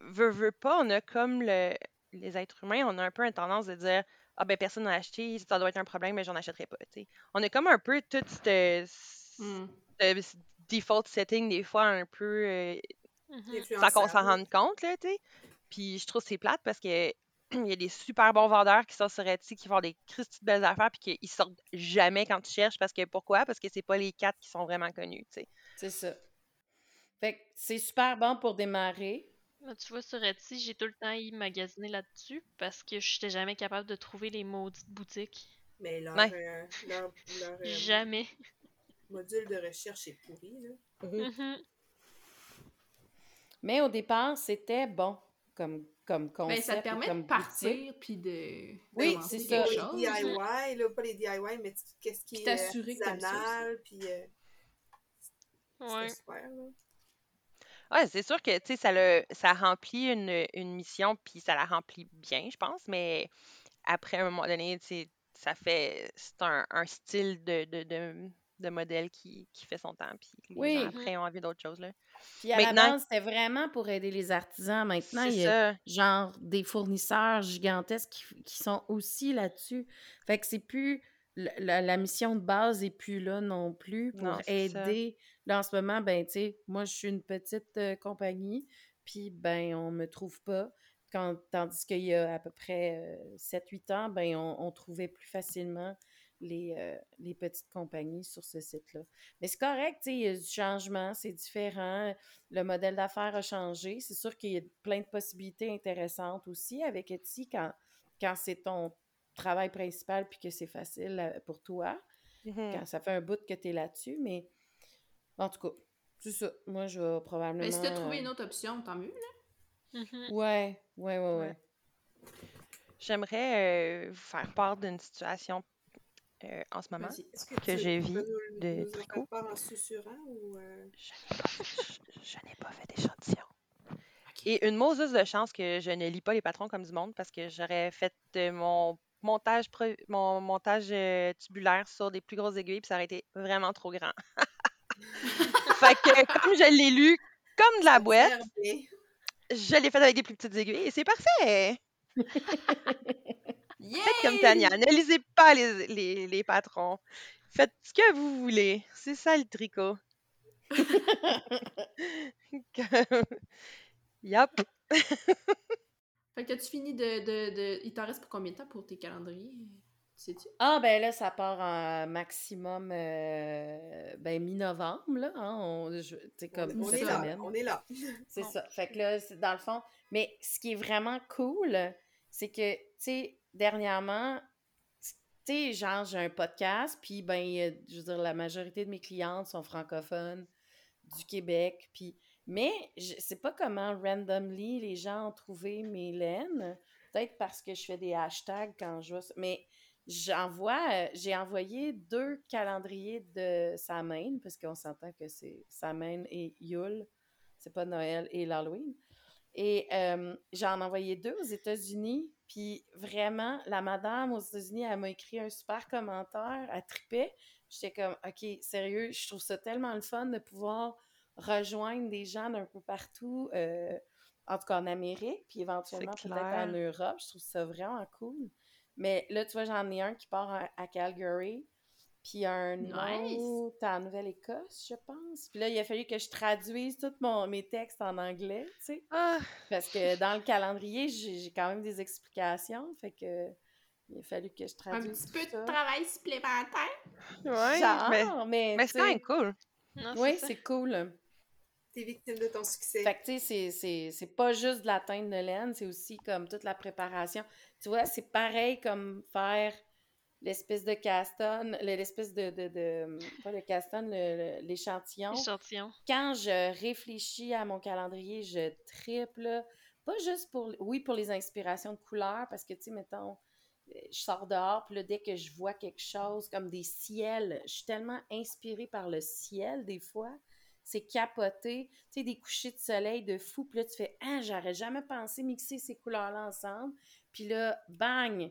veux, veux pas, on a comme le, les êtres humains, on a un peu une tendance de dire Ah ben personne n'a acheté, ça doit être un problème, mais j'en achèterai pas. tu sais. On a comme un peu tout ce Hmm. ce default setting des fois un peu euh, Mhm. sans qu'on s'en rende compte, là, tu sais. Puis je trouve que c'est plate parce que il y a des super bons vendeurs qui sortent sur Etsy, qui font des Christy de belles affaires, puis qu'ils sortent jamais quand tu cherches. Parce que pourquoi? Parce que c'est pas les quatre qui sont vraiment connus, tu sais. C'est ça. Fait que c'est super bon pour démarrer. Là, tu vois, sur Etsy, j'ai tout le temps y magasiner là-dessus parce que je n'étais jamais capable de trouver les maudites boutiques. Mais leur, Ouais. euh, leur, leur, euh, Jamais. module de recherche est pourri. Là. Mhm. Mais au départ, c'était bon comme, comme Ben, ça te permet comme de partir puis de Oui, c'est ça. Les chose. DIY, là, pas les DIY, mais qu'est-ce qui Puis est artisanal, puis euh, Ouais. c'était super. Là. Ouais, c'est sûr que, tu sais, ça, le- ça remplit une, une mission, puis ça la remplit bien, je pense, mais après, à un moment donné, tu sais, ça fait... C'est un, un style de, de, de, de modèle qui, qui fait son temps, puis Oui. gens, après, ont envie d'autre chose, là. Puis à Maintenant- la base, c'était vraiment pour aider les artisans. Maintenant, il y a ça. genre des fournisseurs gigantesques qui, qui sont aussi là-dessus. Fait que c'est plus. La, la- la mission de base est plus là non plus pour Non, c'est ça. aider. Là, en ce moment, ben, tu sais, moi, je suis une petite euh, compagnie, puis, ben, on me trouve pas. Quand, tandis qu'il y a à peu près 7-8 ans, ben, on, on trouvait plus facilement les, euh, les petites compagnies sur ce site-là. Mais c'est correct, tu sais, il y a du changement, c'est différent. Le modèle d'affaires a changé. C'est sûr qu'il y a plein de possibilités intéressantes aussi avec Etsy quand, quand c'est ton travail principal puis que c'est facile euh, pour toi, Mhm. quand ça fait un bout que tu es là-dessus. Mais en tout cas, c'est ça. Moi, je vais probablement. Mais si t'as trouvé euh, une autre option, tant mieux. Là. Mhm. Ouais, ouais, ouais, ouais. Ouais. J'aimerais euh, vous faire part d'une situation euh, en ce moment. Que, j'ai vu nous, de nous tricot. en susurrant ou... euh, Je n'ai pas fait, d'échantillon. Et une Moses de chance que je ne lis pas les patrons comme du monde parce que j'aurais fait euh, mon montage mon montage tubulaire sur des plus grosses aiguilles puis ça aurait été vraiment trop grand. fait que comme je l'ai lu comme de la boîte, je l'ai fait avec des plus petites aiguilles et c'est parfait. Faites comme Tania, ne lisez pas les, les, les patrons. Faites ce que vous voulez. C'est ça le tricot. Yup. Fait que tu fini de, de, de... Il t'en reste pour combien de temps pour tes calendriers? Sais-tu? Ah, ben là, ça part en maximum euh, ben, mi-novembre, là. Hein, on, je- comme on, on cette est là, semaine. on est là. C'est ça. Fait que là, c'est dans le fond. Mais ce qui est vraiment cool, c'est que, tu sais, dernièrement, tu sais, genre, j'ai un podcast, puis, ben, a- je veux dire, la majorité de mes clientes sont francophones du Québec, puis. Mais je sais pas comment randomly les gens ont trouvé mes laines. Peut-être parce que je fais des hashtags quand je vois. Mais j'envoie, euh, j'ai envoyé deux calendriers de Samhain, parce qu'on s'entend que c'est Samhain et Yule. C'est pas Noël et l'Halloween. Et euh, j'en ai envoyé deux aux États-Unis. Puis vraiment, la madame aux États-Unis, elle m'a écrit un super commentaire. Elle tripait. J'étais comme, OK, sérieux, je trouve ça tellement le fun de pouvoir rejoindre des gens d'un peu partout, euh, en tout cas en Amérique, puis éventuellement peut-être en. Europe. Je trouve ça vraiment cool. Mais là, tu vois, j'en ai un qui part à, à Calgary. Puis un Nice. autre en Nouvelle-Écosse, je pense. Puis là, il a fallu que je traduise tous mon- mes textes en anglais, tu sais. Ah, Parce que dans le calendrier, j'ai j'ai quand même des explications. Fait que il a fallu que je Un traduise petit peu ça. de travail supplémentaire? Genre, mais, mais, c'est quand sais, même cool. Oui, c'est cool. T'es victime de ton succès. Fait que, tu sais, c'est- c'est- c'est pas juste de la teinte de laine, c'est aussi comme toute la préparation. Tu vois, c'est pareil comme faire l'espèce de caston, le- l'espèce de, de, de- Pas le caston, l'échantillon. Échantillon. Quand je réfléchis à mon calendrier, je triple. Pas juste pour... Oui, pour les inspirations de couleurs, parce que, tu sais, mettons, euh, je sors dehors, puis là, dès que je vois quelque chose comme des ciels, je suis tellement inspirée par le ciel, des fois c'est capoté, tu sais, des couchers de soleil de fou, puis là, tu fais « Ah, j'aurais jamais pensé mixer ces couleurs-là ensemble. » Puis là, bang!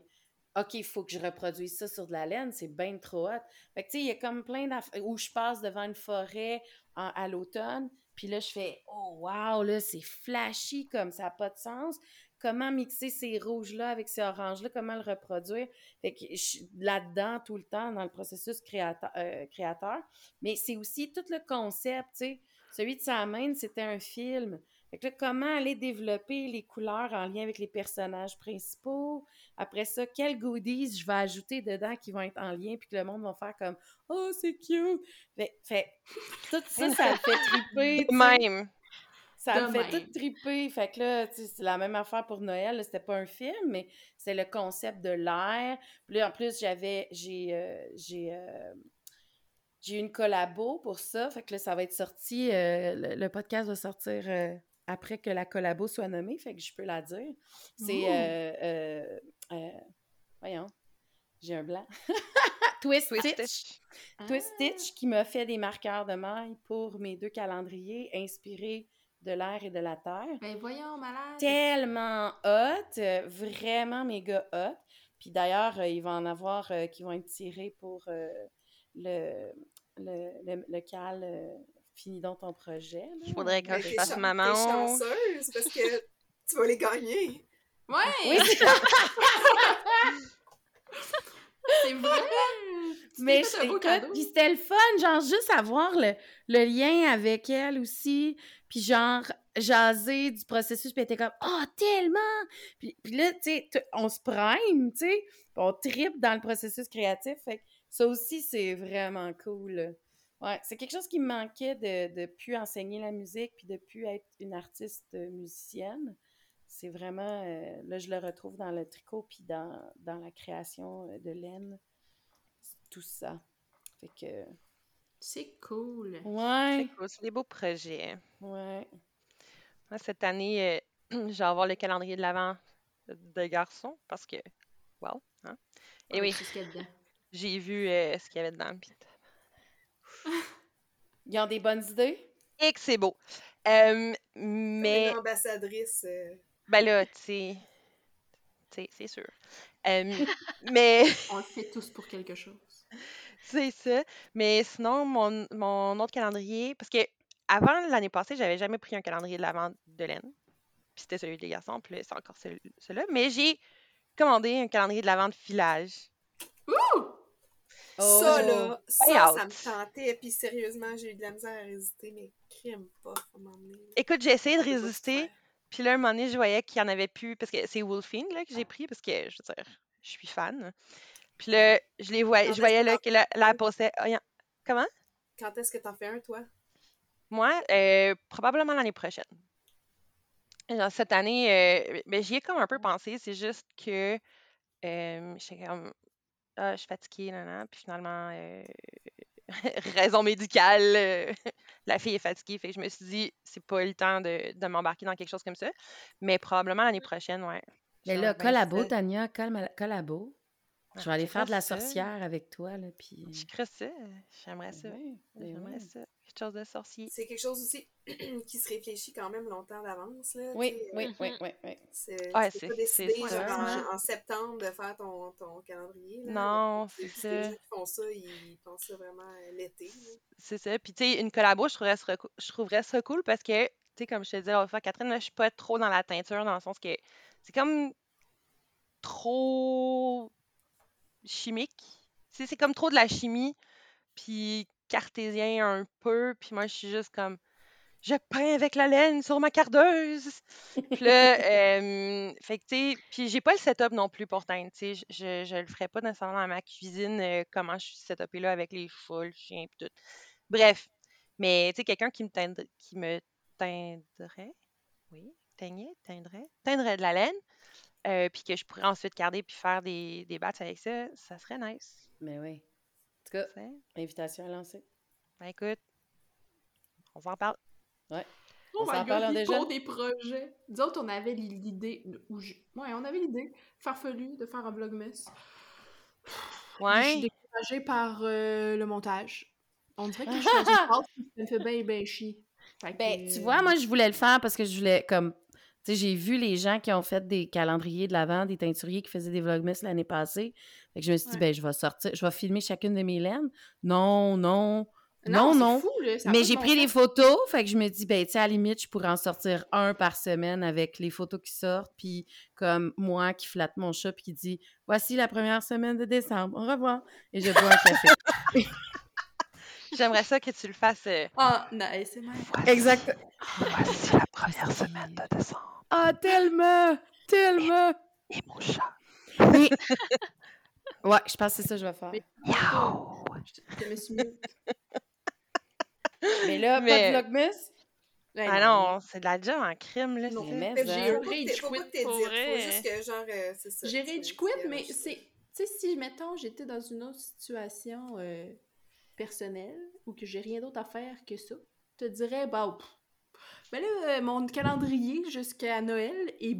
OK, il faut que je reproduise ça sur de la laine, c'est bien trop hot. Fait que, tu sais, il y a comme plein d'affaires où je passe devant une forêt à l'automne, puis là, je fais « Oh, wow, là, c'est flashy comme ça n'a pas de sens. Comment mixer ces rouges-là avec ces oranges-là? Comment le reproduire? » Fait que je suis là-dedans tout le temps dans le processus créateur. euh, créateur. Mais c'est aussi tout le concept, tu sais. Celui de Samhain, c'était un film. Fait que là, comment aller développer les couleurs en lien avec les personnages principaux? Après ça, quels goodies je vais ajouter dedans qui vont être en lien puis que le monde va faire comme « Oh, c'est cute! » Fait, fait tout ça, ça me fait triper, même. Ça De me fait même. tout triper. Fait que là, tu sais, c'est la même affaire pour Noël. C'était pas un film, mais c'est le concept de l'air. Puis là, en plus, j'avais, j'ai, euh, j'ai, euh, j'ai eu une collabo pour ça. Fait que là, ça va être sorti, euh, le, le podcast va sortir euh, après que la collabo soit nommée. Fait que je peux la dire. C'est, euh, euh, euh, voyons, j'ai un blanc. Twist, Twist Stitch. Stitch. Twist Stitch qui m'a fait des marqueurs de maille pour mes deux calendriers inspirés de l'air et de la terre. Ben voyons, malade. Tellement hot, vraiment méga hot. Puis d'ailleurs, il va en avoir qui vont être tirés pour le, le, le, le cal Finis donc ton projet. là. Il faudrait que Ben, je fasse chan- ma T'es maman. chanceuse parce que tu vas les gagner. Ouais! Oui, c'est- vrai! Mais puis c'était le fun, genre juste avoir le, le lien avec elle aussi, puis genre jaser du processus, puis elle était comme « Oh, tellement! » Puis, puis là, tu sais, on se prime, tu sais, on tripe dans le processus créatif, fait que ça aussi, c'est vraiment cool. Ouais, c'est quelque chose qui me manquait de, de plus enseigner la musique, puis de plus être une artiste musicienne. C'est vraiment, euh, là, je le retrouve dans le tricot, puis dans, dans la création euh, de laine tout ça. Fait que, C'est cool. ouais, C'est cool, c'est des beaux projets. ouais. Moi, cette année, euh, je vais avoir le calendrier de l'avant de garçon parce que, wow. Hein? Et Ouais, oui, j'ai vu euh, ce qu'il y avait dedans. Ils ont des bonnes idées? Et que c'est beau. Euh, Mais... Une ambassadrice. euh, ben là, tu sais, tu sais, c'est sûr. Euh, mais, On le fait tous pour quelque chose. c'est ça. Mais sinon, mon, mon autre calendrier, parce que avant l'année passée, j'avais jamais pris un calendrier de l'avant de laine. Puis c'était celui des garçons, puis là, c'est encore celui- celui-là. Mais j'ai commandé un calendrier de l'avant de filage. Oh! Ça, là, ça, ça me tentait. Puis sérieusement, j'ai eu de la misère à résister, mais crime pas, là. Écoute, j'ai essayé de résister. Puis là, un moment donné, je voyais qu'il y en avait plus, parce que c'est Wolfing là, que j'ai pris, parce que, je veux dire, je suis fan. Puis là, je les voyais, Quand je voyais que là que postait. Ah, y a- Comment? Quand est-ce que t'en fais un, toi? Moi, euh, probablement l'année prochaine. Genre, cette année, euh, ben, j'y ai comme un peu pensé, c'est juste que euh, comme, ah, je suis fatiguée, nan, nan. puis finalement, euh, raison médicale, euh, la fille est fatiguée, fait que je me suis dit, c'est pas le temps de, de m'embarquer dans quelque chose comme ça, mais probablement l'année prochaine, ouais. Mais là, collabo, Tania, collabo. Je vais Ah, aller je faire de la ça. sorcière avec toi, là, puis... Je crée ça, j'aimerais ça, Ouais, ben j'aimerais ça, quelque chose de sorcier. C'est quelque chose aussi qui se réfléchit quand même longtemps d'avance. là, Oui, oui, euh, Mhm. oui, oui, oui. c'est- Ouais, tu c'est- peux pas sûr, genre, en, en septembre de faire ton, ton calendrier. là. Non, c'est Les ça. gens qui font ça, ils pensent ça vraiment euh, l'été. là. C'est ça. Puis, tu sais, une collabo, je trouverais, ça, je trouverais ça cool parce que, tu sais, comme je te disais l'autre fois, Catherine, là, je suis pas trop dans la teinture dans le sens que c'est comme trop chimique. sais, c'est comme trop de la chimie, puis cartésien un peu, puis moi, je suis juste comme je peins avec la laine sur ma cardeuse. Puis là, euh, fait que, tu sais, puis j'ai pas le setup non plus pour teindre, tu sais, je, je le ferais pas nécessairement dans ma cuisine, euh, comment je suis setupée là avec les chats, le chien, puis tout. Bref, mais tu sais, quelqu'un qui me teindrait, qui me teindrait, oui, teignait, teindrait, teindrait de la laine, euh, puis que je pourrais ensuite garder puis faire des, des bats avec ça, ça serait nice. Mais oui. En tout cas, invitation à lancer. Ben écoute, on s'en parle. Ouais. Oh On my god, déjà? pour des projets. Nous autres, on avait l'idée, ou je- ouais, on avait l'idée farfelue de faire un vlogmas. Je suis Ouais. découragée par euh, le montage. On dirait que je fais du sport, ça me fait bien, bien chier. Fait que, Ben, tu vois, moi, je voulais le faire parce que je voulais, comme, j'ai vu les gens qui ont fait des calendriers de l'avant, des teinturiers qui faisaient des vlogmas l'année passée. Fait que je me suis dit, ben, je vais sortir, je vais filmer chacune de mes laines. Non, non, non, non. fou, là, Mais j'ai pris les photos, fait que je me dis, ben, tu sais, à la limite, je pourrais en sortir un par semaine avec les photos qui sortent, puis comme moi qui flatte mon chat, puis qui dit, voici la première semaine de décembre, au revoir, et je bois un café. J'aimerais ça que tu le fasses. euh, Ah, non, c'est mal. exact. Voici la première semaine de décembre. Ah, tellement, tellement. Et mon chat. Mais... Ouais, je pense que c'est ça que je vais faire. Mais- Miaou. Je me suis mis. Mais là, Mais- pas de vlogmas? Ouais, Ah non, c'est de la job en crime, là. Non, ça. mais- faut pas J'ai que t'aies- faut pas rage que t'aies quit, dit, vrai. faut juste que genre, euh, c'est ça. J'ai tu rage sais, quit, c'est- mais c'est. Tu sais, si, mettons, j'étais dans une autre situation euh, personnelle ou que j'ai rien d'autre à faire que ça, je te dirais, bah, pff. mais là, euh, mon calendrier jusqu'à Noël est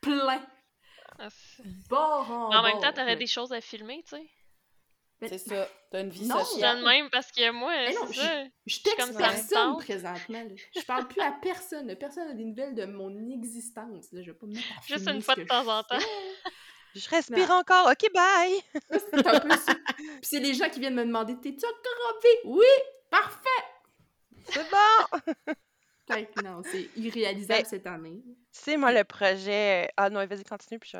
plein. Ah, Bord en même bord, temps, t'aurais des choses à filmer, tu sais. Mais- C'est ça, t'as une vie Non, Je sociale. donne même parce que moi, non, c'est ça. Je texte comme personne présentement. là. Je parle plus à personne. Personne n'a des nouvelles de mon existence. Là. Je vais pas me mettre à Juste filmer une fois que de temps je en temps. Je respire encore. OK, bye. C'est un peu ça. Puis c'est les gens qui viennent me demander T'es-tu encore Oui, parfait. C'est bon. Fait que non, c'est irréalisable Ben- cette année. tu sais, moi, le projet... Ah non, vas-y, continue, puis je...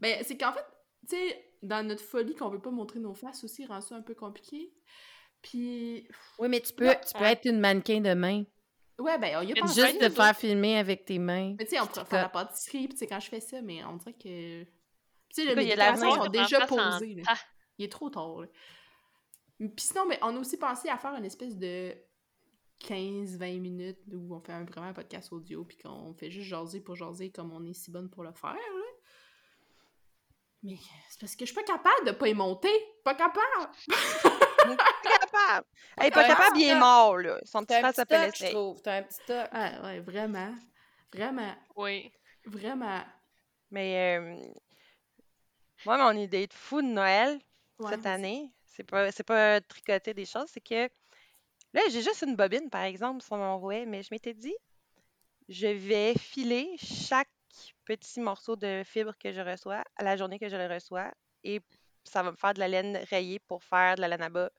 Ben, c'est qu'en fait, tu sais, dans notre folie qu'on veut pas montrer nos faces aussi, rend ça un peu compliqué. Puis, Oui, mais tu peux, Ouais. tu peux être une mannequin de main. ouais, ben, il y a pas Juste Juste de faire filmer avec tes mains. Mais tu sais, on pourrait faire la pâtisserie, puis tu sais, quand je fais ça, mais on dirait que. Sais, les décorations sont déjà en posées. là. temps. Il est trop tard. là. Puis sinon, mais on a aussi pensé à faire une espèce de 15-20 minutes où on fait un, vraiment un podcast audio puis qu'on fait juste jaser pour jaser comme on est si bonne pour le faire. Là. Mais c'est parce que je suis pas capable de pas y monter. Pas capable! Pas capable. Hey, pas capable, il est mort, là. Son petit frère s'appelle. T'as un petit toc. Ah ouais, vraiment. Vraiment. Oui. Vraiment. Mais euh, moi, mon idée de fou de Noël Ouais, cette année, c'est pas, c'est pas tricoter des choses, c'est que là, j'ai juste une bobine, par exemple, sur mon rouet, mais je m'étais dit, je vais filer chaque petit morceau de fibre que je reçois à la journée que je le reçois et ça va me faire de la laine rayée pour faire de la laine à bas.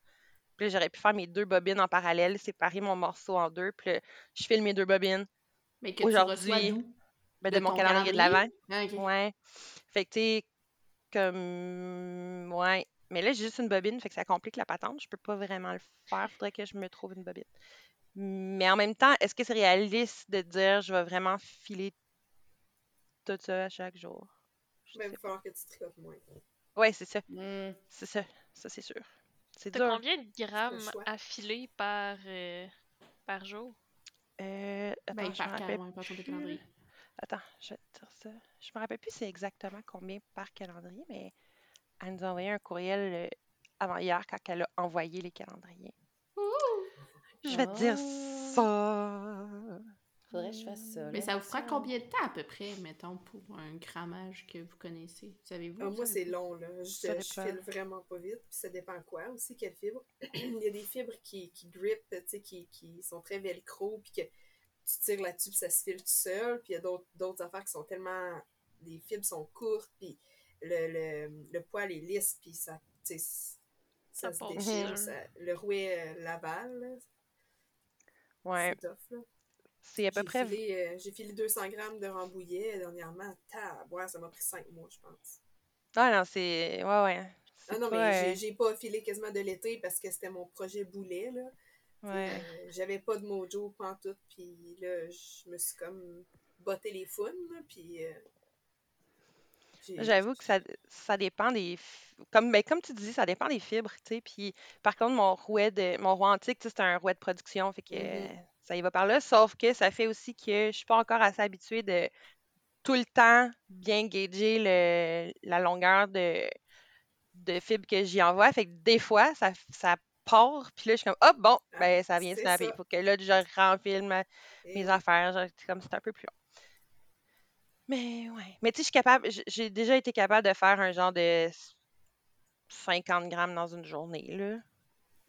Puis là, j'aurais pu faire mes deux bobines en parallèle, séparer mon morceau en deux, puis là, je file mes deux bobines Mais que tu Aujourd'hui, reçois d'où? ben, de, De mon calendrier de l'avant. Ah. Ouais. Fait que, tu sais, comme. Ouais. Mais là, j'ai juste une bobine, fait que ça complique la patente. Je peux pas vraiment le faire. Faudrait que je me trouve une bobine. Mais en même temps, est-ce que c'est réaliste de dire je vais vraiment filer tout ça à chaque jour? Je va falloir que tu tricotes moins. Ouais, c'est ça. Hmm. C'est ça. Ça, c'est sûr. C'est dur. combien de grammes à filer par, euh, par jour? Euh, attends, Ben, par par plus. Attends, je vais te dire ça. Je me rappelle plus c'est exactement combien par calendrier, mais elle nous a envoyé un courriel euh, avant hier quand elle a envoyé les calendriers. Je vais te dire Ah. ça. Faudrait que je fasse ça. Mais là. ça vous prend combien de temps à peu près, mettons, pour un grammage que vous connaissez? Savez-vous? Ah, moi, c'est long, là. Je, je file vraiment pas vite. Puis ça dépend quoi aussi, quelle fibre. Il y a des fibres qui, qui grippent, tu sais, qui, qui sont très velcro, puis que tu tires là-dessus, puis ça se file tout seul. Puis il y a d'autres affaires qui sont tellement. Les fibres sont courtes, puis le, le, le poil est lisse, puis ça, ça, Ça se déchire. ça- le rouet euh, Laval, là, Ouais, c'est tough, là. c'est à peu près. euh, J'ai filé 200 grammes de rambouillet dernièrement. Tab, ouais, ça m'a pris 5 mois, je pense. Ah non, c'est. Ouais, ouais. Ah non, mais euh, j'ai- j'ai pas filé quasiment de l'été parce que c'était mon projet boulet, là. Ouais. Euh, J'avais pas de mojo pantoute, puis là, je me suis comme botté les founes, là, puis... euh, J'avoue que ça, ça dépend des. Comme, ben, comme tu dis, ça dépend des fibres, tu sais. Puis, par contre, mon rouet de, mon rouet antique, tu sais, c'est un rouet de production, fait que Mhm. euh, ça y va par là. Sauf que ça fait aussi que je suis pas encore assez habituée de tout le temps bien gager le, la longueur de, de fibres que j'y envoie. Fait que des fois, ça, ça part, puis là, je suis comme, hop, bon, Ah, ben, ça vient snapper. ça. Faut que là, je renfile ma- Et mes affaires. genre, C'est comme, c'est un peu plus long. Mais ouais. Mais tu sais, je suis capable, j'ai déjà été capable de faire un genre de 50 grammes dans une journée, là.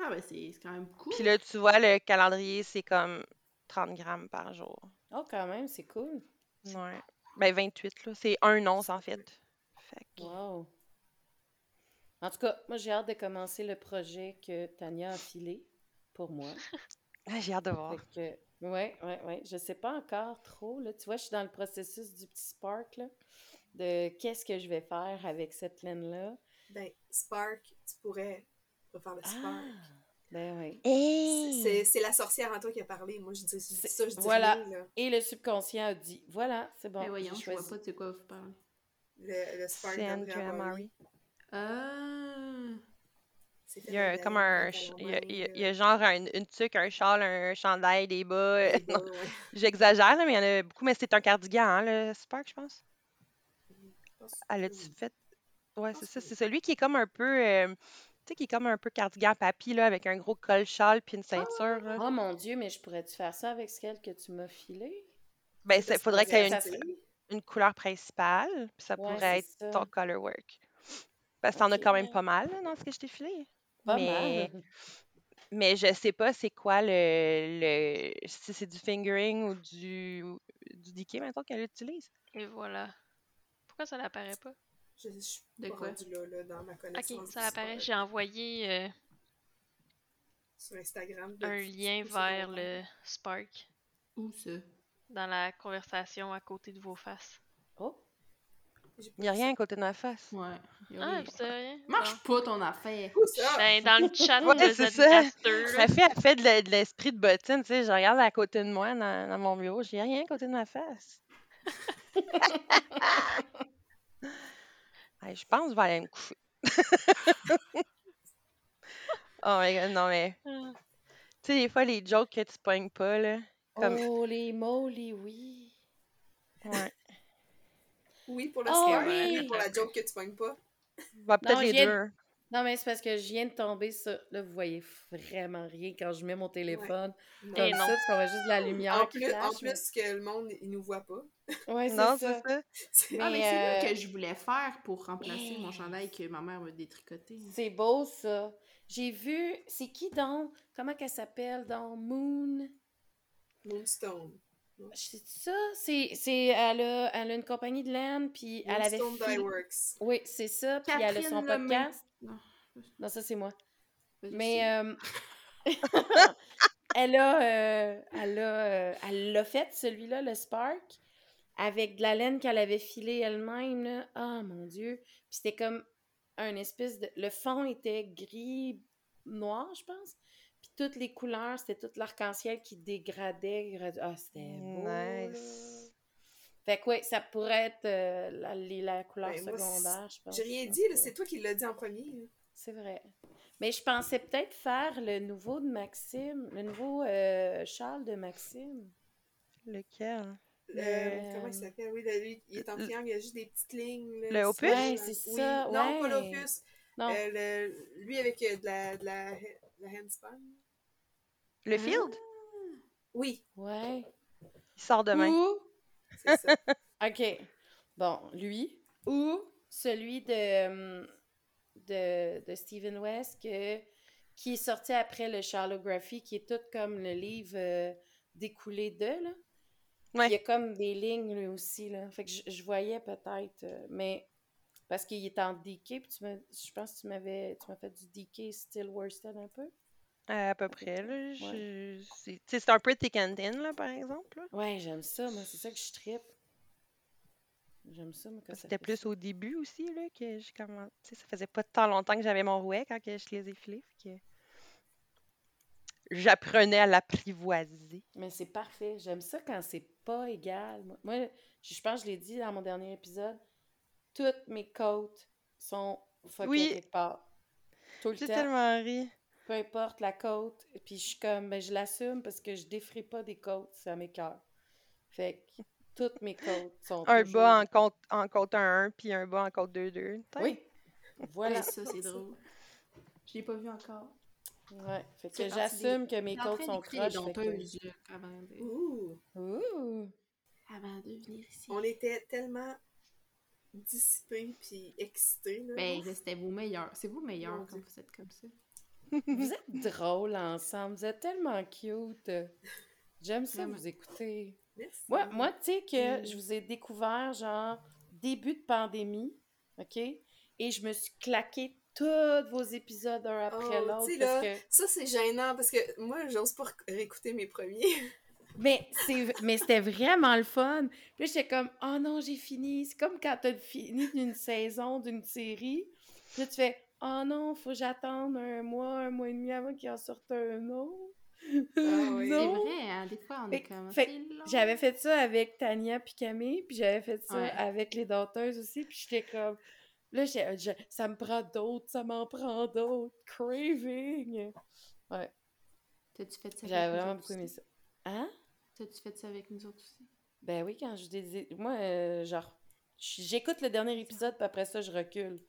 Ah, ben c'est c'est quand même cool. Puis là, tu vois, le calendrier, c'est comme 30 grammes par jour. Oh, quand même, c'est cool. Ouais. Ben 28, là. C'est un once, en fait. Fait que- Wow. En tout cas, moi, j'ai hâte de commencer le projet que Tania a filé pour moi. Ah, J'ai hâte de voir. Ouais, ouais, ouais. Je sais pas encore trop, là. Tu vois, je suis dans le processus du petit spark, là, de qu'est-ce que je vais faire avec cette laine-là. Ben, Spark, tu pourrais refaire le Ah! Spark. Ben oui. C'est c'est la sorcière en toi qui a parlé. Moi, je dis, je dis C'est- ça, je dis voilà. rien, là. Et le subconscient a dit, voilà, c'est bon, Mais j'ai voyons, je vois choisi. pas de quoi vous parlez. Le, le Spark C'est d'Andrea Andrea Murray. Ah. Il y a comme un. Il y a, genre un- une tuque, un châle, un chandail, des bas. J'exagère, mais il y en a beaucoup. Mais c'est un cardigan, hein, le Spark, je pense. Elle a-tu fait? Ouais, c'est ça. C'est celui qui est comme un peu. euh, tu sais, qui est comme un peu cardigan papy, là, avec un gros col châle puis une ceinture, là. Oh mon Dieu, mais je pourrais-tu faire ça avec celle que tu m'as filée? Ben, il faudrait que tu aies une, une couleur principale, puis ça Ouais, pourrait être ça. ton colorwork. Parce que t'en as quand même pas mal, là, dans ce que je t'ai filé. Pas mais, mal. mais je sais pas c'est quoi le, le. Si c'est du fingering ou du, du decay, maintenant qu'elle utilise. Et voilà. Pourquoi ça n'apparaît pas? Je, je suis De pas quoi? là, là, dans ma connaissance. Ok, ça apparaît. J'ai envoyé euh, Sur Instagram. un lien vers le Spark Où ça? dans la conversation à côté de vos faces. Oh, Il n'y a rien à côté de ma face. Ouais. Ah, savez rien? Marche pas ton affaire. Où ça? Ben, dans le chat Ouais, de c'est là. Ma fille, elle fait de l'esprit de bottine, tu sais. Je regarde à côté de moi dans, dans mon bureau, j'ai rien à côté de ma face. Je pense que je vais aller me coucher. oh my god, non mais. Tu sais, des fois, les jokes que tu pognes pas, là. Comme. oh les moly, oui. Ouais. Oui, pour le Oh, oui. Oui, pour la joke que tu pognes pas. Bah, peut-être Non, les deux. Non, mais c'est parce que je viens de tomber sur... Là, vous voyez vraiment rien quand je mets mon téléphone Non. comme non. ça, parce qu'on voit juste la lumière En qui plus, en mais- que le monde, il nous voit pas. Ouais, c'est Non, ça. c'est ça. C'est- Ah, mais c'est euh, que je voulais faire pour remplacer mon chandail que ma mère m'a détricoté. C'est beau, ça. J'ai vu... C'est qui, donc? Comment qu'elle s'appelle, donc? Moon... Moonstone. C'est ça? C'est... c'est- Elle, a... elle a une compagnie de laine, puis elle avait... Dye Works. Oui, c'est ça. Puis elle a son podcast. Non. Non, ça, c'est moi. Mais euh, elle a, euh, elle a, euh, elle l'a fait celui-là, le Spark, avec de la laine qu'elle avait filée elle-même. là. Ah mon Dieu! Puis c'était comme un espèce de. Le fond était gris noir, je pense. Toutes les couleurs, c'était tout l'arc-en-ciel qui dégradait. Ah, c'était beau. là. Nice. Fait que oui, ça pourrait être euh, la, la couleur Ben, moi, secondaire, je pense. J'ai rien dit, c'est toi qui l'as dit en premier. c'est vrai. Mais je pensais peut-être faire le nouveau de Maxime, le nouveau euh, Charles de Maxime. Lequel? Euh, Le- Comment il s'appelle? Oui, lui, il est en Le- triangle, il y a juste des petites lignes. là, Le opus? Ouais, c'est Oui. ça, Non, pas l'opus. Non, Euh, lui avec de la, de la, de la handspun. Le Ah. field? Oui, ouais. Il sort demain. Ou, c'est ça. ok, bon, lui, ou celui de, hum, de, de Stephen West que, qui est sorti après le Charlography, qui est tout comme le livre euh, découlé de, là. Ouais. Il y a comme des lignes, lui aussi, là. Fait que je, je voyais peut-être, euh, mais parce qu'il est en DK, puis tu je pense que tu m'avais tu m'as fait du DK Still Worsted un peu. À peu près, là. je- C'est un peu and thin, là, par exemple. là. Ouais, j'aime ça, moi, c'est ça que je trippe. J'aime ça, C'était plus ça. au début aussi, là, que j'ai commencé. Ça faisait pas tant longtemps que j'avais mon rouet quand que je les ai filés. que J'apprenais à l'apprivoiser. Mais c'est parfait. J'aime ça quand c'est pas égal. Moi, je pense que je l'ai dit dans mon dernier épisode, toutes mes côtes sont fuckées Oui. quelque part. Tout le J'ai temps. tellement ri. Peu importe la côte. Puis je suis comme, ben, je l'assume parce que je défrais pas des côtes, ça m'écoeure. Fait que toutes mes côtes sont Un toujours- bas en côte, en côte 1-1, puis un bas en côte 2-2. Oui. Voilà. Ça, c'est drôle. Je l'ai pas vu encore. Ouais. Fait que j'assume que mes côtes sont croches. fait que- avant de, Ouh! Ouh. avant de venir ici. On était tellement dissipés puis excités. Là. Ben, là, c'était vos meilleurs. C'est vos meilleurs quand vous êtes comme ça. Vous êtes drôles ensemble. Vous êtes tellement cute. J'aime ça vous écouter. Merci. Moi, moi tu sais que Mm. je vous ai découvert, genre, début de pandémie, OK? Et je me suis claqué tous vos épides un après Oh, l'autre. là, que... Ça, c'est gênant parce que moi, j'ose pas réécouter mes premiers. Mais, c'est... Mais c'était vraiment le fun. Puis là, j'étais comme, oh non, j'ai fini. C'est comme quand t'as fini d'une saison, d'une série. Puis là, tu fais, oh non, faut que j'attende un mois, un mois et demi avant qu'il en sorte un autre. Ah oui. C'est vrai, hein, des fois, on Fait- est comme... J'avais fait ça avec Tania puis Camille, puis j'avais fait ça Ouais. avec les danseuses aussi, puis j'étais comme... Là, j'ai- je- ça me prend d'autres, ça m'en prend d'autres. Craving! Ouais, T'as-tu fait ça avec j'avais vraiment beaucoup aimé ça. Hein? T'as-tu fait ça avec nous autres aussi? Ben oui, quand je dis... Moi, euh, genre, j'écoute le dernier épisode, puis après ça, je recule.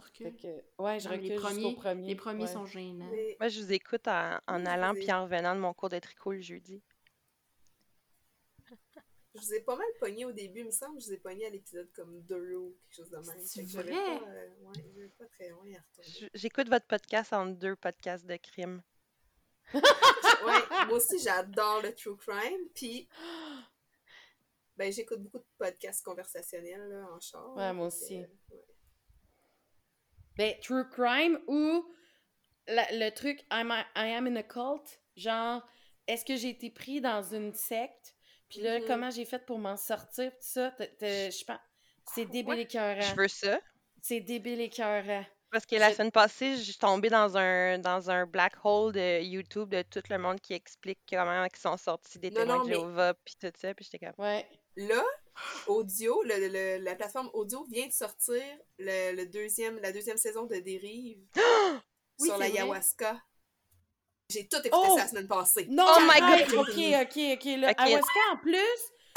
Tu recules? Fait que, ouais, je recule les jusqu'au premiers, premier. les premiers ouais. sont gênants. Mais Moi, je vous écoute en, allant puis en revenant de mon cours de tricot le jeudi. je vous ai pas mal pogné au début, il me semble. Je vous ai pogné à l'épisode comme 2 ou quelque chose de même. C'est vrai? Pas, euh, ouais, pas très loin à retourner. J- J'écoute votre podcast en deux podcasts de crime. Ouais, moi aussi, j'adore le true crime. Puis, ben, j'écoute beaucoup de podcasts conversationnels là, en char. Ouais, moi aussi. euh, ouais. Ben, True Crime ou la- le truc I'm a- I am in a cult, genre, est-ce que j'ai été pris dans une secte? Puis là, Mhm. comment j'ai fait pour m'en sortir? Tout ça, je pense... C'est débile écœurant. Je veux ça. C'est débile écœurant. Parce que la semaine passée, je suis tombée dans un, dans un black hole de YouTube de tout le monde qui explique comment ils sont sortis des Non, témoins non, de mais- Jéhovah, puis tout ça, puis j'étais comme... Ouais. Là, audio, le- le- la plateforme audio vient de sortir le, le deuxième, la deuxième saison de Dérive Oui, sur c'est vrai. l'ayahuasca. J'ai tout écouté Oh! ça la semaine passée. Non, Oh my! God! Ok, ok, ok. Là, Ok. Ayahuasca en plus?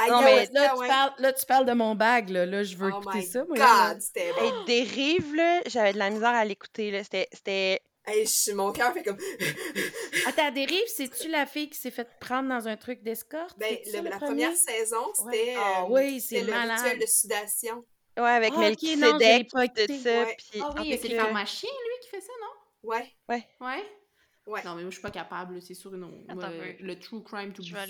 Non, mais Ayahuasca, Là, tu parles, là, tu parles de mon bag, là. Là, je veux Oh écouter my ça. Moi, God, c'était bon. Hey, Dérive, là, j'avais de la misère à l'écouter, là. C'était... Hey, je- mon cœur fait comme. Attends, Dérive, c'est-tu la fille qui s'est fait prendre dans un truc d'escorte? Ben, le- la première saison, c'était. Ah euh, oui, c'est le malade. rituel de sudation. Ouais, avec Ah, ok, non, je l'ai Melchizedek, tout ça, Ouais. puis... Ah oui, fait c'est que- le pharmacien, lui, qui fait ça, non? Ouais. Ouais. Ouais? Ouais. Non, mais moi, je suis pas capable, c'est sûr, non. Moi, le true crime, tout ça.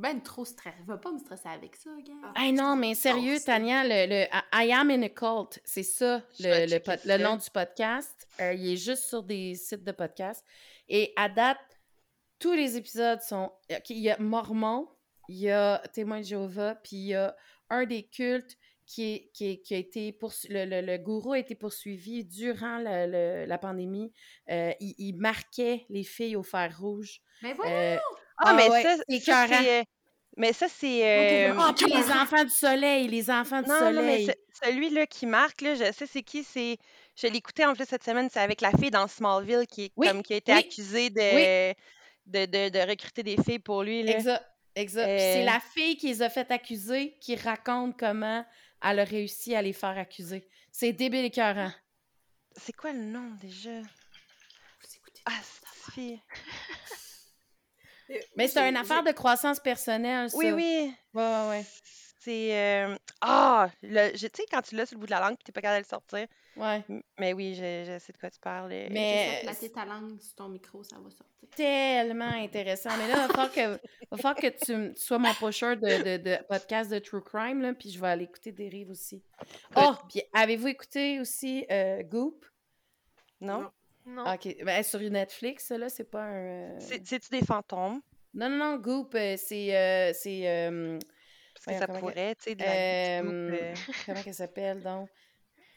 Ben, trop stress. Va pas me stresser avec ça, gars. Ah. Hey non, mais sérieux, Tania, le, le I am in a cult, c'est ça, le, le, le nom du podcast. Euh, il est juste sur des sites de podcast. Et à date, tous les épisodes sont. ok, il y a Mormon, il y a Témoin de Jéhovah, puis il y a un des cultes qui, est, qui, est- qui a été poursu- le, le, le gourou a été poursuivi durant le- la pandémie. Euh, il, il marquait les filles au fer rouge. Mais voilà! Euh, Ah, mais ouais, ça, c'est ça, c'est... euh, Mais ça, c'est... euh, Ah, puis les enfants du soleil, les enfants du Non, soleil. non, mais ce- celui-là qui marque, là, je sais c'est qui, c'est... Je l'ai écouté en plus cette semaine, c'est avec la fille dans Smallville qui, est Oui, comme, qui a été oui, accusée de, de, de, de recruter des filles pour lui. Là. Exact, exact. Puis c'est Euh, la fille qui les a fait accuser qui raconte comment elle a réussi à les faire accuser. C'est débile écœurant. C'est quoi le nom déjà? Vous écoutez Ah, cette fille? Mais c'est une affaire de croissance personnelle, ça. Oui, oui. Ouais, ouais, ouais. C'est... euh, Ah! le- je- Tu sais, quand tu l'as sur le bout de la langue puis t'es pas capable de le sortir. Ouais. Mais oui, je, je sais de quoi tu parles. euh, Mais- placer ta langue sur ton micro, ça va sortir. Tellement intéressant. Mais là, il va falloir que, va falloir que tu, tu sois mon pusher de, de, de podcast de True Crime, là, puis je vais aller écouter des rives aussi. Oh, puis avez-vous écouté aussi euh, Goop? Non? Non. Non. Ah, OK. Ben, sur Netflix, là, c'est pas un... euh, C'est- C'est-tu des fantômes? Non, non, non, Goop, euh, c'est... euh, c'est euh, Parce que Voyons, ça pourrait, tu sais, de la Euh, comment elle s'appelle donc?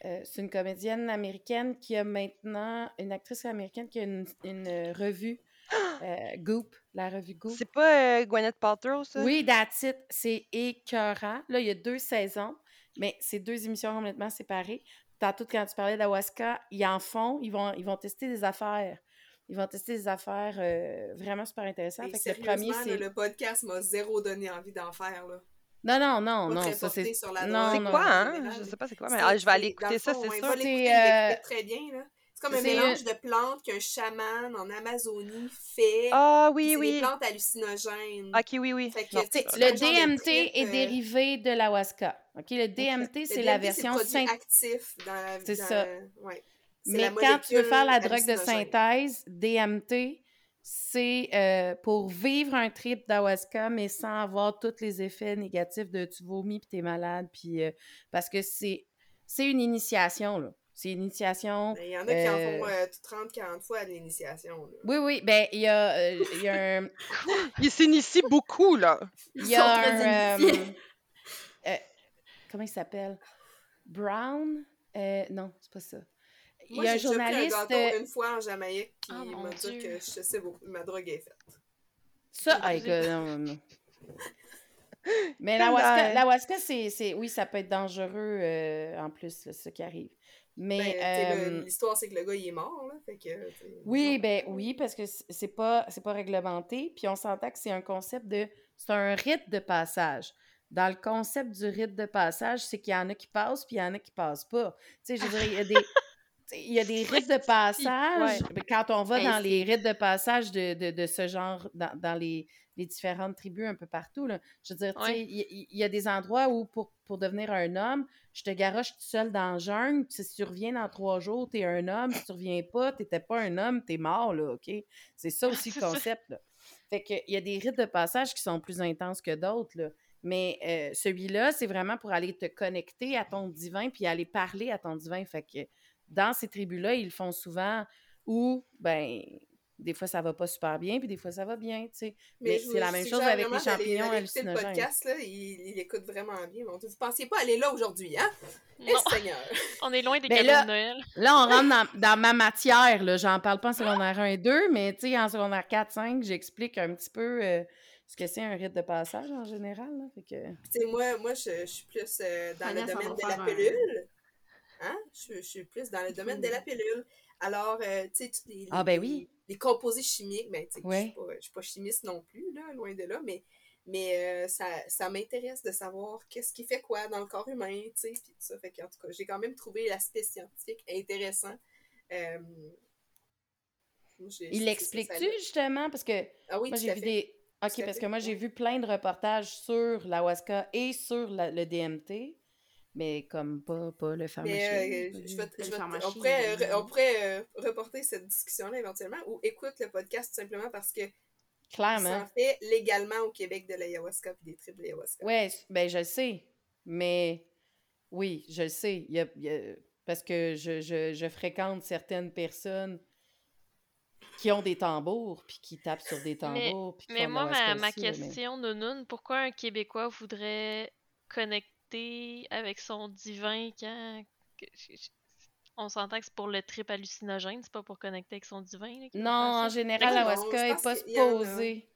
C'est une comédienne américaine qui a maintenant, une actrice américaine qui a une, une, revue, Goop, la revue Goop. C'est pas Gwyneth Paltrow, ça? Oui, that's it. C'est écœurant. Là, il y a deux saisons, mais c'est deux émissions complètement séparées. Tantôt, quand tu parlais d'Awaska, ils en font, ils vont, ils vont tester des affaires. Ils vont tester des affaires euh, vraiment super intéressantes. Et Fait que le premier, là, le podcast m'a zéro donné envie d'en faire. Là. Non, non, non, non, ça c'est... sur la non, drogue, C'est non. quoi, en hein? Je sais pas c'est quoi, mais C'est- ah, je vais aller écouter ça, fond, c'est ouais, sûr. C'est, euh, très bien. là. C'est comme un c'est, mélange euh, de plantes qu'un chaman en Amazonie fait. Ah oui, c'est des oui. plantes hallucinogènes. Ok, oui, oui. Que, Non. C'est- Le DMT est euh, dérivé de l'awaska. OK, le DMT, c'est la version synth- actif dans la C'est ça. ouais. C'est Mais quand tu veux faire la drogue de synthèse, DMT, c'est euh, pour vivre un trip d'awaska, mais sans avoir tous les effets négatifs de tu vomis puis t'es malade, puis euh, parce que c'est c'est une initiation, là. C'est une initiation. Mais Il y en a qui en Euh, font euh, 30-40 fois à l'initiation. là. Oui, oui, ben il y a, euh, il y a un... Il s'initie beaucoup, là. Il y a un... euh, euh, comment il s'appelle? Brown? Euh, non, c'est pas ça. Il Moi, y a un pris journaliste... un gâteau euh, une fois en Jamaïque, Oh, il mon m'a dit Dieu. que je sais ma drogue est faite. Ça, ah, non, non, non. Mais l'awaska, c'est, c'est- oui, ça peut être dangereux euh, en plus, là, ce qui arrive. Mais, Ben, le- euh, L'histoire, c'est que le gars, il est mort. Là, fait que, oui, ben oui, parce que c'est pas, c'est pas réglementé, puis on s'entend que c'est un concept de, c'est un rite de passage. Dans le concept du rite de passage, c'est qu'il y en a qui passent, puis il y en a qui passent pas. Tu sais, je il y a des, il y a des rites de passage. Ouais. Quand on va Ben, dans les rites de passage de, de, de ce genre, dans, dans les, les différentes tribus un peu partout, là, je veux dire, Ouais. il y, y a des endroits où pour, pour devenir un homme, je te garoche tout seul dans le jungle, puis si tu reviens dans trois jours, t'es un homme, si tu reviens pas, t'étais pas un homme, t'es mort, là, OK? C'est ça aussi le concept, là. Fait que, il y a des rites de passage qui sont plus intenses que d'autres, là. Mais euh, celui-là, c'est vraiment pour aller te connecter à ton divin puis aller parler à ton divin. Fait que dans ces tribus-là, ils le font souvent où, ben, des fois ça va pas super bien, puis des fois ça va bien, tu sais. Mais, c'est la même chose avec les champignons hallucinogènes. Le podcast, là, il, il écoute vraiment bien. Vous pensiez pas aller là aujourd'hui, hein? Eh, Non, Seigneur! on est loin des Ben cadeaux là- de Noël. Là, on rentre dans, dans ma matière, là. J'en parle pas en secondaire 1 et 2, mais tu sais, en secondaire 4, 5, j'explique un petit peu euh, ce que c'est un rite de passage en général, là. Fait que... Tu sais, moi, moi je, je suis plus euh, dans le domaine de la un- pilule. Hein? Je, je suis plus dans le domaine de la pilule. Alors, euh, tu sais, les, Ah, ben oui. les composés chimiques, ben, tu sais, je Ouais. suis pas- je suis pas chimiste non plus, là, loin de là, mais, mais euh, ça, ça m'intéresse de savoir qu'est-ce qui fait quoi dans le corps humain, tu sais, puis tout ça. Fait qu'en tout cas, j'ai quand même trouvé l'aspect scientifique intéressant. Euh, Il l'explique-tu, justement? Parce que Ah oui, moi, j'ai vu fait. des... OK, parce que moi, j'ai vu plein de reportages sur l'awaska et sur la- le DMT, mais comme pas, pas le pharmacien. Mais euh, je vais je vais te- pharmacien, on pourrait, euh, on pourrait euh, reporter cette discussion-là éventuellement ou écoute le podcast tout simplement parce que Clairement. s'en fait légalement au Québec de l'ayahuasca et des tripes d'ayahuasca. Ouais, c- ben je le sais. Mais oui, je le sais. Il y a- il y a- parce que je, je- je fréquente certaines personnes qui ont des tambours, puis qui tapent sur des tambours, puis Mais de moi, ma, ma là, mais- question, Nounoun, pourquoi un Québécois voudrait connecter avec son divin quand. On s'entend que c'est pour le trip hallucinogène, c'est pas pour connecter avec son divin. là, Non, en général, n'est pense pas qu'il y en a. supposé.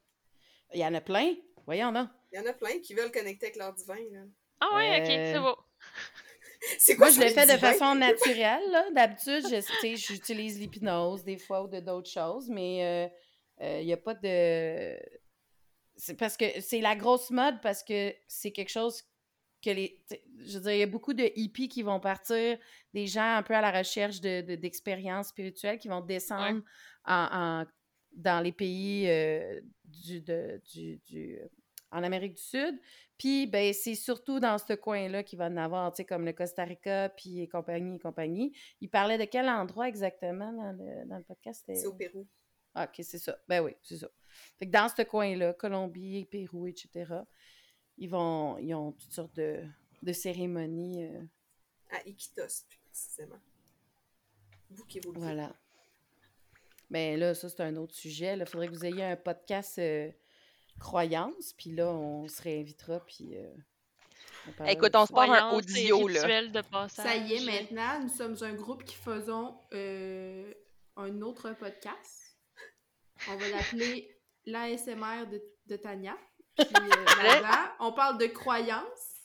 Il y en a plein. Voyons, non. Il y en a plein qui veulent connecter avec leur divin. là. Ah ouais, ok, Euh, c'est beau. C'est quoi Moi, je le fais de façon naturelle. là. D'habitude, je- tu sais, j'utilise l'hypnose des fois ou de d'autres choses, mais il n'y a pas de. C'est parce que c'est la grosse mode parce que c'est quelque chose que les. Je veux dire, il y a beaucoup de hippies qui vont partir, des gens un peu à la recherche de- de- d'expériences spirituelles qui vont descendre en, en- dans les pays euh, du, de- du, du- en Amérique du Sud. Puis, ben, c'est surtout dans ce coin-là qu'il va en avoir, tu sais, comme le Costa Rica, puis et compagnie et compagnie. Il parlait de quel endroit exactement dans le, dans le podcast? C'est au Pérou. Ah, OK, c'est ça. Ben oui, c'est ça. Fait que dans ce coin-là, Colombie, Pérou, etc., ils vont, ils ont toutes sortes de, de cérémonies. euh, À Iquitos, plus précisément. Voilà. Mais là, ça, c'est un autre sujet. Il faudrait que vous ayez un podcast euh, croyance, puis là, on se réinvitera, puis euh, On Écoute, on se part un audio, là. rituel de passage. Ça y est, maintenant, nous sommes un groupe qui faisons euh, un autre podcast. On va l'appeler l'ASMR de, de Tania. Puis euh, là-dedans, on parle de croyances.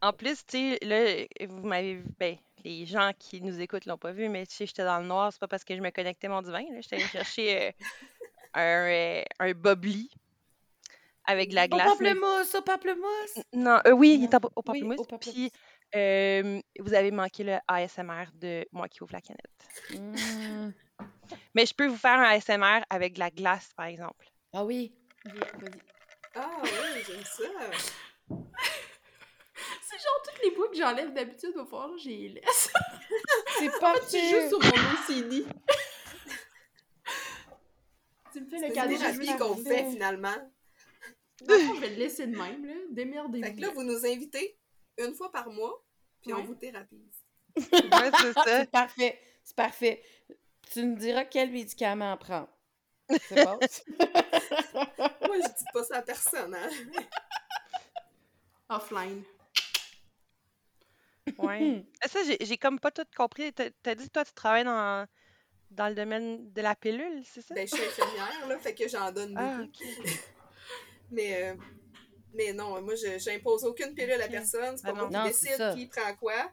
En plus, tu sais, là, vous m'avez vu, ben, les gens qui nous écoutent l'ont pas vu, mais tu sais, j'étais dans le noir, c'est pas parce que je me connectais mon divin, là. J'étais allée chercher euh, un, euh, un bubbly avec de la Au glace. mais- pamplemousse, au pamplemousse! Non, euh, oui, il est au, au Oui, pamplemousse. au Puis, euh, vous avez manqué le ASMR de moi qui ouvre la canette. Mm. Mais je peux vous faire un ASMR avec de la glace, par exemple. Ah oui. Vas-y. Ah oui, j'aime ça. C'est genre toutes les bouts que j'enlève d'habitude, falloir que j'y laisse. C'est Tu parti! joues sur mon OCD. tu me fais le cadeau de qu'on fait finalement. Dans le fond, je vais le laisser de même, là. Démerdez-vous. Fait que là, vous nous invitez une fois par mois, puis on vous thérapise. Ouais, c'est ça. C'est parfait. C'est parfait. Tu nous diras quel médicament prendre. C'est bon? Moi, je dis pas ça à personne, hein. Offline. Ouais. Ah, Ça, j'ai j'ai comme pas tout compris. T'as dit, toi, tu travailles dans, dans le domaine de la pilule, c'est ça? Ben, je suis infirmière, là, fait que j'en donne ah, beaucoup. Mais, euh, mais non, moi, je j'impose aucune pilule à personne. C'est pas Ah moi qui décide qui prend quoi.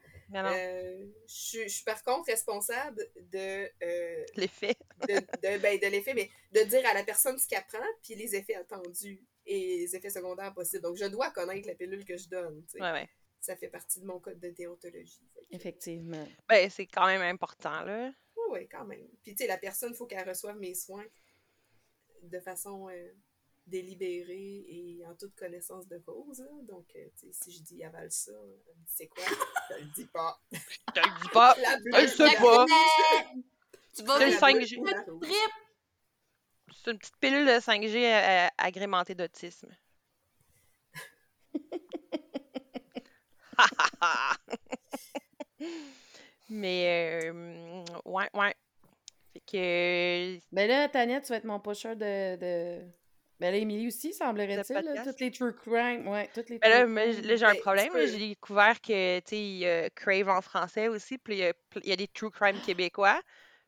Euh, je, suis- je suis par contre responsable de, euh, l'effet. de, de, ben, de l'effet, mais de dire à la personne ce qu'elle prend, puis les effets attendus et les effets secondaires possibles. Donc, je dois connaître la pilule que je donne. tu sais. Ouais, ouais. Ça fait partie de mon code de déontologie. Que- Effectivement. Ben, c'est quand même important, là. Oui, oui, quand même. Puis, tu sais, la personne, il faut qu'elle reçoive mes soins de façon euh, délibérée et en toute connaissance de cause. là. Donc, euh, si je dis avale ça, c'est quoi? je le dis pas. Je le dis pas. La Je le sais pas. Tu vas- la le bleue 5G. ou la rouge. C'est une petite pilule de 5G euh, agrémentée d'autisme. Mais, euh, ouais, ouais. Fait que, Ben là, Tania, tu vas être mon de. de... Ben là, Émilie aussi, semblerait-il. là, podcast? Toutes les true crime. Ouais, toutes les Ben là, true crime. là, j'ai un Ben, problème. tu là. peux- J'ai découvert que, tu sais, il y a Crave en français aussi, puis il y a, pl- il y a des true crime québécois.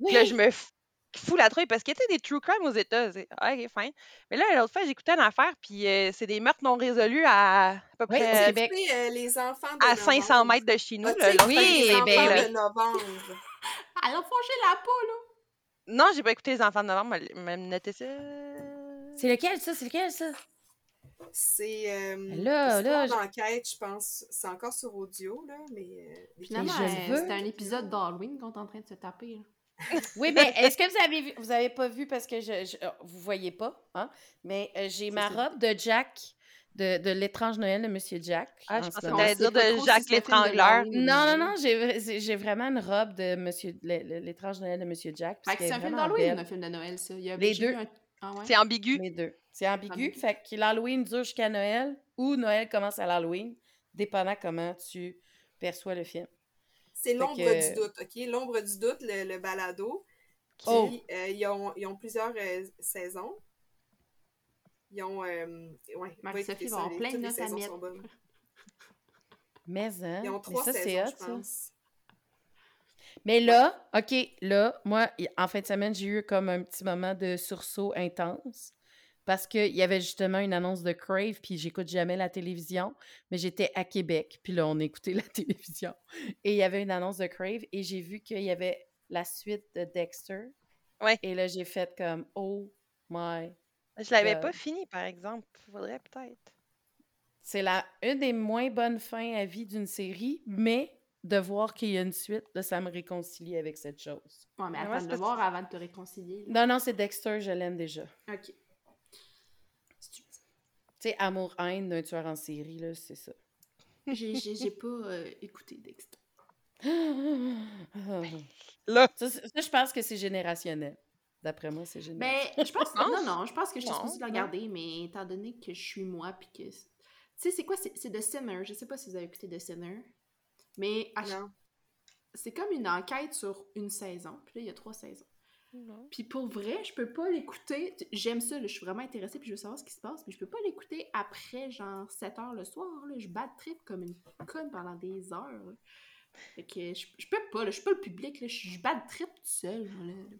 Puis là, Oui! je me f- fous la trouille parce que, tu sais, des true crime aux États, c'est ah, ok, fine. Mais là, l'autre fois, j'écoutais une affaire, puis euh, c'est des meurtres non résolus à à peu Oui, au près Québec. Sais, euh, les enfants de à novembre. 500 mètres de chez nous. Ah, là, l'autre les j'ai- enfants ben de oui. novembre? Elle a fongé la peau, là. Non, j'ai pas écouté les enfants de novembre, mais mais ça. C'est lequel, ça? C'est lequel, ça? C'est euh, Là, là, d'enquête, je pense. C'est encore sur audio, là, mais... euh, Finalement, euh, veux. c'était un épisode d'Halloween qu'on est en train de se taper. là. Oui, mais est-ce que vous avez vu? Vous avez pas vu parce que je, je- euh, vous voyez pas, hein? Mais euh, j'ai ma robe de Jack, de, de l'étrange Noël de Monsieur Jack. Ah, je pensais que dire de Jacques si l'étrangleur. Non, non, non, j'ai vraiment une robe de Monsieur l'étrange Noël de Monsieur Jack. C'est un film d'Halloween un film de Noël, ça? Il y a Les deux. un- Ah ouais? C'est ambigu. Les deux. C'est ambigu. Ambigu. Fait que l'Halloween dure jusqu'à Noël ou Noël commence à l'Halloween, dépendant comment tu perçois le film. C'est l'ombre que- du doute, OK? L'ombre du doute, le, le balado. Qui, Oh. euh, ils, ont, ils ont plusieurs euh, saisons. Ils ont... Euh, ouais, Marie-Sophie va les- plein de notes à mettre. Mais, hein, Ils ont mais trois ça, c'est saisons, hot, je ça. Mais là, OK, là, moi, en fin de semaine, j'ai eu comme un petit moment de sursaut intense parce qu'il y avait justement une annonce de Crave, puis j'écoute jamais la télévision, mais j'étais à Québec, puis là, on écoutait la télévision. Et il y avait une annonce de Crave, et j'ai vu qu'il y avait la suite de Dexter. Ouais. Et là, j'ai fait comme, oh my. Je l'avais pas fini, par exemple. Faudrait peut-être. C'est la une des moins bonnes fins à vie d'une série, mais de voir qu'il y a une suite, là, ça me réconcilie avec cette chose. Ouais, mais attends de le voir avant de te réconcilier. là. Non, non, c'est Dexter, je l'aime déjà. Ok. Tu sais, amour-haine d'un tueur en série, là, c'est ça. J'ai j'ai- j'ai pas euh, écouté Dexter. Là. ça, je pense que c'est générationnel. D'après moi, c'est générationnel. Mais je pense non non, je pense que je suis supposée de regarder, mais étant donné que je suis moi puis que tu sais c'est quoi c'est c'est The Sinner, je sais pas si vous avez écouté The Sinner, mais c'est comme une enquête sur une saison, puis là il y a trois saisons. Non. Puis pour vrai, je peux pas l'écouter. J'aime ça, là, je suis vraiment intéressée, puis je veux savoir ce qui se passe, mais je peux pas l'écouter après, genre, 7 heures le soir. Là. Je bats de trip comme une conne pendant des heures. là. Fait que je, je peux pas, là, je suis pas le public, là, je, je bats de trip tout seul.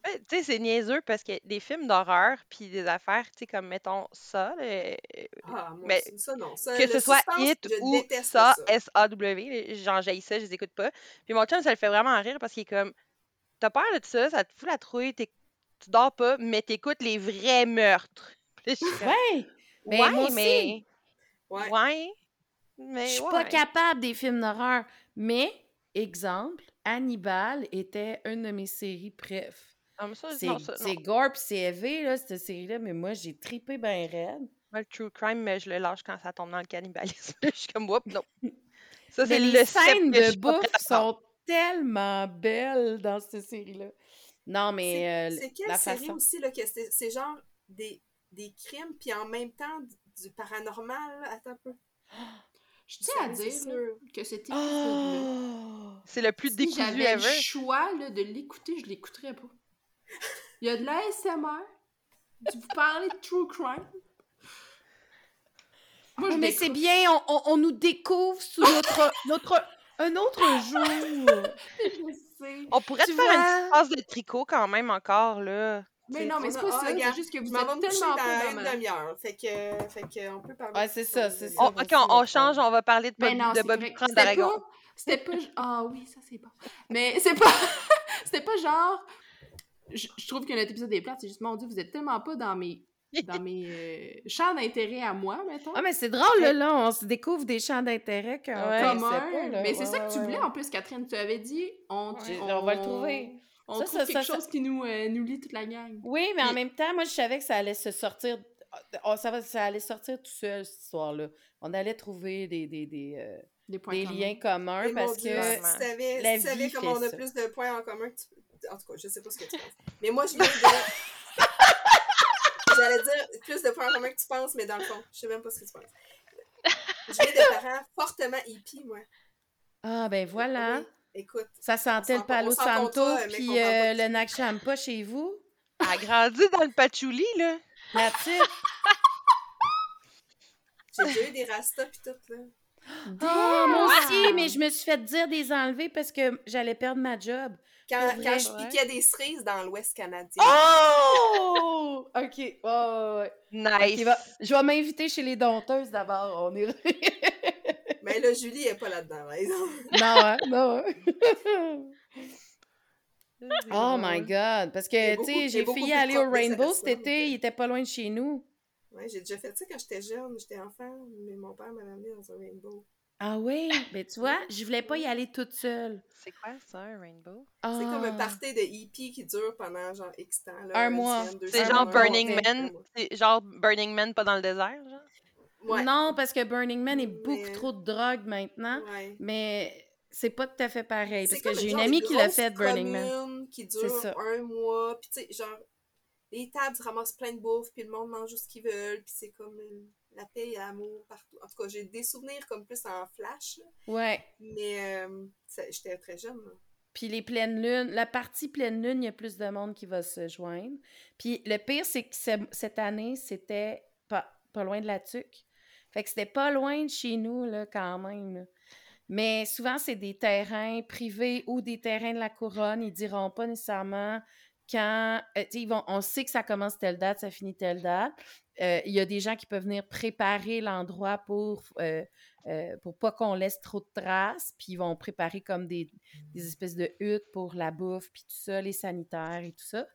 Ouais, Tu sais, c'est niaiseux parce que des films d'horreur puis des affaires, tu sais, comme mettons ça, là, Ah, moi Mais aussi, ça, non. Ça, que ce soit Hit ou ça. S-A-W, genre j'haïs ça, je les écoute pas. Puis mon chum, ça le fait vraiment rire parce qu'il est comme, t'as peur de ça, ça te fout la trouille, t'es- tu dors pas, mais t'écoutes les vrais meurtres. Puis je Ouais! Ben, ouais, moi aussi. mais... Ouais. Ouais, mais Je suis ouais. pas capable des films d'horreur. Mais, exemple, Hannibal était une de mes séries préf. Ah, mais ça, C'est gore pis c'est élevé, là, cette série-là, mais moi, j'ai tripé ben raide. Moi, le true crime, mais je le lâche quand ça tombe dans le cannibalisme. je suis comme, whoop, non. Ça, c'est les le scènes de bouffe sont tellement belles dans cette série-là. Non, mais C'est euh, quelle la série façon... aussi, là, que c'est genre des, des crimes, puis en même temps du, paranormal? Attends un peu. Je tiens à C'est dire là, que cet épisode-là, Oh! C'est le plus si décousu j'avais le choix là, de l'écouter, je l'écouterais pas. Il y a de l'ASMR, du vous parlez de true crime. Moi, je mais c'est bien, on, on- on nous découvre sous notre, notre, un autre jour. Je sais. On pourrait Tu te faire une petite de tricot quand même encore, là. Mais non, mais c'est pas a- ça. ah, C'est juste que vous êtes tellement pas dans une demi-heure. Fait que, fait que on peut parler Ouais, c'est ça, c'est ça. ok, on, change, on va parler de, Mais Bob- non, de c'est Bobby C'était d'Aragon. pas... C'était pas... Ah oui, ça c'est bon. Mais c'est pas... C'était pas genre... Je, je trouve que notre épisode est plate, c'est juste, mon Dieu, vous êtes tellement pas dans mes... Dans mes euh, champs d'intérêt à moi, mettons. Ah, mais c'est drôle, là, là, on se découvre des champs d'intérêt qu'on Ouais. connaissait commun. pas, là. mais c'est Ouais, ça ouais, que tu voulais ouais. en plus, Catherine. Tu avais dit, on, Ouais, on, on va le trouver. On Ça, trouve ça, quelque ça, chose qui nous, euh, nous lie toute la gang. Oui, mais en même temps, moi, je savais que ça allait se sortir. oh, ça, va, ça allait sortir tout seul, cette histoire-là. On allait trouver des, des, des, euh, Des points des communs. liens communs Mais mon parce Dieu, que. Si tu savais, la si tu savais vie comment on a ça. plus de points en commun que tu... En tout cas, je sais pas ce que tu penses. Mais moi, je viens de... J'allais dire plus de points en commun que tu penses, mais dans le fond, je sais même pas ce que tu penses. Je viens de parents fortement hippies, moi. Ah, ben voilà. Oui, écoute, Ça sentait le Palo Santo puis euh, le. Nak Champa chez vous. Elle a grandi dans le patchouli, là. That's it. j'ai déjà eu des rastas pis tout, là. Ah, moi aussi, mais je me suis fait dire des enlever parce que j'allais perdre ma job. Quand, quand je Ouais. piquais des cerises dans l'Ouest canadien. Oh! OK. Ouais. Nice. Va- Je vais m'inviter chez les dompteuses d'abord. On est... Mais là, Julie est pas là-dedans, par exemple. non, hein? Non, hein? Oh my God! Parce que, tu sais, j'ai failli aller au Rainbow cet été. Il était pas loin de chez nous. Ouais, j'ai déjà fait ça quand j'étais jeune, j'étais enfant, mais mon père m'avait amené dans un rainbow. Ah oui? Ben, tu vois, je voulais pas y aller toute seule. C'est quoi ça, un rainbow? C'est comme un Ah. party de hippie qui dure pendant genre X temps. Là, Un mois. C'est genre Burning Man. C'est genre Burning Man pas dans le désert, genre? Ouais. Non, parce que Burning Man est beaucoup Mais- trop de drogue maintenant. ouais. Mais c'est pas tout à fait pareil. Parce que j'ai une amie qui l'a fait, Burning Man. qui dure ça. un mois, puis tu sais, genre, les tables se ramassent plein de bouffe, puis le monde mange ce qu'ils veulent, puis c'est comme la paix et l'amour partout. En tout cas, j'ai des souvenirs comme plus en flash, là, Ouais. mais euh, j'étais très jeune. là. Puis les pleines lunes, la partie pleine lune, il y a plus de monde qui va se joindre. Puis le pire, c'est que ce- cette année, c'était pas, pas loin de la tuque. Fait que c'était pas loin de chez nous, là, quand même. Mais souvent, c'est des terrains privés ou des terrains de la couronne. Ils diront pas nécessairement quand. euh, ils vont, on sait que ça commence telle date, ça finit telle date. Euh, Il y a des gens qui peuvent venir préparer l'endroit pour, euh, euh, pour pas qu'on laisse trop de traces. Puis ils vont préparer comme des, des espèces de huttes pour la bouffe, puis tout ça, les sanitaires et tout ça.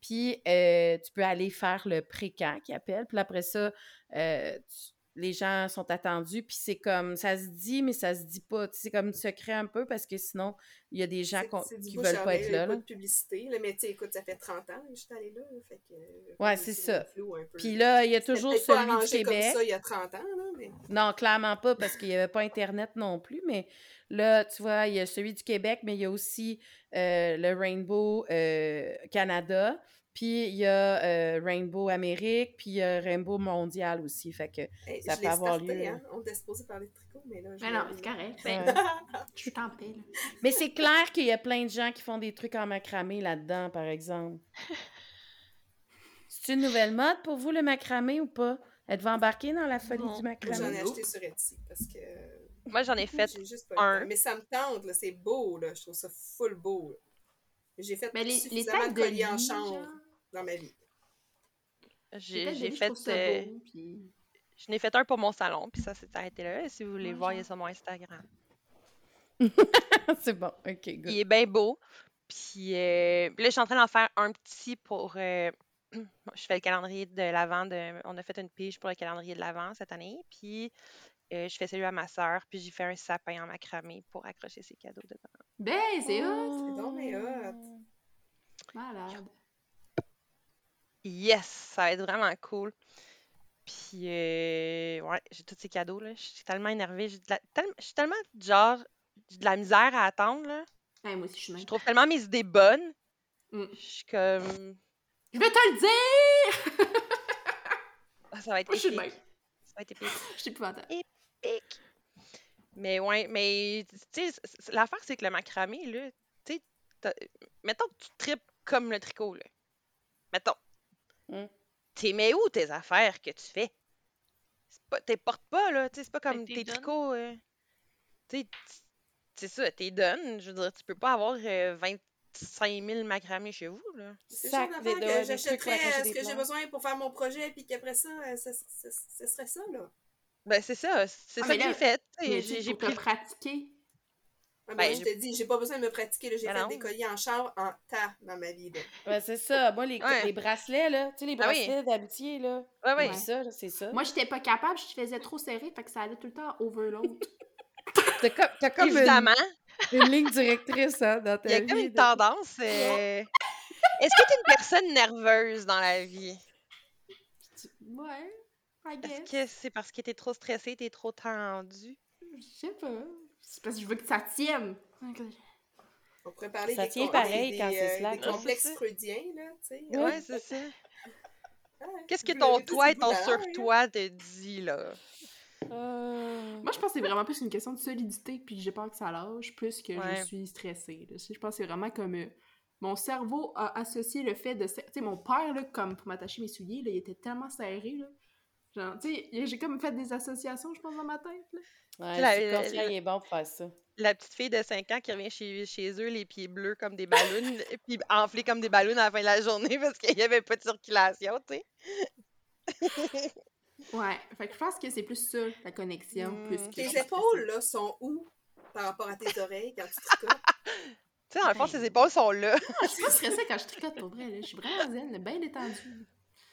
Puis tu peux aller faire le pré-camp qui appelle. Puis après ça, tu- les gens sont attendus. Puis c'est comme, ça se dit, mais ça se dit pas. C'est comme secret un peu parce que sinon, il y a des gens C'est- c'est du qui veulent pas être là. là. de publicité, là, mais tu écoute, ça fait 30 ans que je suis allée là, fait que... euh, Ouais, c'est c'est ça. Puis là, il y a toujours pas celui du Québec. comme ça il y a 30 ans, là, mais... Non, clairement pas, parce qu'il n'y avait pas Internet non plus. Mais là, tu vois, il y a celui du Québec, mais il y a aussi euh, le Rainbow euh, Canada. Puis il y a euh, Rainbow Amérique, puis il y a Rainbow Mondial aussi. Fait que Hey, Ça je peut avoir starté, lieu. hein. On était supposé parler de tricot, mais là, je Mais non, c'est correct. Ouais. Ben, je suis en paix, là. Mais c'est clair qu'il y a plein de gens qui font des trucs en macramé là-dedans, par exemple. C'est une nouvelle mode pour vous, le macramé, ou pas? Êtes-vous embarqué dans la folie Non. du J'en macramé? ai acheté sur Etsy parce que Moi, j'en ai fait juste un. Mais ça me tente. C'est beau, là. Je trouve ça full beau. J'ai fait Mais les, suffisamment têtes de de colliers en genre, dans ma vie. J'ai je fait. euh, beau, puis- J'en ai fait un pour mon salon, puis ça s'est arrêté là. Si vous voulez Ouais, voir, il y a genre. sur mon Instagram. c'est bon, ok, good. Il est bien beau. Puis euh, là, je suis en train d'en faire un petit pour. euh, je fais le calendrier de l'Avent. De... On a fait une pige pour le calendrier de l'Avent cette année. Puis euh, je fais celui à ma sœur. Puis j'ai fait un sapin en macramé pour accrocher ses cadeaux dedans. Ben, c'est hot! C'est donc. Malade. Yes, ça va être vraiment cool. Puis, euh, ouais, j'ai tous ces cadeaux, là. Je suis tellement énervée. La- Je suis tellement, genre, j'ai de la misère à attendre, là. Ouais, moi aussi, je suis Je trouve tellement mes idées bonnes. Mm. Je suis comme... Je vais te le dire! ah, ça va être Moi, je suis épique. même. Ça va être épique. Je suis épouvantable. Épique. Mais ouais, mais, tu sais, l'affaire, c'est que le macramé, là, tu sais, mettons que tu tripes comme le tricot, là. Mettons. Mm. T'es mets où tes affaires que tu fais? T'es portes pas, là, tu sais, c'est pas Ben, comme t'es tricots, euh, c'est ça, t'es donnes, je veux dire, tu peux pas avoir euh, 25 000 macramés chez vous, là. C'est de- que j'achèterais euh, ce que j'ai besoin pour faire mon projet, puis qu'après ça, euh, ce, serait ça, là. Ben, c'est ça, c'est Ah, ça que j'ai là, fait, j'ai te pratiquer. Ah, Ben, ben, je j'ai- te dis, j'ai pas besoin de me pratiquer. J'ai Ben fait non. des colliers en chanvre en tas dans ma vie, là. C'est ça. Moi, les, Ouais. les bracelets, là, tu sais, les Ah oui. bracelets d'amitié, là. Ouais, ouais. Ouais. C'est ça, là, c'est ça. Moi, j'étais pas capable, je faisais trop serré, fait que ça allait tout le temps overload. T'as comme, t'as comme une, Évidemment, une ligne directrice, hein, dans ta il y a vie. comme une tendance. euh, Est-ce que tu es une personne nerveuse dans la vie? ouais, I Est-ce que c'est parce que t'es trop stressée, t'es trop tendue? Je sais pas. C'est parce que je veux que ça tienne. On pourrait parler Ça des, tient pareil des, quand des, c'est euh, slack, des hein. complexes freudiens, là, tu sais. Ouais. Ouais, c'est ça. Ouais, Qu'est-ce que ton toi et ton sur-toi te dit, là? Euh, Moi, je pense que c'est vraiment plus une question de solidité, puis j'ai peur que ça lâche, plus que Ouais. je suis stressée. là. Je pense que c'est vraiment comme... euh, mon cerveau a associé le fait de... Tu sais, mon père, là, comme pour m'attacher mes souliers, là, il était tellement serré, là. Genre, tu sais, j'ai comme fait des associations, je pense, dans ma tête, là. Ouais, La- le la- est bon pour faire ça. La petite fille de 5 ans qui revient chez, chez eux, les pieds bleus comme des ballons, puis enflés comme des ballons à la fin de la journée parce qu'il n'y avait pas de circulation, tu sais. Ouais, fait que je pense que c'est plus ça, la connexion, plus que... Tes épaules, là, sont où par rapport à tes oreilles quand tu tricotes? Tu sais, dans le fond, Ben- ses épaules sont là. Je suis pas stressée quand je tricote, pour vrai, là. Je suis vraiment zen, là, bien détendue.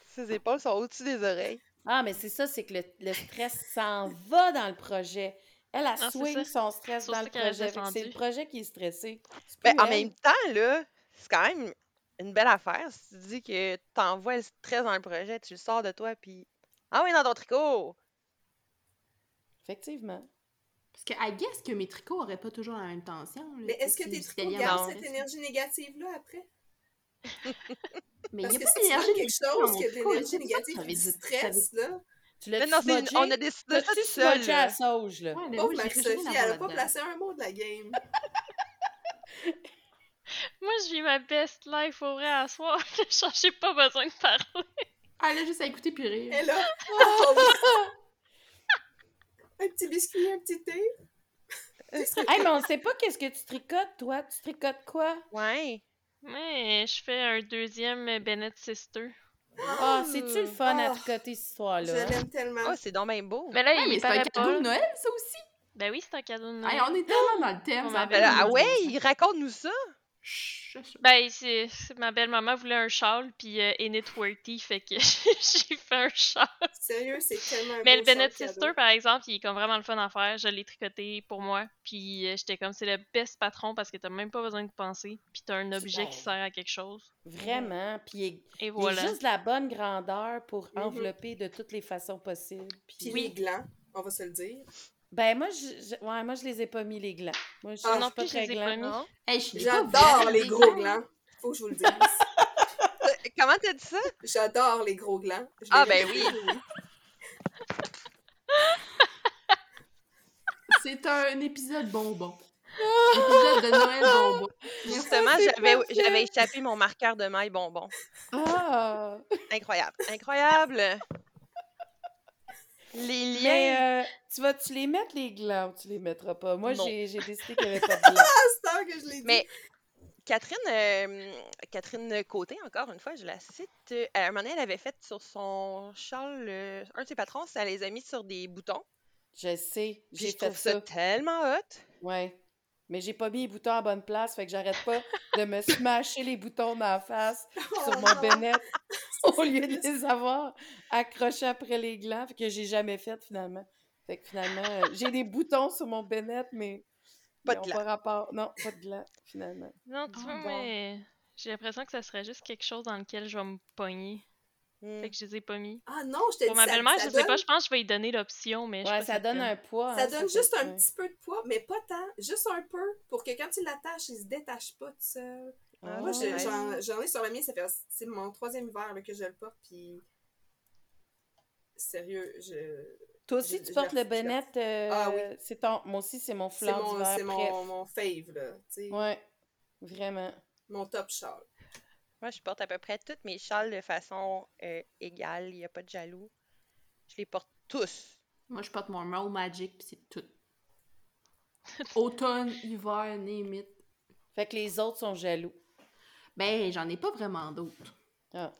Ses épaules sont au-dessus des oreilles. Ah, mais c'est ça, c'est que le, le stress s'en va dans le projet. Elle, a c'est swing son stress dans le projet. C'est le projet qui est stressé. Ben, en même temps, là, c'est quand même une belle affaire. Si tu dis que t'envoies le stress dans le projet, tu le sors de toi, puis... Ah oui, dans ton tricot! Effectivement. Parce que, I guess que mes tricots auraient pas toujours la même tension. là, Mais est-ce que tes tricots gardent cette énergie négative-là après? Mais il Parce y a que pas tu d'énergie quelque chose qui a de l'énergie négative, du stress, là, Tu l'as non, c'est une- on a décidé ça tout seul, smudgé à sauge, là? Ouais, mais pauvre moi, j'ai rien Marie-Sophie, elle a voir pas placé un mot de la game. Moi, je vis ma best life au vrai à soir. Genre, j'ai pas besoin de parler. Ah, là, juste à écouter puis rire. Elle a... Oh! un petit biscuit, un petit thé. Hey, mais on sait pas qu'est-ce que tu tricotes, toi. Tu tricotes quoi? Ouais. Mais je fais un deuxième Bennett Sister. Ah, c'est-tu le fun à Ah. tricoter cette Je histoire-là? l'aime tellement. Oh, c'est donc bien beau. Mais là, Ouais, il mais c'est un cadeau pas. de Noël, ça aussi. Ben oui, c'est un cadeau de Noël. Hey, on est tellement dans le thème. Ça Ben, ah ouais, il raconte-nous ça. Ben, c'est ma belle-maman voulait un châle, puis euh, Enid Worthy, fait que j'ai fait un châle. Sérieux, c'est tellement un Mais beau le Bennett cadeau. Sister, par exemple, il est comme vraiment le fun à faire. Je l'ai tricoté pour moi, puis euh, j'étais comme, c'est le best patron parce que t'as même pas besoin de penser, puis t'as un objet qui sert à quelque chose. Vraiment. Puis il est, Et il est voilà. juste de la bonne grandeur pour Mhm. envelopper de toutes les façons possibles. Puis, Puis les glands, on va se le dire. Ben moi, je, je- ouais, moi, je les ai pas mis, les glands. Moi, je, Ah, non suis pas très les ai gland. pas mis. Non? Hey, je suis J'adore les gros glands. Faut que je vous le dise. Comment t'as dit ça? J'adore les gros glands. Je Ah, ben oui. C'est un épisode bonbon. épisode de Noël bonbon. Justement, j'avais échappé mon marqueur de maille bonbon. Ah! Incroyable. Incroyable. Les liens. Mais euh, tu vas-tu les mettre, les glands, ou tu les mettras pas? Moi, j'ai j'ai décidé qu'il n'y avait pas de glands. Ah, c'est que je l'ai dit. Mais Catherine, euh, Catherine Côté, encore une fois, je la cite. euh, à un moment donné, elle avait fait sur son châle, euh, un de ses patrons, ça les a mis sur des boutons. Je sais, j'ai je fait trouve ça, ça. tellement hot. Ouais. Mais j'ai pas mis les boutons à bonne place, fait que j'arrête pas de me smasher les boutons dans la face sur Oh mon non. au lieu de les avoir accrochés après les glands, fait que j'ai jamais fait finalement. Fait que finalement, euh, j'ai des boutons sur mon bénet, mais Pas de ont glands. pas rapport. Non, pas de glands, finalement. Non, tu Ah, vois, bon. mais j'ai l'impression que ça serait juste quelque chose dans lequel je vais me pogner. Mm. Fait que je les ai pas mis. Ah non, je t'ai Pour ma belle-mère, je sais pas, donne- je pense que je vais lui donner l'option, mais Ouais, ça donne un poids. Ça hein, donne juste un petit peu de poids, mais pas tant, juste un peu, pour que quand tu l'attaches, il se détache pas tout seul. Ah, Moi, nice. j'en j'en ai sur le mien, ça fait c'est mon troisième hiver là, que je le porte, puis sérieux, je Toi aussi, Je- tu je portes le bonnet. euh, Ah oui. C'est ton... Moi aussi, c'est mon c'est flanc mon, d'hiver. c'est mon, mon fave là, Ouais, vraiment. mon top châle. Moi, je porte à peu près toutes mes châles de façon euh, égale. Il n'y a pas de jaloux. Je les porte tous. Moi, je porte mon Roll Magic, puis c'est tout. Automne, hiver, name it. Fait que les autres sont jaloux. Ben, j'en ai pas vraiment d'autres. Ah.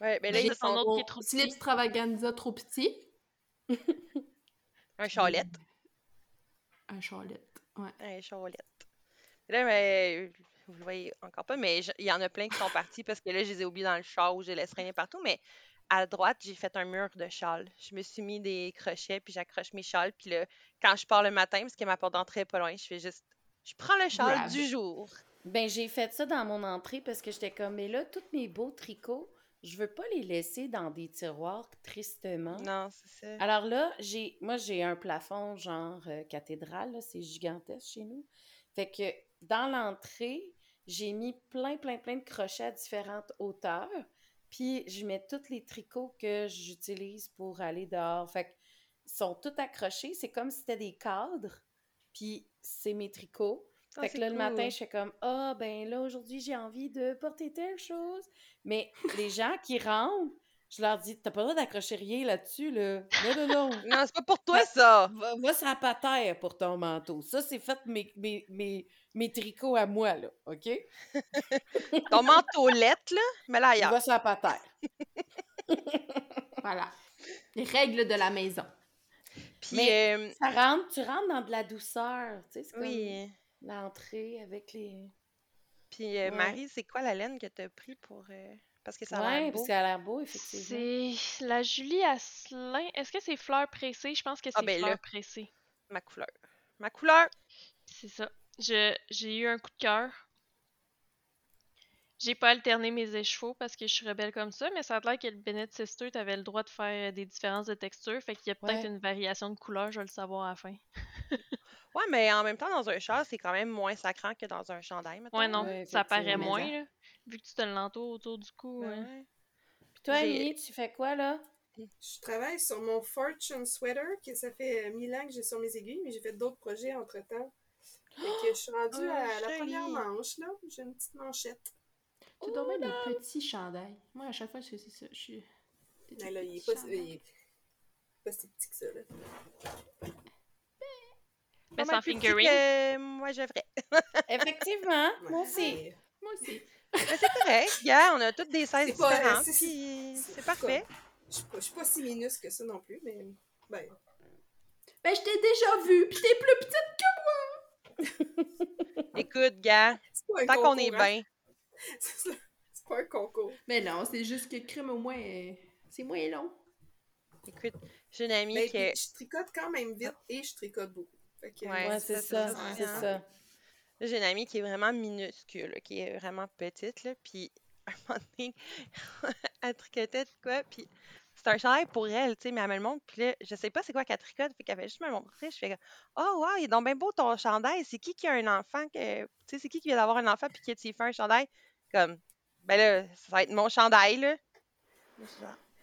Ouais, ben là, J'ai son sont autre qui est trop Slip petit. Stravaganza trop petit. un chalette. Un charlette. Ouais. Un chalette. Là, mais, vous le voyez encore pas, mais il y en a plein qui sont partis parce que là, je les ai oubliés dans le char ou je les laisse traîner partout. Mais à droite, j'ai fait un mur de châles. Je me suis mis des crochets, puis j'accroche mes châles. Puis là, quand je pars le matin, parce que ma porte d'entrée est pas loin, je fais juste. Je prends le châle du jour. Ben, j'ai fait ça dans mon entrée parce que j'étais comme, mais là, tous mes beaux tricots, je veux pas les laisser dans des tiroirs tristement. Non, c'est ça. Alors là, j'ai moi j'ai un plafond genre euh, cathédrale, c'est gigantesque chez nous. Fait que dans l'entrée, j'ai mis plein plein plein de crochets à différentes hauteurs, puis je mets tous les tricots que j'utilise pour aller dehors. Fait que ils sont tous accrochés, c'est comme si c'était des cadres, puis c'est mes tricots. Ah, Fait que là, le matin, je fais comme Ah, ben là, aujourd'hui, j'ai envie de porter telle chose. Mais les gens qui rentrent, je leur dis T'as pas le droit d'accrocher rien là-dessus, là. Non, non, non. Non, c'est pas pour toi, ça! Va, va sur la patère pour ton manteau. Ça, c'est fait mes, mes, mes, mes tricots à moi, là. OK? Ton manteaulette, là, mais là, ailleurs. Va sur la patère. Voilà. Les règles de la maison. Puis, euh, Ça rentre, tu rentres dans de la douceur. Tu sais, c'est comme oui. L'entrée avec les. Puis, euh, Ouais. Marie, c'est quoi la laine que t'as pris pour. euh, Parce que ça a Ouais, l'air beau. parce qu'elle a l'air beau, effectivement. C'est la Julie Asselin. Est-ce que c'est fleurs pressées? Je pense que c'est Ah, ben là. fleurs pressées. Ma couleur. Ma couleur! C'est ça. Je- J'ai eu un coup de cœur. J'ai pas alterné mes échevaux parce que je suis rebelle comme ça, mais ça a l'air que le Bennett Sister, t'avais le droit de faire des différences de texture, fait qu'il y a peut-être Ouais. une variation de couleur, je vais le savoir à la fin. Ouais, mais en même temps, dans un châle, c'est quand même moins sacrant que dans un chandail, mettons. Ouais, non, Ouais, ça paraît moins, là, vu que tu te l'entoures autour du cou. Ben ouais. Puis toi, Émilie, tu fais quoi, là? Je travaille sur mon Fortune Sweater, que ça fait euh, mille ans que j'ai sur mes aiguilles, mais j'ai fait d'autres projets entre-temps. Fait que je suis rendue Oh, à la première manche, là. J'ai une petite manchette. Tu mettre des petits chandails. Moi, à chaque fois, je fais ça. Je suis. Mais là, il est pas, chandails. il est pas si petit que ça, là. Mais sans fingering. que moi, je ferais. Effectivement, moi aussi. Ouais. Moi aussi. Mais c'est correct, gars, on a toutes des sizes C'est pas- différentes, c'est- puis c'est- c'est parfait. Je suis pas, je suis pas si minus que ça non plus, mais. Ben. Ben, je t'ai déjà vu, pis t'es plus petite. Écoute, gars, C'est pas un tant qu'on concours, est hein. bien. C'est pas un concours. Mais non, c'est juste que crème au moins, euh, c'est moins long. Écoute, j'ai une amie Mais qui je tricote quand même vite et je tricote beaucoup. Que, Ouais, Ouais, c'est ça, c'est ça. j'ai une amie qui est vraiment minuscule, qui est vraiment petite, là, puis à un moment donné, elle tricotait de quoi, puis c'est un chandail pour elle, tu sais, mais elle me le montre, puis là, je sais pas c'est quoi qu'elle tricote, fait qu'elle fait juste me le montrer, je fais comme, oh wow, il est donc bien beau ton chandail, c'est qui qui a un enfant, que, tu sais, c'est qui qui vient d'avoir un enfant, puis qui a fait un chandail, comme, Ben là, ça va être mon chandail, là.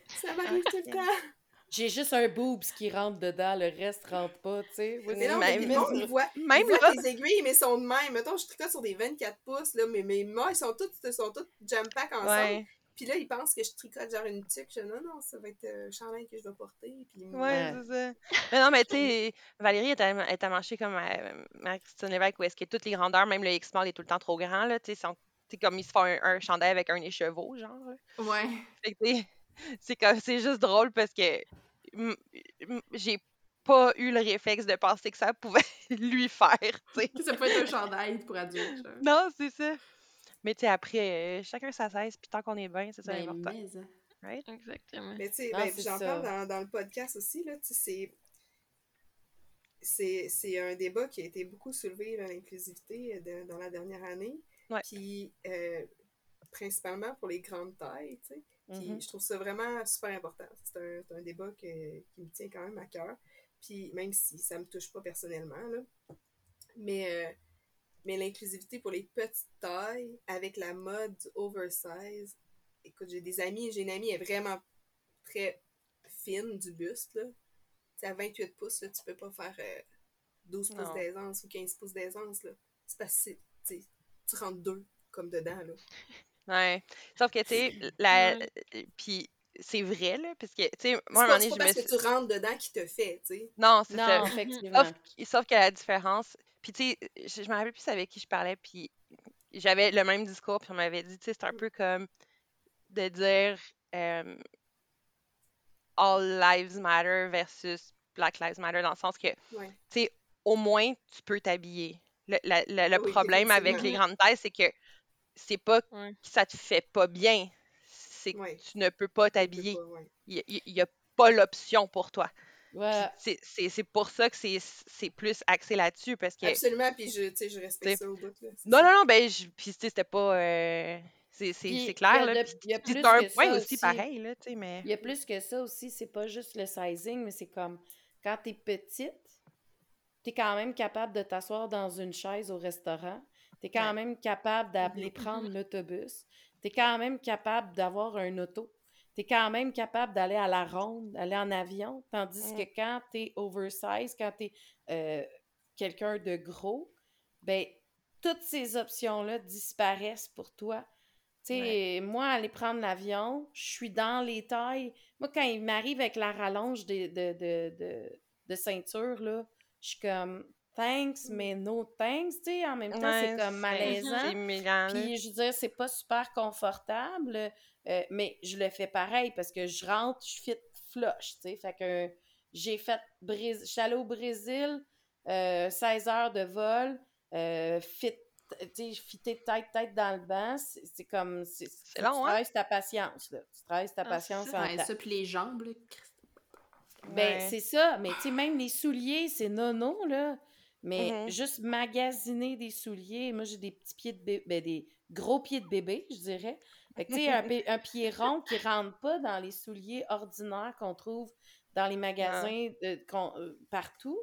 Ça m'arrive tout le temps. J'ai juste un boobs qui rentre dedans, le reste rentre pas, tu sais. Oui, Mais non, mais Même- puis bon, ils voient, Même ils voient là. les aiguilles, mais sont de même. Mettons, je tricote sur des 24 pouces, là, mais mes mains, ils sont toutes, sont toutes jam-pack ensemble. Ouais. Puis là, ils pensent que je tricote genre une tuque. Je dis, non, non, ça va être euh, chandail que je vais porter. Puis Ouais, Ouais. c'est ça. Mais non, mais tu sais, Valérie est à, est à marcher comme euh, Marie-Christine Lévesque, où est-ce que toutes les grandeurs, même le X-Mall est tout le temps trop grand, là, tu sais, comme ils se font un, un chandail avec un écheveau, genre. là. Ouais. Fait que, tu sais, c'est comme, c'est juste drôle parce que j'ai pas eu le réflexe de penser que ça pouvait lui faire, tu sais. Ça peut être un chandail pour adultes. genre. Non, c'est ça. Mais tu sais, après, euh, chacun sa cesse, puis tant qu'on est bien, c'est ça Ben, l'important. mais, hein. Right? Exactement. Mais tu sais, Non, ben, j'en parle dans, dans le podcast aussi, là, tu sais, c'est- c'est c'est un débat qui a été beaucoup soulevé, là, l'inclusivité, euh, dans la dernière année. Ouais. Puis, euh, principalement pour les grandes tailles, tu sais. Puis, Mhm. je trouve ça vraiment super important. C'est un, un débat que- qui me tient quand même à cœur. Puis, même si ça me touche pas personnellement, là. Mais, euh, mais l'inclusivité pour les petites tailles, avec la mode oversize, écoute, j'ai des amis, j'ai une amie, elle est vraiment très fine du buste, là. À 28 pouces, là, tu peux pas faire euh, 12 pouces Non. d'aisance ou 15 pouces d'aisance, là. C'est parce que, tu rentres deux, comme dedans, là. Ouais. Sauf que, tu sais, la... Ouais. euh, puis c'est vrai, là, parce que, tu sais, moi, à un moment c'est donné, pas je me parce que tu rentres dedans qui te fait, tu sais. Non, c'est ça. Non, effectivement. Sauf, qu- sauf que la différence, puis tu sais, je, je me rappelle plus avec qui je parlais, puis j'avais le même discours, puis on m'avait dit, tu sais, c'est un peu comme de dire euh, All Lives Matter versus Black Lives Matter, dans le sens que, Ouais. tu sais, au moins, tu peux t'habiller. Le, la- le- le Oui, problème avec les grandes tailles, c'est que c'est pas Ouais. que ça te fait pas bien, c'est que Ouais. tu ne peux pas t'habiller. Il n'y a pas l'option pour toi. C'est- c'est c'est pour ça que c'est c'est plus axé là-dessus, parce que... Absolument, puis je, tu sais, je respecte ça au bout, là. Non, non, non, ben, je- puis tu sais, c'était pas... euh, c'est clair, là, c'est un point aussi, aussi. pareil, là, tu sais, mais... Il y a plus que ça aussi, c'est pas juste le sizing, mais c'est comme quand t'es petite, t'es quand même capable de t'asseoir dans une chaise au restaurant. T'es quand Ouais. même capable d'appeler prendre l'autobus. T'es quand même capable d'avoir un auto. T'es quand même capable d'aller à la ronde, d'aller en avion. Tandis que quand t'es oversize, quand t'es euh, quelqu'un de gros, ben toutes ces options-là disparaissent pour toi. Tu sais, moi, aller prendre l'avion, je suis dans les tailles. Moi, quand il m'arrive avec la rallonge de, de, de, de, de ceinture, là, je suis comme thanks, mais no thanks. Tu sais, en même temps, c'est comme malaisant. Puis, je veux dire, c'est pas super confortable, euh, mais je le fais pareil parce que je rentre, je fit flush, tu sais. Fait que j'ai fait... Brésil- Je suis allée au Brésil, euh, 16 heures de vol, euh, fit, tu sais, fité tête, tête dans le banc. C'est comme... C'est C'est long, Tu hein? travailles ta patience, là. Tu travailles ta Ah, patience c'est ça. en Ouais, temps. ça, puis les jambes, là. Ben, Ouais. c'est ça. Mais tu sais, même les souliers, c'est nono, là. Mais juste magasiner des souliers. Moi, j'ai des petits pieds de bébé, ben, des gros pieds de bébé, je dirais. Fait que, tu sais, un, pi- un pied rond qui rentre pas dans les souliers ordinaires qu'on trouve dans les magasins de- qu'on- euh, partout.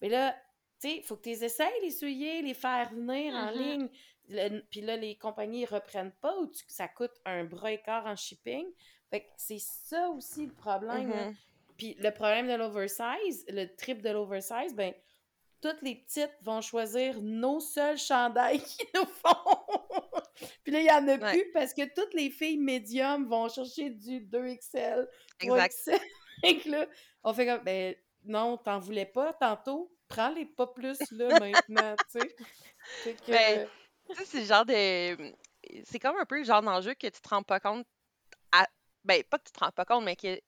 Mais là, tu sais, il faut que tu les essayes, les souliers, les faire venir en Mhm. ligne. Puis là, les compagnies reprennent pas ou tu- ça coûte un bras et quart en shipping. Fait que c'est ça aussi le problème. là. Mhm. Puis le problème de l'oversize, le trip de l'oversize, ben toutes les petites vont choisir nos seuls chandails qui nous font. Puis là, il n'y en a Ouais. plus parce que toutes les filles médium vont chercher du 2XL, Exact. 3XL. Fait que là, on fait comme, ben non, t'en voulais pas tantôt, prends-les pas plus là maintenant, tu sais. Que, Ben, Tu sais, c'est le genre de. C'est comme un peu le genre d'enjeu que tu te rends pas compte. À... Ben, pas que tu te rends pas compte, mais que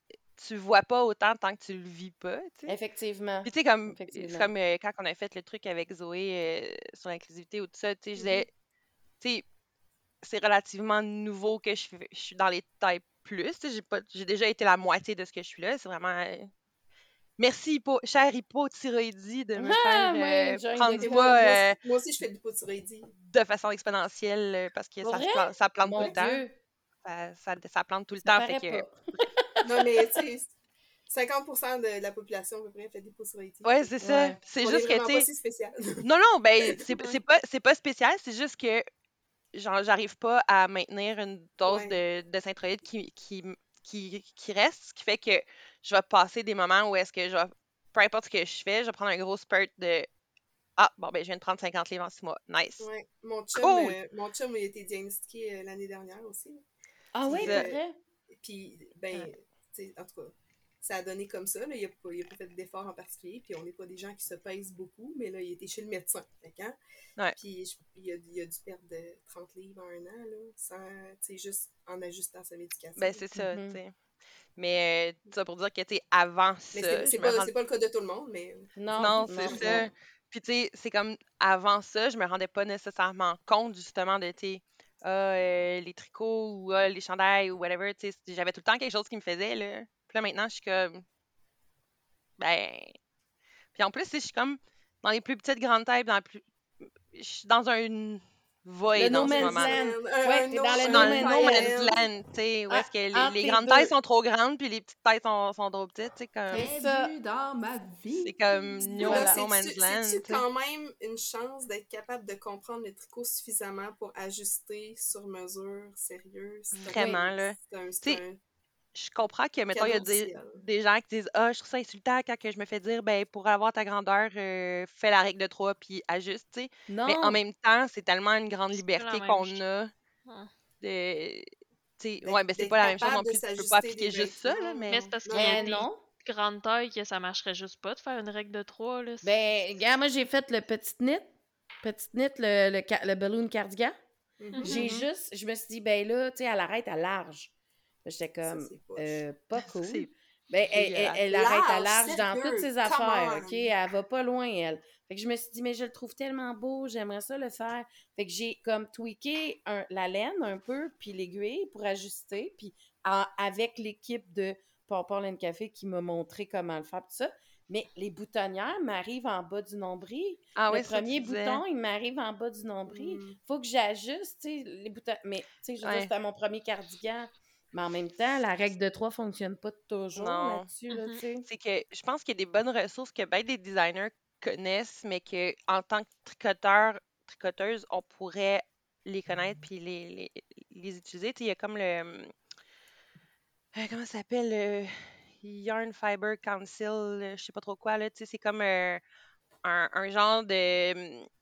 tu vois pas autant tant que tu le vis pas. effectivement. Puis tu sais, comme, comme euh, quand on a fait le truc avec Zoé euh, sur l'inclusivité ou tout ça, tu sais, je disais, tu sais, c'est relativement nouveau que je, suis dans les tailles plus. J'ai pas- j'ai déjà été la moitié de ce que je suis là. C'est vraiment. euh, Merci, hypo, cher hypothyroïdie, de me Ah, faire ouais, prendre du poids Moi, aussi- je fais de l'hypothyroïdie. de façon exponentielle parce que Pour ça, se plante, ça plante tout le temps. Ça, ça, ça plante tout le ça temps. Fait paraît que, pas. Non, mais tu sais, 50% de la population à peu près fait de l'hypothyroïdie. Ouais, c'est ça. Ouais. C'est juste est que, vraiment tu si spécial. Non, non, ben, c'est pas, c'est pas spécial, c'est juste que genre, j'arrive pas à maintenir une dose Ouais. de, de synthroïde qui, qui, m- qui, qui reste, ce qui fait que je vais passer des moments où est-ce que je vais, peu importe ce que je fais, je vais prendre un gros spurt de Ah, bon, ben, je viens de prendre 50 livres en 6 mois. Nice. Ouais. Mon chum, Cool. euh, mon chum il a été diagnostiqué euh, l'année dernière aussi. Ah oui, euh, vrai? Puis, ben, Ouais. tu sais, en tout cas, ça a donné comme ça. Là. Il n'a pas, il a pas fait d'efforts en particulier. Puis, on n'est pas des gens qui se pèsent beaucoup. Mais là, il était chez le médecin. Hein, Ouais. Puis, je- il, a, il a dû perdre de 30 livres en un an, là, sans, tu sais, juste en ajustant sa médication. Ben, c'est ça, tu sais. Mais euh, ça pour dire que, tu sais, avant mais ça, c'est c'est pas, c'est pas le cas de tout le monde, mais Non, Non, c'est ça. Puis, tu sais, c'est comme avant ça, je me rendais pas nécessairement compte, justement, de, tu sais, ah, euh, les tricots ou ah, les chandails ou whatever. J'avais tout le temps quelque chose qui me faisait, là. Puis là, maintenant, je suis comme. Ben. Puis en plus, je suis comme dans les plus petites grandes tailles. Je suis dans un void Le dans no ce moment. land. Ouais, no- dans le no le man's man's land, tu sais, où Ah, est-ce que les, entre les les grandes tailles sont trop grandes, puis les petites tailles sont, sont trop petites, tu sais, comme. Ça. dans ma vie. C'est comme no, là, Voilà. no man's land, c'est-tu quand même une chance d'être capable de comprendre le tricot suffisamment pour ajuster sur mesure, sérieux? Vraiment, là. C'est un, je comprends que, mettons, il y a des, ciel. des gens qui disent Ah, je trouve ça insultant quand que je me fais dire, ben, pour avoir ta grandeur, euh, fais la règle de 3 puis ajuste, tu sais. Mais en même temps, c'est tellement une grande liberté qu'on a Ouais. de. Tu sais, D'être- ouais, ben, c'est pas la même chose non plus. Tu peux pas appliquer juste ça, là, mais. Mais c'est parce qu'il Non, y a des non. grandes tailles que ça marcherait juste pas de faire une règle de 3. Là. Ben, regarde, moi, j'ai fait le petit knit. Petit knit, le, le, balloon cardigan. Mhm. J'ai juste, je me suis dit, ben là, tu sais, elle arrête à large. J'étais comme, poche. euh, pas cool. Ben, elle, elle- elle arrête à Large, dans sérieux, toutes ses affaires, on. OK? Elle va pas loin, elle. Fait que je me suis dit, mais je le trouve tellement beau, j'aimerais ça le faire. Fait que j'ai comme tweaké un- la laine un peu, puis l'aiguille pour ajuster, puis avec l'équipe de Paul and Café qui m'a montré comment le faire, tout ça. Mais les boutonnières m'arrivent en bas du nombril. Ah le oui, premier bouton, il m'arrive en bas du nombril. Mm. Faut que j'ajuste, tu sais, les boutons. Mais, tu sais, je Ouais. c'était mon premier cardigan. Mais en même temps, la règle de 3 fonctionne pas toujours Non. là-dessus, là, Mhm. tu sais. C'est que je pense qu'il y a des bonnes ressources que ben des designers connaissent, mais que en tant que tricoteur, tricoteuse, on pourrait les connaître puis les, les, les utiliser. Tu sais, il y a comme le. euh, comment ça s'appelle? le Yarn Fiber Council, euh, je sais pas trop quoi, là. Tu sais, c'est comme euh, un, un genre de.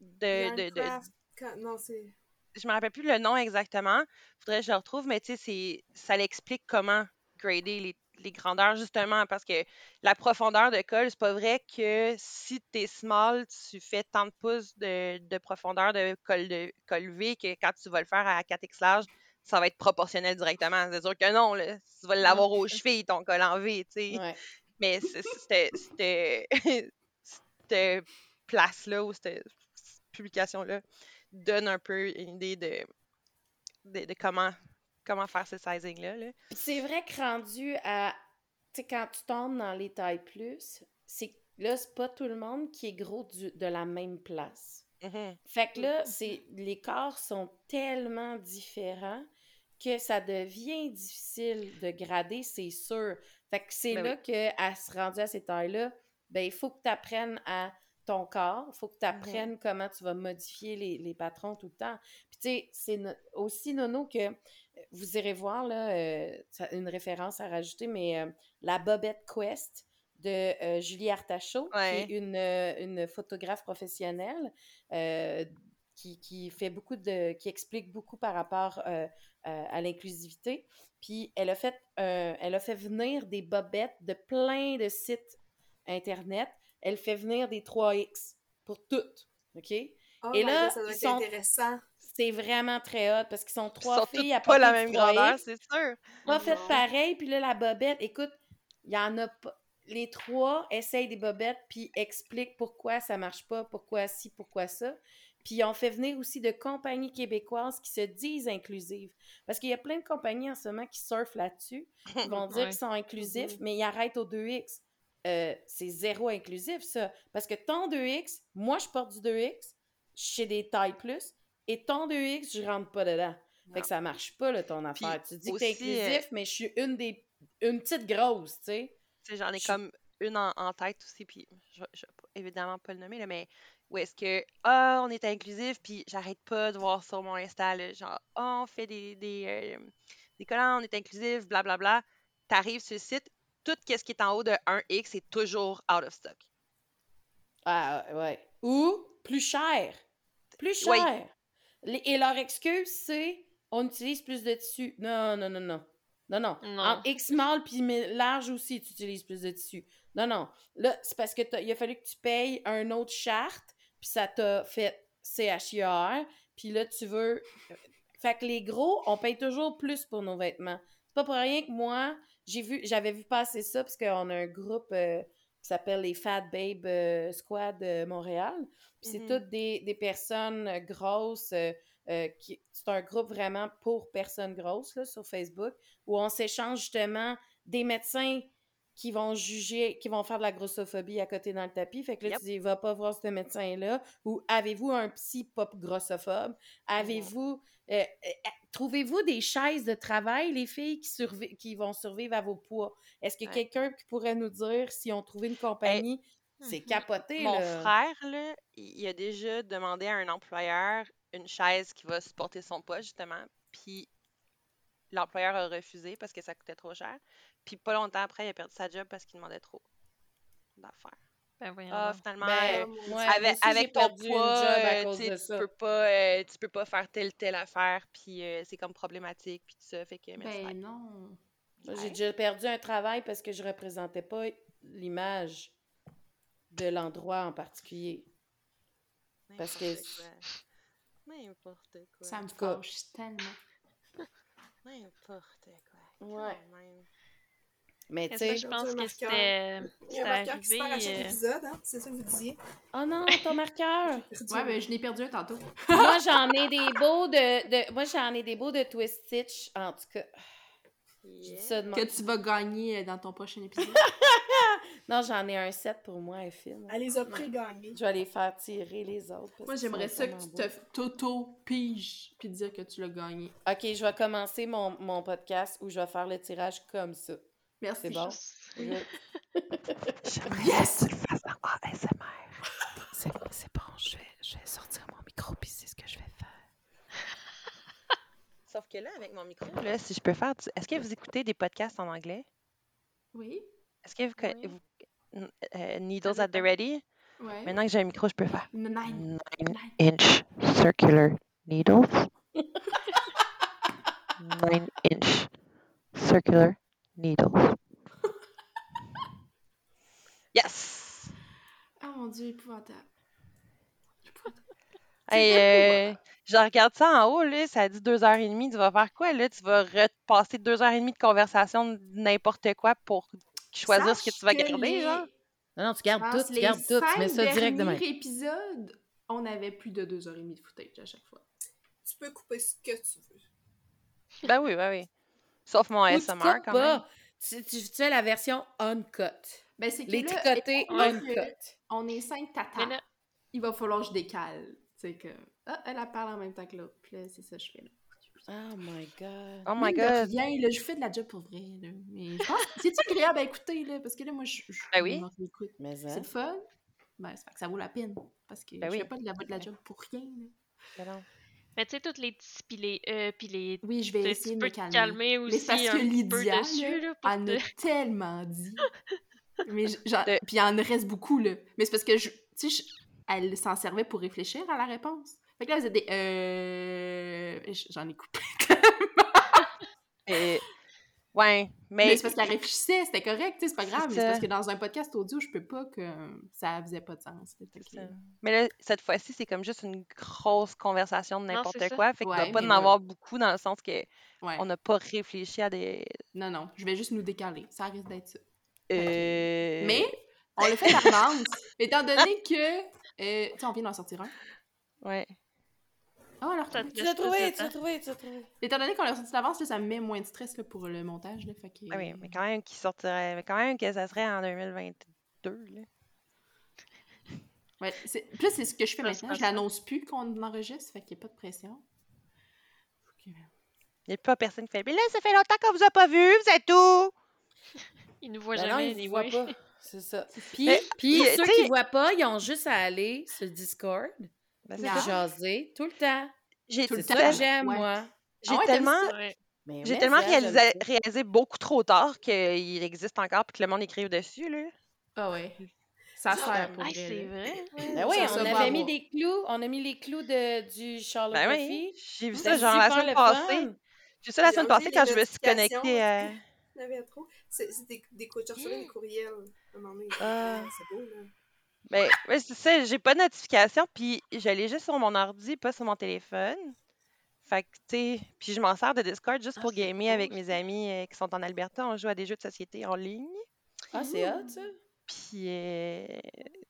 de, non, c'est... je me rappelle plus le nom exactement. Faudrait que je le retrouve, mais tu sais, ça l'explique comment grader les, les grandeurs, justement, parce que la profondeur de colle, c'est pas vrai que si t'es small, tu fais tant de pouces de, de profondeur de colle, de colle V que quand tu vas le faire à 4x large, ça va être proportionnel directement. C'est sûr que non, là. Tu vas l'avoir aux chevilles, ton col en V, tu sais. Ouais. Mais cette place-là ou cette publication-là donne un peu une idée de, de, de comment, comment faire ce sizing-là. Là. C'est vrai que rendu à. Tu sais, quand tu tombes dans les tailles plus, c'est là, c'est pas tout le monde qui est gros du- de la même place. Mhm. Fait que là, c'est les corps sont tellement différents que ça devient difficile de grader, c'est sûr. Fait que c'est Ben là que à se rendre à ces tailles-là, ben il faut que tu apprennes à ton corps, il faut que tu apprennes comment tu vas modifier les, les patrons tout le temps. Puis tu sais, c'est no- aussi nono que euh, vous irez voir là euh, une référence à rajouter, mais euh, la Bobette Quest de euh, Julie Artachot, Ouais. qui est une, une photographe professionnelle qui, qui fait beaucoup de. qui explique beaucoup par rapport à l'inclusivité. Puis elle a fait elle a fait venir des bobettes de plein de sites internet. Elle fait venir des 3X pour toutes. OK? Oh Et là, God, ça doit ils être sont- intéressant. C'est vraiment très hot parce qu'ils sont Ils trois sont filles à pas la même grandeur, 3X c'est sûr. pas fait pareil, puis là, la bobette, écoute, il y en a pas. Les trois essayent des bobettes, puis expliquent pourquoi ça marche pas, pourquoi ci, pourquoi ça. Puis on fait venir aussi de compagnies québécoises qui se disent inclusives. Parce qu'il y a plein de compagnies en ce moment qui surfent là-dessus, qui vont dire Ouais. qu'ils sont inclusifs, Mhm. mais ils arrêtent au 2X. Euh, c'est zéro inclusif, ça. Parce que ton 2X, moi, je porte du 2X chez des tailles plus, et ton 2X, je rentre pas dedans. Fait que ça marche pas, là, ton Puis affaire. tu dis que t'es euh, inclusif, mais je suis une des... une petite grosse, tu sais. Tu sais, J'en ai Je- comme une en, en tête aussi, puis je, je évidemment pas le nommer, là, mais où est-ce que, ah, on est inclusif, puis j'arrête pas de voir sur mon Insta, là, genre, ah, on fait des, des, euh, des collants, on est inclusif, blablabla. T'arrives sur le site, tout ce qui est en haut de 1X est toujours out of stock. Ah, ouais. Ou plus cher. Plus cher. Les- Et leur excuse, c'est on utilise plus de tissu. Non, non, non, non. Non, non. Non. En X small puis mais large aussi, tu utilises plus de tissu. Non, non. Là, c'est parce que il a fallu que tu payes un autre charte, puis ça t'a fait CHIR, puis là, tu veux... Fait que les gros, on paye toujours plus pour nos vêtements. C'est pas pour rien que moi, j'ai vu, j'avais vu passer ça, parce qu'on a un groupe euh, qui s'appelle les Fat Babe euh, Squad de Montréal. Puis c'est Mhm. toutes des, des personnes euh, grosses. euh, euh, qui- c'est un groupe vraiment pour personnes grosses là, sur Facebook, où on s'échange justement des médecins qui vont juger, qui vont faire de la grossophobie à côté dans le tapis. Fait que là, Yep. tu dis, va pas voir ce médecin-là. Ou avez-vous un psy pop grossophobe? Avez-vous. euh, euh, Trouvez-vous des chaises de travail, les filles, qui, survi- qui vont survivre à vos poids? Est-ce que Ouais. quelqu'un qui pourrait nous dire si on trouvé une compagnie? C'est Mhm. capoté, Mon là. frère, là, il a déjà demandé à un employeur une chaise qui va supporter son poids, justement. Puis l'employeur a refusé parce que ça coûtait trop cher. Puis pas longtemps après, il a perdu sa job parce qu'il demandait trop d'affaires. Ben voyons Ah, finalement, Ben, euh, ouais, avec- aussi, avec ton poids, euh, tu peux pas, euh, tu peux pas faire telle telle affaire, puis euh, c'est comme problématique, puis tout ça, fait que. Ben non. J'ai déjà perdu un travail parce que je représentais pas l'image de l'endroit en particulier. parce que- N'importe quoi. N'importe quoi. Ça me fâche tellement. N'importe quoi. Ouais. Quand même. Mais tu sais, je pense que c'était Il y a un marqueur qui se perd à chaque euh, épisode, hein? C'est ça que vous disiez? oh non, ton marqueur! Ouais, ben je l'ai perdu un tantôt. moi, j'en ai des beaux de, de- Moi, j'en ai des beaux de Twist Stitch, en tout cas. Je dis Yeah. ça de Que tu vas gagner euh, dans ton prochain épisode. Non, j'en ai un set pour moi, Phil. Elle les a pré-gagnés. Je vais les faire tirer les autres. Moi, j'aimerais ça que tu te t'auto-piges puis dire que tu l'as gagné. Ok, je vais commencer mon, mon podcast où je vais faire le tirage comme ça. Merci. C'est bon? Je- Yes! tu le fasses en ASMR. C'est c'est bon, je vais, je vais sortir mon micro puis c'est ce que je vais faire. Sauf que là, avec mon micro, là, si je peux faire, du- est-ce que vous écoutez des podcasts en anglais? Oui? Est-ce que vous, co- Oui. vous- n- euh, Needles at the ready? Ouais. Maintenant que j'ai un micro, je peux faire Nine. 9 inch circular needles. 9 inch circular needles. Yes! Oh mon dieu, épouvantable. Hey, C'est euh, je regarde ça en haut, là, ça dit deux heures et demie. Tu vas faire quoi, là? Tu vas repasser deux heures et demie de conversation de n'importe quoi pour choisir ce que tu vas garder, les- genre? Non, non, tu gardes tout, tu les gardes tout, tu mets ça direct demain. épisodes, on avait plus de deux heures et demie de footage à chaque fois. Tu peux couper ce que tu veux. Ben oui, ben oui. Sauf mon Ou coupes quand pas. même. Tu, tu, tu fais la version uncut? Ben, c'est que Les là, tricotés donné uncut. On est cinq tatas. là, Il va falloir que je décale. Tu sais que. Ah, elle, elle parle en même temps que l'autre. Puis là, c'est ça que je fais là. Oh my god. Oh my god. rien, là, je fais de la job pour vrai. Là. Mais je pense c'est agréable à écouter, là, parce que là, moi, je, je Ben oui. je l'écoute. Mais C'est hein? le fun. Ben, c'est fait que ça vaut la peine. Parce que Ben je oui. fais pas de la, de la job pour rien. là. Ben non. Mais tu sais, toutes les petits pis les E pis les. Oui, je vais Tu essayer de peux me te calmer. calmer Mais aussi c'est parce que un petit peu Lydia, dessus, là, elle te... a tellement dit. Mais j- genre, De- puis il en reste beaucoup, là. Mais c'est parce que, je, tu sais, je- elle s'en servait pour réfléchir à la réponse. Fait que là, vous êtes des... Euh... J'en ai coupé. Euh, ouais, mais, Mais c'est parce qu'elle réfléchissait, c'était correct, c'est pas grave. Mais c'est parce que dans un podcast audio, je peux pas que ça faisait pas de sens. que-. Mais là, cette fois-ci, c'est comme juste une grosse conversation de n'importe ça. quoi. Fait qu'il Ouais, pas en là- avoir beaucoup dans le sens que Ouais. on n'a pas réfléchi à des. Non, non, je vais juste nous décaler. Ça risque d'être ça. Euh, Mais on le fait d'avance, étant donné que... euh, tu sais, on vient d'en sortir un. Ouais. Ah, alors, Tu l'as trouvé, tu l'as trouvé, tu l'as trouvé. étant donné qu'on l'a sorti d'avance, là, ça me met moins de stress là, pour le montage. Là, fait que... Ah oui, mais quand même qu'il sortirait. Mais quand même que ça serait en 2022. Là. Ouais. Plus, c'est ce que je fais maintenant. Je l'annonce plus qu'on enregistre, fait qu'il n'y a pas de pression. Il n'y a pas personne qui fait. Mais là, ça fait longtemps qu'on vous a pas vu, vous êtes où? Il nous voit Ben jamais, il vous voit anyway. pas. C'est ça. Puis, Mais, puis ceux qui sais- voient pas, ils ont juste à aller sur le Discord, Ben, c'est Yeah. jaser tout le temps. J'ai Tout le C'est temps. j'aime, Ouais. moi. j'ai Ah ouais, tellement. Mais j'ai mais tellement ça, réalisé, réalisé beaucoup trop tard qu'il existe encore puis que le monde écrive dessus, là. Ah ouais. Ça sert pour Ah, c'est vrai. Ben oui, on avait mis des clous. On a mis les clous de, du Ben Charlotte oui, j'ai vu ça genre la semaine passée. J'ai vu ça la semaine passée quand je me suis connectée à... Il y en avait trop. C'est c'est des, des des courriels à un moment donné. Ah. C'est beau, là. Ben, ouais, c'est ça, j'ai pas de notification, puis je l'ai juste sur mon ordi, pas sur mon téléphone. Fait que, tu sais, puis je m'en sers de Discord juste Ah, pour c'est gamer cool, avec mes amis euh, qui sont en Alberta. On joue à des jeux de société en ligne. Ah, c'est hot, ça. Puis, euh,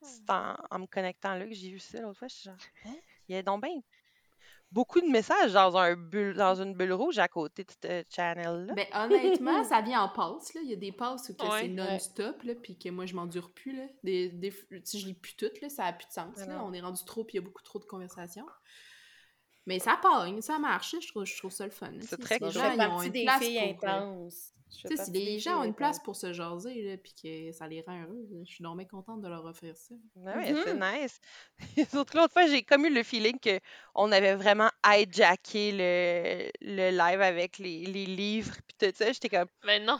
c'est en, en me connectant là que j'ai vu ça l'autre fois. Je suis genre, hein? Il y a donc bien beaucoup de messages dans, un bulle, dans une bulle rouge à côté de ce channel-là. Ben, honnêtement, ça vient en passe. Là. Il y a des passes où Ouais. c'est non-stop, là, puis que moi, je m'endure plus. Là. Des, des, si je lis plus toutes, là, ça n'a plus de sens. Ah là. On est rendu trop, puis il y a beaucoup trop de conversations. Mais ça pogne, ça marche. là. Je trouve, je trouve ça le fun. là. C'est très si Bon, les je gens, ils ont partie une des place filles pour, euh, intenses. Tu sais, si les gens ont une place pour se jaser, là, puis que ça les rend heureux, je suis donc bien contente de leur offrir ça. Ouais, ouais, c'est Mhm. nice. Surtout l'autre fois, j'ai comme eu le feeling que on avait vraiment hijacké le, le live avec les, les livres puis tout ça. J'étais comme, Ben non.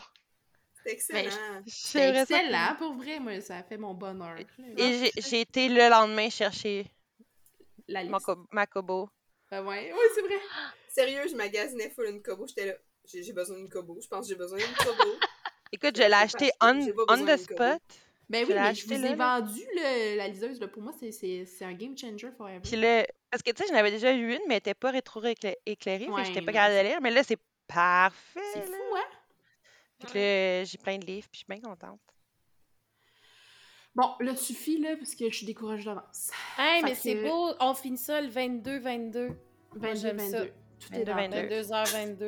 C'est excellent. C'est j'aimerais ça excellent, pour vrai. Moi, ça a fait mon bonheur. Et j'ai- j'ai été le lendemain chercher La liste. co- Ah ouais, ouais c'est vrai. Sérieux, je magasinais full une Kobo. J'étais là. J'ai besoin d'une Kobo. Je pense que j'ai besoin d'une Kobo. Écoute, je l'ai acheté on, the spot. Ben Je oui, l'ai mais je vous ai vendu le- la liseuse. Là. Pour moi, c'est- un game changer forever. Puis là, parce que tu sais, j'en avais déjà eu une, mais elle était pas rétro-éclairée. Ouais, j'étais pas capable de lire. Mais là, c'est parfait. C'est là. fou, hein? Que là, j'ai plein de livres, puis je suis bien contente. Bon, là, suffit, là, parce que je suis découragée d'avance. Hey, Fait mais c'est que- beau. On finit ça le 22-22. 22, j'aime ça. 22. Tout est 22, dans 22.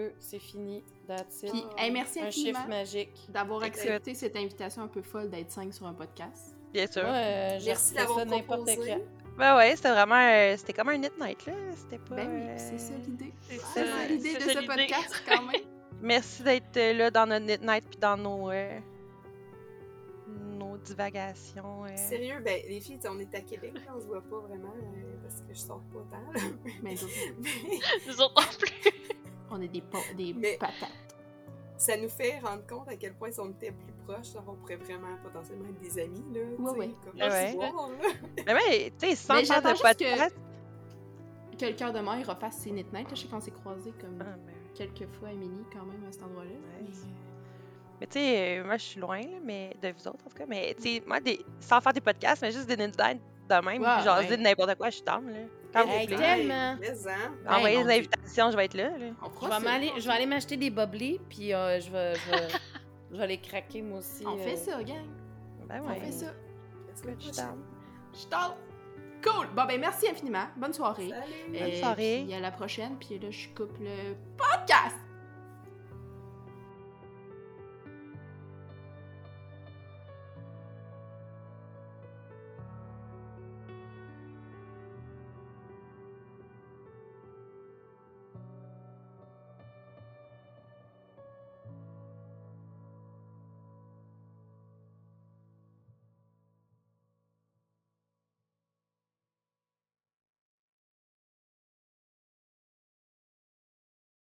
22h22, c'est fini. That's it. Puis, hey, merci Un chiffre magique. d'avoir accepté cette invitation un peu folle d'être 5 sur un podcast. Bien sûr. Moi, euh, Merci d'avoir ça n'importe proposé. quand. Ben ouais, c'était vraiment. euh, c'était comme un knit night, là. C'était pas. Ben oui, euh, c'est ça l'idée. C'est ça, ça l'idée de ce podcast, quand même. Merci d'être euh, là dans notre knit night puis dans nos. Euh, divagations. euh. Sérieux, ben, les filles, on est à Québec, là, on se voit pas vraiment euh, parce que je sors pas tant. là. Mais nous autres, Mais Nous autres non plus. on est des, pa- des Mais- patates. ça nous fait rendre compte à quel point si on était plus proches, on pourrait vraiment potentiellement être des amis, là. sais, ouais. Comme Ouais, voir, là. Mais ouais, tu sais, sans Mais faire de que- podcast. Que le cœur de refasse ses là. Je sais qu'on s'est croisés comme Ah, ben, quelques fois, Émilie, quand même, à cet endroit-là. Ouais, Mais, c'est- Mais tu sais, euh, moi, je suis loin, là, mais de vous autres, en tout cas. Mais tu sais, moi, des... sans faire des podcasts, mais juste des nights de même, puis genre, ouais. n'importe quoi, je suis down, là. Quand vous Hey, hein. Envoyez des invitations, je vais être là, là. on Je vais, ça. m'aller- je vais aller m'acheter des boblés, puis euh, je, vais, je, vais, je vais les craquer moi aussi. On euh. fait ça, gang. Ben On ouais. fait ça. Je suis. Je t'en- Cool! Bon, ben merci infiniment. Bonne soirée. Salut! Euh, soirée. Puis à la prochaine. Puis là, je coupe le podcast.